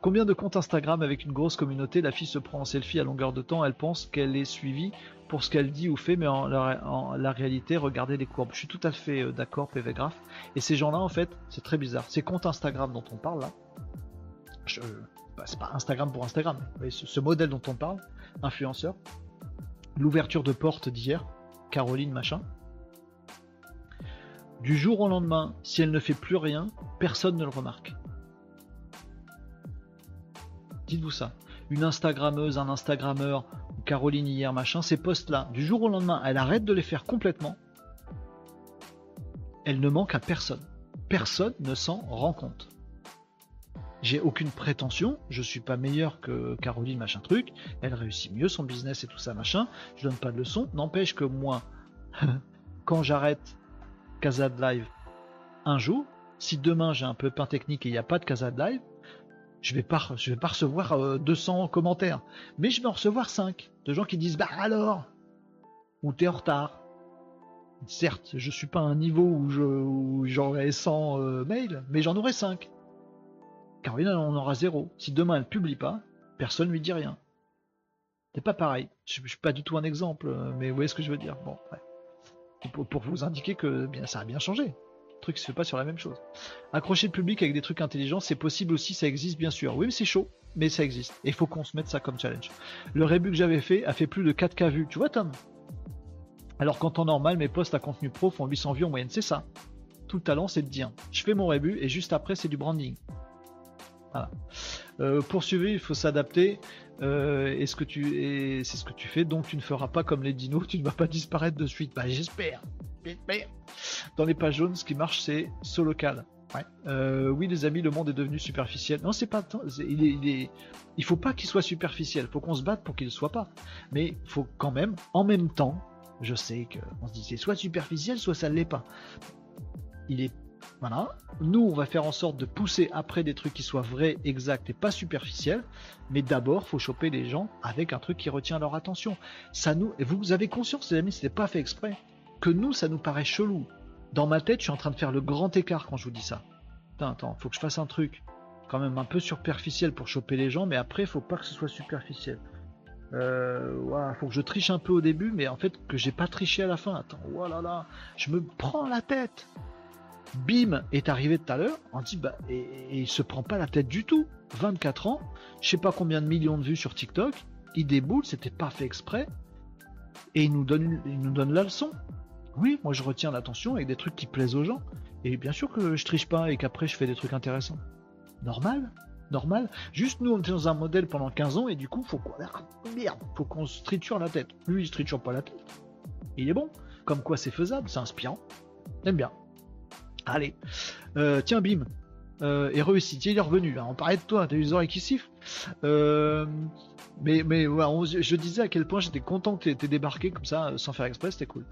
Combien de comptes Instagram avec une grosse communauté, la fille se prend en selfie à longueur de temps, elle pense qu'elle est suivie pour ce qu'elle dit ou fait, mais en la, réalité, regardez les courbes. Je suis tout à fait euh, d'accord, PV Graph. Et ces gens-là, en fait, c'est très bizarre. Ces comptes Instagram dont on parle là, bah, c'est pas Instagram pour Instagram, mais ce modèle dont on parle, influenceur, l'ouverture de porte d'hier, Caroline machin, du jour au lendemain, si elle ne fait plus rien, personne ne le remarque. Dites-vous ça. Une Instagrammeuse, un Instagrammeur, Caroline hier, machin, ces posts-là, du jour au lendemain, elle arrête de les faire complètement. Elle ne manque à personne. Personne ne s'en rend compte. J'ai aucune prétention, je suis pas meilleur que Caroline machin truc, elle réussit mieux son business et tout ça machin, je donne pas de leçons, n'empêche que moi, <laughs> quand j'arrête Casade Live un jour, si demain j'ai un peu pain technique et il n'y a pas de Casade Live, je vais pas, vais pas recevoir 200 euh, commentaires, mais je vais en recevoir 5 de gens qui disent bah alors? Ou t'es en retard. Certes, je suis pas à un niveau où j'aurai 100 euh, mails, mais j'en aurai 5. Caroline on aura 0. Si demain elle publie pas, personne lui dit rien. C'est pas pareil. Je, je, suis pas du tout un exemple, mais vous voyez ce que je veux dire. Bon, pour, vous indiquer que bien, ça a bien changé. Le truc se fait pas sur la même chose. Accrocher le public avec des trucs intelligents, c'est possible aussi, ça existe bien sûr. Oui, mais c'est chaud, mais ça existe. Et il faut qu'on se mette ça comme challenge. Le rébut que j'avais fait a fait plus de 4K vues. Tu vois, Tom? Alors qu'en temps normal, mes posts à contenu pro font 800 vues en moyenne. C'est ça. Tout le talent, c'est de dire je fais mon rébut et juste après, c'est du branding. Voilà. Euh, il faut s'adapter. Euh, et ce que tu c'est ce que tu fais, donc tu ne feras pas comme les dinos, tu ne vas pas disparaître de suite. Bah j'espère. Dans les pages jaunes, ce qui marche, c'est local. Euh, oui, les amis, le monde est devenu superficiel. Non, c'est pas. Il, est, il, il faut pas qu'il soit superficiel. Faut qu'on se batte pour qu'il ne soit pas. Mais il faut quand même, en même temps, je sais qu'on se dit c'est soit superficiel, soit ça ne l'est pas. Il est voilà. Nous, on va faire en sorte de pousser après des trucs qui soient vrais, exacts et pas superficiels. Mais d'abord, faut choper les gens avec un truc qui retient leur attention. Ça nous, et vous avez conscience, les amis, c'était pas fait exprès, que nous, ça nous paraît chelou. Dans ma tête, je suis en train de faire le grand écart quand je vous dis ça. Attends, attends, faut que je fasse un truc quand même un peu superficiel pour choper les gens, mais après, faut pas que ce soit superficiel. Euh, faut que je triche un peu au début, mais en fait que j'ai pas triché à la fin. Attends, voilà là, je me prends la tête. Bim est arrivé tout à l'heure, on dit bah et, il se prend pas la tête du tout. 24 ans, je sais pas combien de millions de vues sur TikTok, il déboule, c'était pas fait exprès, et il nous donne, il nous donne la leçon. Oui, moi je retiens l'attention avec des trucs qui plaisent aux gens. Et bien sûr que je triche pas et qu'après je fais des trucs intéressants. Normal Normal Juste nous, on était dans un modèle pendant 15 ans et du coup, faut qu'on. Merde, faut qu'on se triture la tête. Lui, il se triture pas la tête. Il est bon. Comme quoi c'est faisable, c'est inspirant. J'aime bien. Allez. Euh, tiens, bim. Euh, et réussi. Il est revenu. Là. On parlait de toi, t'as eu les oreilles qui. Euh, mais, mais je disais à quel point j'étais content que tu aies débarqué comme ça, sans faire exprès, c'était cool.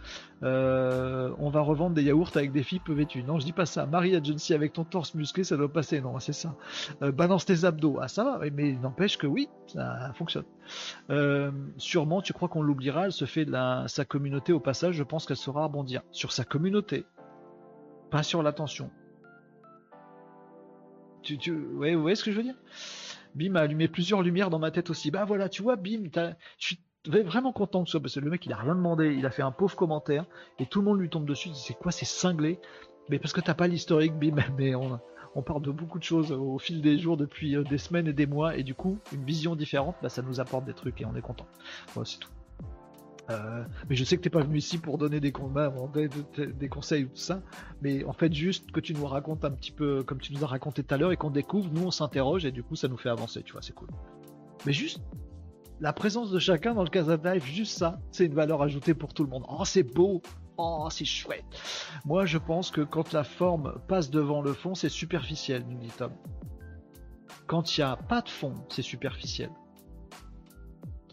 Euh, on va revendre des yaourts avec des filles peu vêtues. Non, je dis pas ça. Marie Agency avec ton torse musclé, ça doit passer. Non, c'est ça. Euh, balance tes abdos. Ah, ça va, mais n'empêche que oui, ça fonctionne. Euh, sûrement, tu crois qu'on l'oubliera, elle se fait de la, sa communauté au passage, je pense qu'elle saura rebondir. Sur sa communauté, pas sur l'attention. Tu, tu, ouais, vous voyez ce que je veux dire? Bim a allumé plusieurs lumières dans ma tête aussi. Bah voilà, tu vois, Bim, je suis vraiment content que ce soit, parce que le mec il a rien demandé, il a fait un pauvre commentaire, et tout le monde lui tombe dessus, c'est quoi, c'est cinglé? Mais parce que t'as pas l'historique, Bim, <laughs> mais on, on parle de beaucoup de choses au fil des jours, depuis euh, des semaines et des mois, et du coup, une vision différente, bah, ça nous apporte des trucs et on est content. Voilà, c'est tout. Euh, mais je sais que t'es pas venu ici pour donner des, conseils ou tout ça, mais en fait juste que tu nous racontes un petit peu comme tu nous as raconté tout à l'heure et qu'on découvre, nous on s'interroge et du coup ça nous fait avancer, tu vois, c'est cool. Mais juste la présence de chacun dans le Casa Live, juste ça, c'est une valeur ajoutée pour tout le monde. Oh c'est beau, oh c'est chouette. Moi je pense que quand la forme passe devant le fond, c'est superficiel, nous dit Tom. Quand il n'y a pas de fond, c'est superficiel.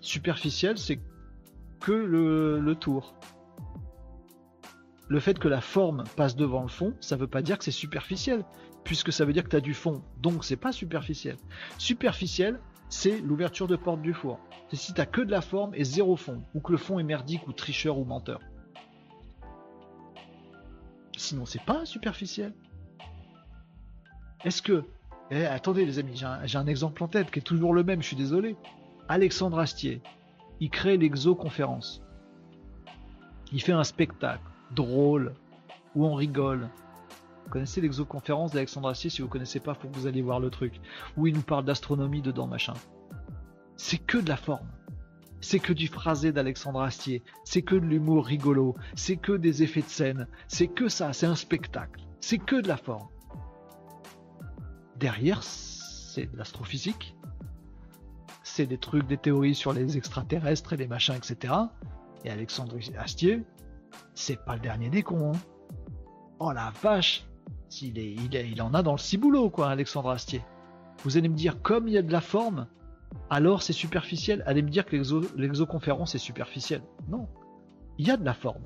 Superficiel, c'est que le, tour. Le fait que la forme passe devant le fond, ça veut pas dire que c'est superficiel, puisque ça veut dire que tu as du fond, donc c'est pas superficiel. Superficiel, c'est l'ouverture de porte du four. C'est si tu que de la forme et zéro fond, ou que le fond est merdique ou tricheur ou menteur. Sinon, c'est pas superficiel. Est-ce que. Eh, attendez, les amis, j'ai un, exemple en tête qui est toujours le même, je suis désolé. Alexandre Astier, il crée l'exoconférence. Il fait un spectacle drôle où on rigole. Vous connaissez l'exoconférence d'Alexandre Astier Si vous connaissez pas, faut que vous alliez voir le truc. Où il nous parle d'astronomie dedans, machin. C'est que de la forme. C'est que du phrasé d'Alexandre Astier. C'est que de l'humour rigolo. C'est que des effets de scène. C'est que ça. C'est un spectacle. C'est que de la forme. Derrière, c'est de l'astrophysique des trucs, des théories sur les extraterrestres et les machins, etc. Et Alexandre Astier, c'est pas le dernier des cons. Hein. Oh la vache il, est, il, il, en a dans le ciboulot, quoi, Alexandre Astier. Vous allez me dire, comme il y a de la forme, alors c'est superficiel. Allez me dire que l'exoconférence est superficielle. Non. Il y a de la forme.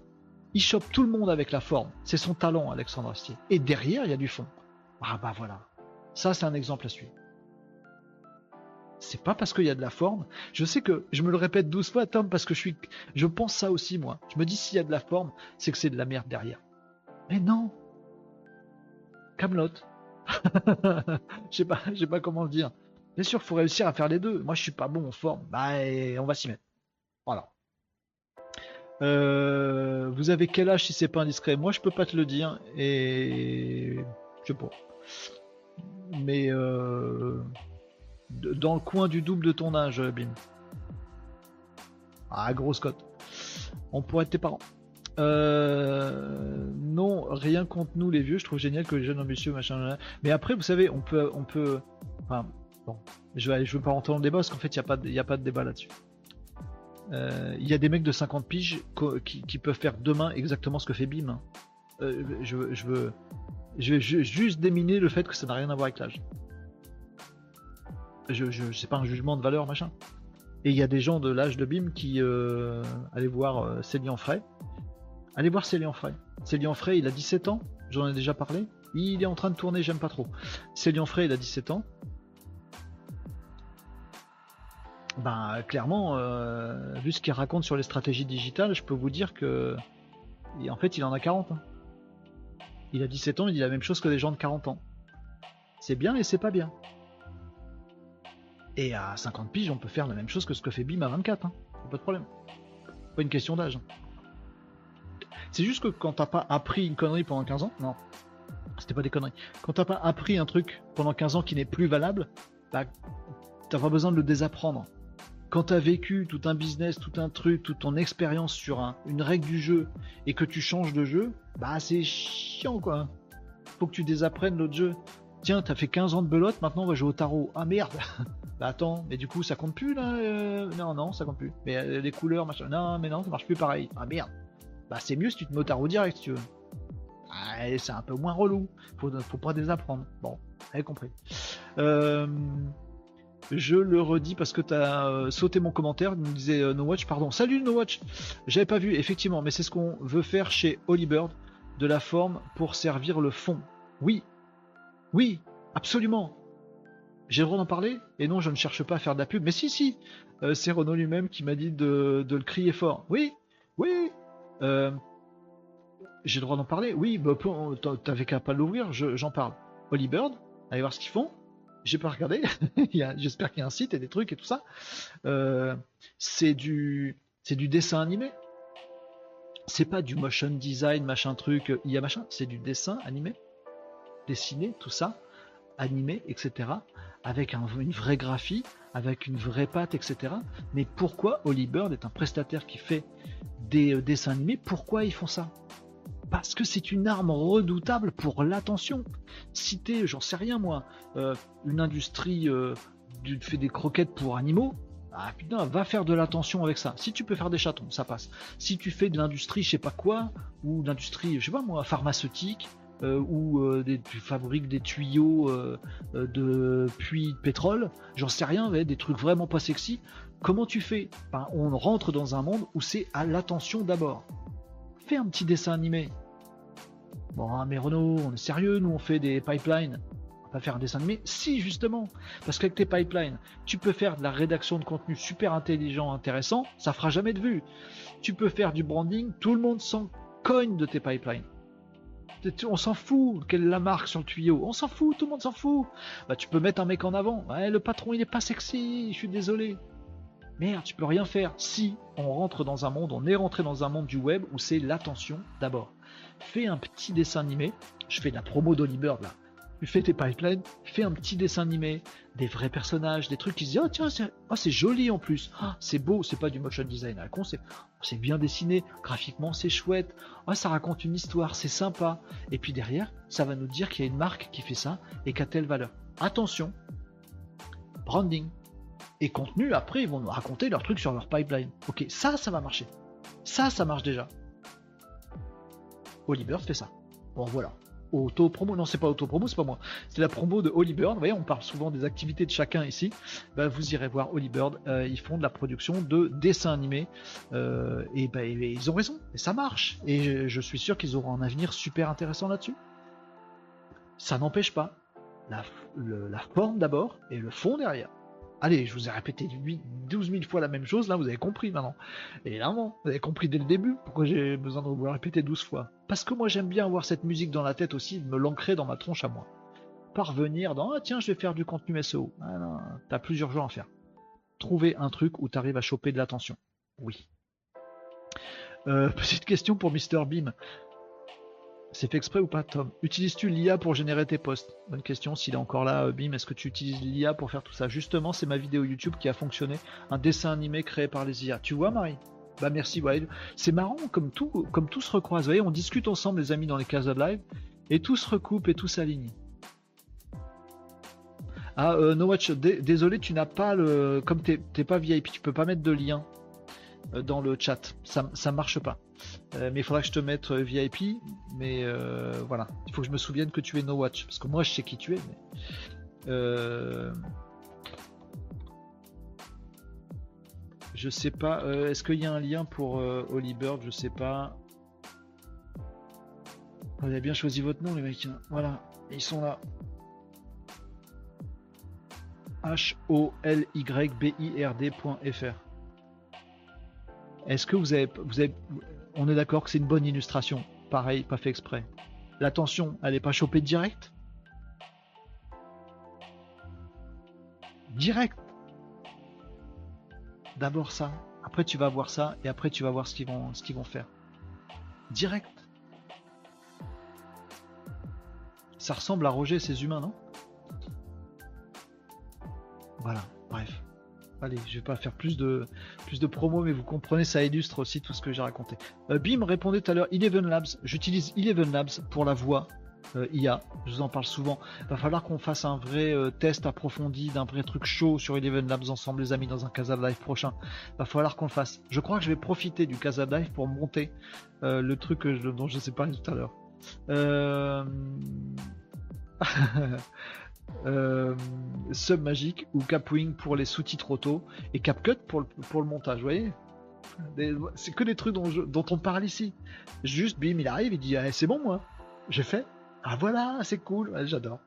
Il chope tout le monde avec la forme. C'est son talent, Alexandre Astier. Et derrière, il y a du fond. Ah bah voilà. Ça, c'est un exemple à suivre c'est pas parce qu'il y a de la forme. Je sais que je me le répète douze fois, Tom, parce que je suis, je pense ça aussi moi. Je me dis s'il y a de la forme, c'est que c'est de la merde derrière. Mais non. Camelot. <laughs> je sais pas, pas comment le dire. Bien sûr, faut réussir à faire les deux. Moi, je suis pas bon en forme. Bah, on va s'y mettre. Voilà. Euh, vous avez quel âge si c'est pas indiscret? Moi, je peux pas te le dire et je sais pas. Mais euh dans le coin du double de ton âge, Bim. Ah, grosse cote. On pourrait être tes parents. Euh, non, rien contre nous les vieux. Je trouve génial que les jeunes ambitieux, machin. Mais après, vous savez, on peut, on peut. Enfin, bon, je vais, je veux pas dans le débat parce qu'en fait, il n'y a a pas de débat là-dessus. Euh, il y a des mecs de 50 piges qui, peuvent faire demain exactement ce que fait Bim. Euh, je, je veux, je veux juste déminer le fait que ça n'a rien à voir avec l'âge je, je c'est pas un jugement de valeur, machin. Et il y a des gens de l'âge de BIM qui euh, allaient voir euh, Célian Frey. Allez voir Célian Frey. Célian Frey, il a 17 ans, j'en ai déjà parlé. Il est en train de tourner, j'aime pas trop. Célian Frey, il a 17 ans. Ben, clairement, euh, vu ce qu'il raconte sur les stratégies digitales, je peux vous dire que. en fait, il en a 40. Hein. Il a 17 ans, il dit la même chose que des gens de 40 ans. C'est bien et c'est pas bien. Et à 50 piges, on peut faire la même chose que ce que fait Bim à 24. Hein. Pas de problème. Pas une question d'âge. C'est juste que quand t'as pas appris une connerie pendant 15 ans, non, c'était pas des conneries. Quand t'as pas appris un truc pendant 15 ans qui n'est plus valable, bah, t'as pas besoin de le désapprendre. quand tu as vécu tout un business, tout un truc, toute ton expérience sur une règle du jeu et que tu changes de jeu, bah c'est chiant quoi. Faut que tu désapprennes l'autre jeu. Tiens, t'as fait 15 ans de belote, maintenant on va jouer au tarot. Ah merde <laughs> Bah attends, mais du coup ça compte plus là euh, Non, non, ça compte plus. Mais euh, les couleurs, machin. Non, mais non, ça marche plus pareil. Ah merde Bah c'est mieux si tu te mets au direct si tu veux. Ah, c'est un peu moins relou. Faut, faut pas désapprendre. Bon, avez compris. Euh, je le redis parce que tu as sauté mon commentaire, nous disait euh, No Watch, pardon. Salut No Watch J'avais pas vu, effectivement, mais c'est ce qu'on veut faire chez Holybird, de la forme pour servir le fond. Oui, oui, absolument. J'ai le droit d'en parler? Et non, je ne cherche pas à faire de la pub, mais si, si euh, C'est Renault lui-même qui m'a dit de, le crier fort. Oui, oui J'ai le droit d'en parler? Oui, bah, t'avais qu'à pas l'ouvrir, j'en parle. Holybird, allez voir ce qu'ils font j'ai pas regardé. <laughs> J'espère qu'il y a un site et des trucs et tout ça. Euh, c'est du, du dessin animé. C'est pas du motion design, machin truc, il y a machin. C'est du dessin animé, dessiné, tout ça, animé, etc. Avec une vraie graphie, avec une vraie patte, etc. Mais pourquoi Holly Bird est un prestataire qui fait des euh, dessins animés Pourquoi ils font ça? Parce que c'est une arme redoutable pour l'attention. Si t'es, j'en sais rien moi, euh, une industrie euh, qui fait des croquettes pour animaux, ah putain, va faire de l'attention avec ça. Si tu peux faire des chatons, ça passe. Si tu fais de l'industrie, je sais pas quoi, ou l'industrie, je sais pas moi, pharmaceutique, ou des, tu fabriques des tuyaux de puits de pétrole, j'en sais rien, des trucs vraiment pas sexy. Comment tu fais? Ben, On rentre dans un monde où c'est à l'attention d'abord. Fais un petit dessin animé, Bon, hein, mais Renault, on est sérieux, nous on fait des pipelines. On va pas faire un dessin animé. Si, justement. Parce qu'avec tes pipelines, tu peux faire de la rédaction de contenu super intelligent, intéressant, ça fera jamais de vue. Tu peux faire du branding, tout le monde s'en cogne de tes pipelines. On s'en fout, quelle est la marque sur le tuyau On s'en fout, tout le monde s'en fout. Bah, tu peux mettre un mec en avant. Ouais, le patron, il est pas sexy, je suis désolé. Merde, tu peux rien faire. Si on rentre dans un monde, on est rentré dans un monde du web où c'est l'attention d'abord fais un petit dessin animé. Je fais de la promo d'Olibird là. Fais tes pipelines, fais un petit dessin animé, des vrais personnages, des trucs qui se disent, oh tiens, c'est oh, joli en plus, ah, c'est beau, c'est pas du motion design à con, c'est bien dessiné, graphiquement c'est chouette, oh, ça raconte une histoire, c'est sympa. Et puis derrière, ça va nous dire qu'il y a une marque qui fait ça et qu'a telle valeur. Attention, branding et contenu, après ils vont nous raconter leurs trucs sur leur pipeline. Ok, ça, ça va marcher. Ça, ça marche déjà. Oliver fait ça. Bon voilà. Auto promo, non c'est pas auto promo, c'est pas moi. C'est la promo de Holybird. Vous voyez, on parle souvent des activités de chacun ici. Bah, vous irez voir Holybird. Euh, ils font de la production de dessins animés euh, et, bah, ils ont raison. Et ça marche. Et je, suis sûr qu'ils auront un avenir super intéressant là-dessus. Ça n'empêche pas la forme d'abord et le fond derrière. Allez, je vous ai répété 12 000 fois la même chose, là vous avez compris maintenant. Évidemment, vous avez compris dès le début pourquoi j'ai besoin de vous le répéter 12 fois. Parce que moi j'aime bien avoir cette musique dans la tête aussi, me l'ancrer dans ma tronche à moi. Parvenir dans, ah tiens, je vais faire du contenu SEO. Ah t'as plusieurs jours à faire. Trouver un truc où t'arrives à choper de l'attention. Oui. Euh, <laughs> petite question pour Mr Beam. C'est fait exprès ou pas, Tom? Utilises-tu l'IA pour générer tes posts? Bonne question. S'il est encore là, euh, Bim, est-ce que tu utilises l'IA pour faire tout ça? Justement, c'est ma vidéo YouTube qui a fonctionné. Un dessin animé créé par les IA. Tu vois, Marie? Bah merci, ouais. C'est marrant, comme tout, comme tout se recroise. Vous voyez, on discute ensemble, les amis, dans les cases de live, et tout se recoupe et tout s'aligne. Ah, euh, No Watch, désolé, tu n'as pas le. Comme t'es pas VIP, tu peux pas mettre de lien euh, dans le chat. Ça, ça marche pas. Euh, mais il faudra que je te mette euh, VIP. Mais euh, voilà, il faut que je me souvienne que tu es No Watch. Parce que moi, je sais qui tu es. Mais, je sais pas. Est-ce qu'il y a un lien pour Holy Bird? Je sais pas. Vous avez bien choisi votre nom, les mecs. Hein. Voilà, ils sont là. H-O-L-Y-B-I-R-D.fr. Est-ce que vous avez, vous avez, on est d'accord que c'est une bonne illustration. Pareil, pas fait exprès. L'attention, elle n'est pas chopée direct? Direct. D'abord ça, après tu vas voir ça, et après tu vas voir ce qu'ils vont, faire. Direct. Ça ressemble à Roger ses humains, non? Voilà, bref. Allez, je vais pas faire plus de, plus de promo, mais vous comprenez, ça illustre aussi tout ce que j'ai raconté. Euh, Bim répondait tout à l'heure, Eleven Labs, j'utilise Eleven Labs pour la voix euh, IA, je vous en parle souvent. Va falloir qu'on fasse un vrai euh, test approfondi d'un vrai truc chaud sur Eleven Labs ensemble, les amis, dans un Casa Live prochain. Va falloir qu'on le fasse. Je crois que je vais profiter du Casa Live pour monter le truc dont je sais pas tout à l'heure. Euh... <laughs> euh, Sub Magic ou Capwing pour les sous-titres auto et CapCut pour le, montage, vous voyez C'est que des trucs dont, on parle ici. Juste, bim, il arrive, il dit ah, c'est bon moi, j'ai fait. Ah voilà, c'est cool, j'adore.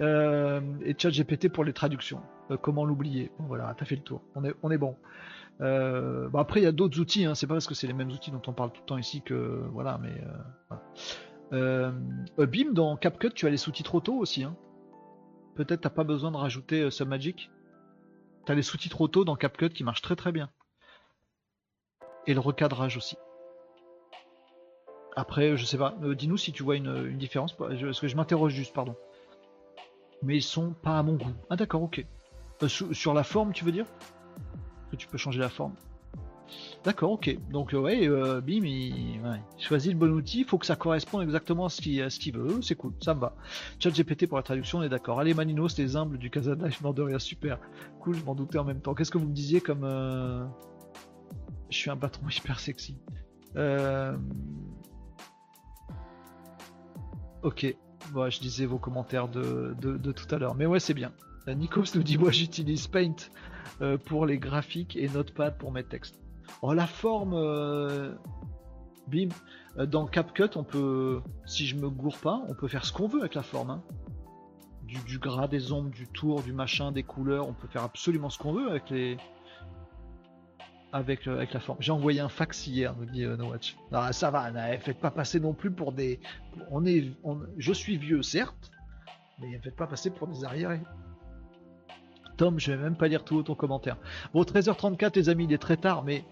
Euh, et GPT pour les traductions. Euh, comment l'oublier? Bon, Voilà, t'as fait le tour. On est, on est bon. Euh, bon après, il y a d'autres outils. Hein. C'est pas parce que c'est les mêmes outils dont on parle tout le temps ici que voilà, mais. Bim, dans CapCut, tu as les sous-titres auto aussi. Hein. Peut-être t'as pas besoin de rajouter euh, Submagic. T'as les sous-titres auto dans CapCut qui marchent très très bien. Et le recadrage aussi. Après, je sais pas, euh, dis-nous si tu vois une, différence, parce que je m'interroge juste, pardon. Mais ils sont pas à mon goût. Ah d'accord, ok. Euh, sur la forme, tu veux dire? Que tu peux changer la forme D'accord, ok. Donc ouais, euh, bim, il, choisit le bon outil, il faut que ça corresponde exactement à ce qu'il veut, c'est cool, ça me va. Chat GPT pour la traduction, on est d'accord. Allez Maninos, les humbles du Kazana, je m'en de super. Cool, je m'en doutais en même temps. Qu'est-ce que vous me disiez comme... Euh, je suis un patron <laughs> hyper sexy. Euh, ok, je disais vos commentaires de, de, tout à l'heure. Mais ouais, c'est bien. Nikos nous dit, moi j'utilise Paint pour les graphiques et Notepad pour mes textes. Oh, la forme, euh, bim. Euh, dans CapCut, on peut, si je me gourre pas, on peut faire ce qu'on veut avec la forme. Hein. Du, gras, des ombres, du tour, du machin, des couleurs. On peut faire absolument ce qu'on veut avec les, avec, euh, avec la forme. J'ai envoyé un fax hier, nous dit No Watch. Ah, ça va, ne faites pas passer non plus pour des. On est, je suis vieux, certes, mais ne faites pas passer pour des arriérés. Tom, je vais même pas lire tout ton commentaire. Bon, 13h34, les amis, il est très tard, mais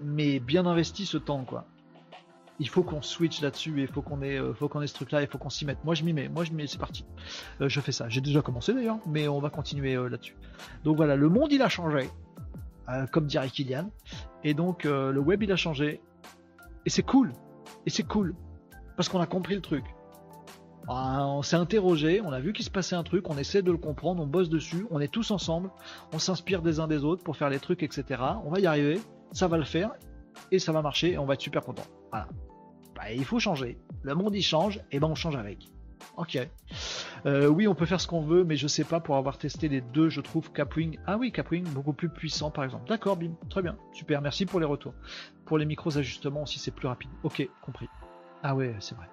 mais bien investi ce temps, quoi. Il faut qu'on switch là-dessus et il faut qu'on ait, euh, faut qu'on ait ce truc-là, il faut qu'on s'y mette. Moi, je m'y mets, moi, je m'y mets, c'est parti. Euh, je fais ça. J'ai déjà commencé d'ailleurs, mais on va continuer euh, là-dessus. Donc voilà, le monde il a changé, comme dirait Kylian, et donc le web il a changé, et c'est cool, et c'est cool parce qu'on a compris le truc. Ah, on s'est interrogé, on a vu qu'il se passait un truc, on essaie de le comprendre, on bosse dessus, on est tous ensemble, on s'inspire des uns des autres pour faire les trucs, etc. On va y arriver ça va le faire et ça va marcher et on va être super content. Voilà. Bah, il faut changer. Le monde il change et ben on change avec. Ok. Euh, oui, on peut faire ce qu'on veut, mais je sais pas pour avoir testé les deux, je trouve Capwing. Ah oui, Capwing beaucoup plus puissant par exemple. D'accord, bim, très bien, super. Merci pour les retours. Pour les micros ajustements aussi, c'est plus rapide. Ok, compris. Ah ouais, c'est vrai.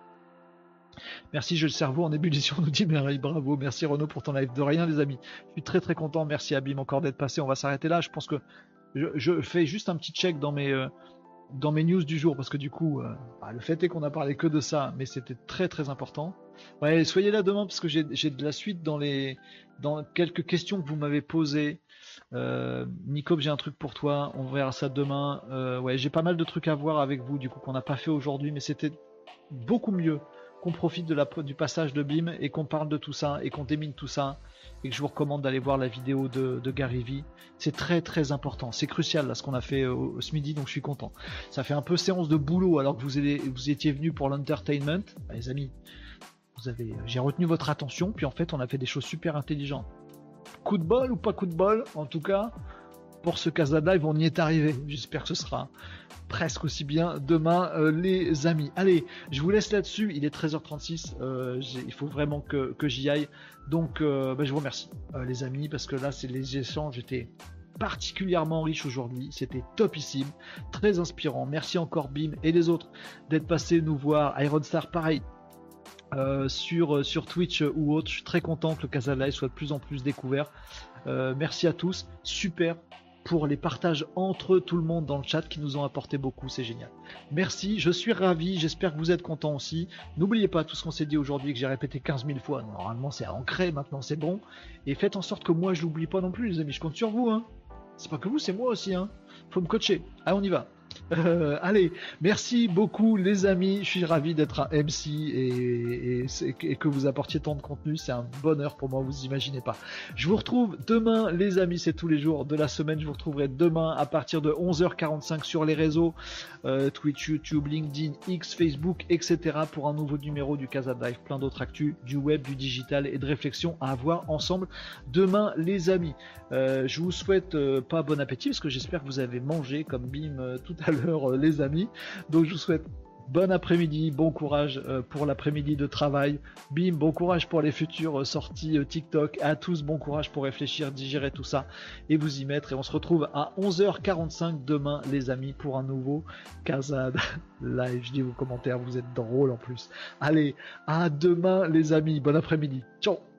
Merci, je le cerveau en ébullition, nous dit Mary, bravo, merci Renaud pour ton live. De rien les amis, je suis très très content, merci Abim encore d'être passé, on va s'arrêter là, je pense que je, fais juste un petit check dans mes, euh, dans mes news du jour parce que du coup, euh, bah, le fait est qu'on a parlé que de ça, mais c'était très très important. Ouais, soyez là demain parce que j'ai de la suite dans les dans quelques questions que vous m'avez posées. Euh, j'ai un truc pour toi. On verra ça demain. Euh, ouais, j'ai pas mal de trucs à voir avec vous du coup qu'on n'a pas fait aujourd'hui, mais c'était beaucoup mieux qu'on profite du passage de BIM et qu'on parle de tout ça et qu'on démine tout ça et que je vous recommande d'aller voir la vidéo de, Gary Vee. C'est très très important, c'est crucial là ce qu'on a fait ce midi donc je suis content. Ça fait un peu séance de boulot alors que vous, vous étiez venu pour l'entertainment. Bah, les amis, vous avez, j'ai retenu votre attention puis en fait on a fait des choses super intelligentes. Coup de bol ou pas coup de bol, en tout cas pour ce Casa Live on y est arrivé. J'espère que ce sera presque aussi bien demain, euh, les amis. Allez, je vous laisse là-dessus. Il est 13h36. Euh, il faut vraiment que, j'y aille. Donc, euh, bah, je vous remercie, les amis, parce que là, c'est les échanges étaient particulièrement riches aujourd'hui. C'était topissime, très inspirant. Merci encore, Bim et les autres d'être passés nous voir. Iron Star, pareil. sur, sur Twitch ou autre, je suis très content que le Casa Live soit de plus en plus découvert. merci à tous, super pour les partages entre tout le monde dans le chat qui nous ont apporté beaucoup, c'est génial. Merci, je suis ravi, j'espère que vous êtes contents aussi. N'oubliez pas tout ce qu'on s'est dit aujourd'hui, que j'ai répété 15 000 fois, normalement c'est ancré, maintenant c'est bon. Et faites en sorte que moi je l'oublie pas non plus les amis, je compte sur vous. Hein. C'est pas que vous, c'est moi aussi. Hein. Faut me coacher. Allez, on y va. Euh, allez, merci beaucoup les amis. Je suis ravi d'être un MC et, que vous apportiez tant de contenu. C'est un bonheur pour moi, vous imaginez pas. Je vous retrouve demain les amis, c'est tous les jours de la semaine. Je vous retrouverai demain à partir de 11h45 sur les réseaux euh, Twitch, YouTube, LinkedIn, X, Facebook, etc. pour un nouveau numéro du Casa Live. Plein d'autres actus, du web, du digital et de réflexion à avoir ensemble demain les amis. Euh, je vous souhaite pas bon appétit parce que j'espère que vous avez mangé comme Bim tout à l'heure euh, les amis. Donc je vous souhaite bon après-midi, bon courage euh, pour l'après-midi de travail. Bim, bon courage pour les futures euh, sorties TikTok. À tous, bon courage pour réfléchir, digérer tout ça et vous y mettre. Et on se retrouve à 11h45 demain, les amis, pour un nouveau Kazad <laughs> live. Je dis vos commentaires, vous êtes drôles en plus. Allez, à demain, les amis. Bon après-midi. Ciao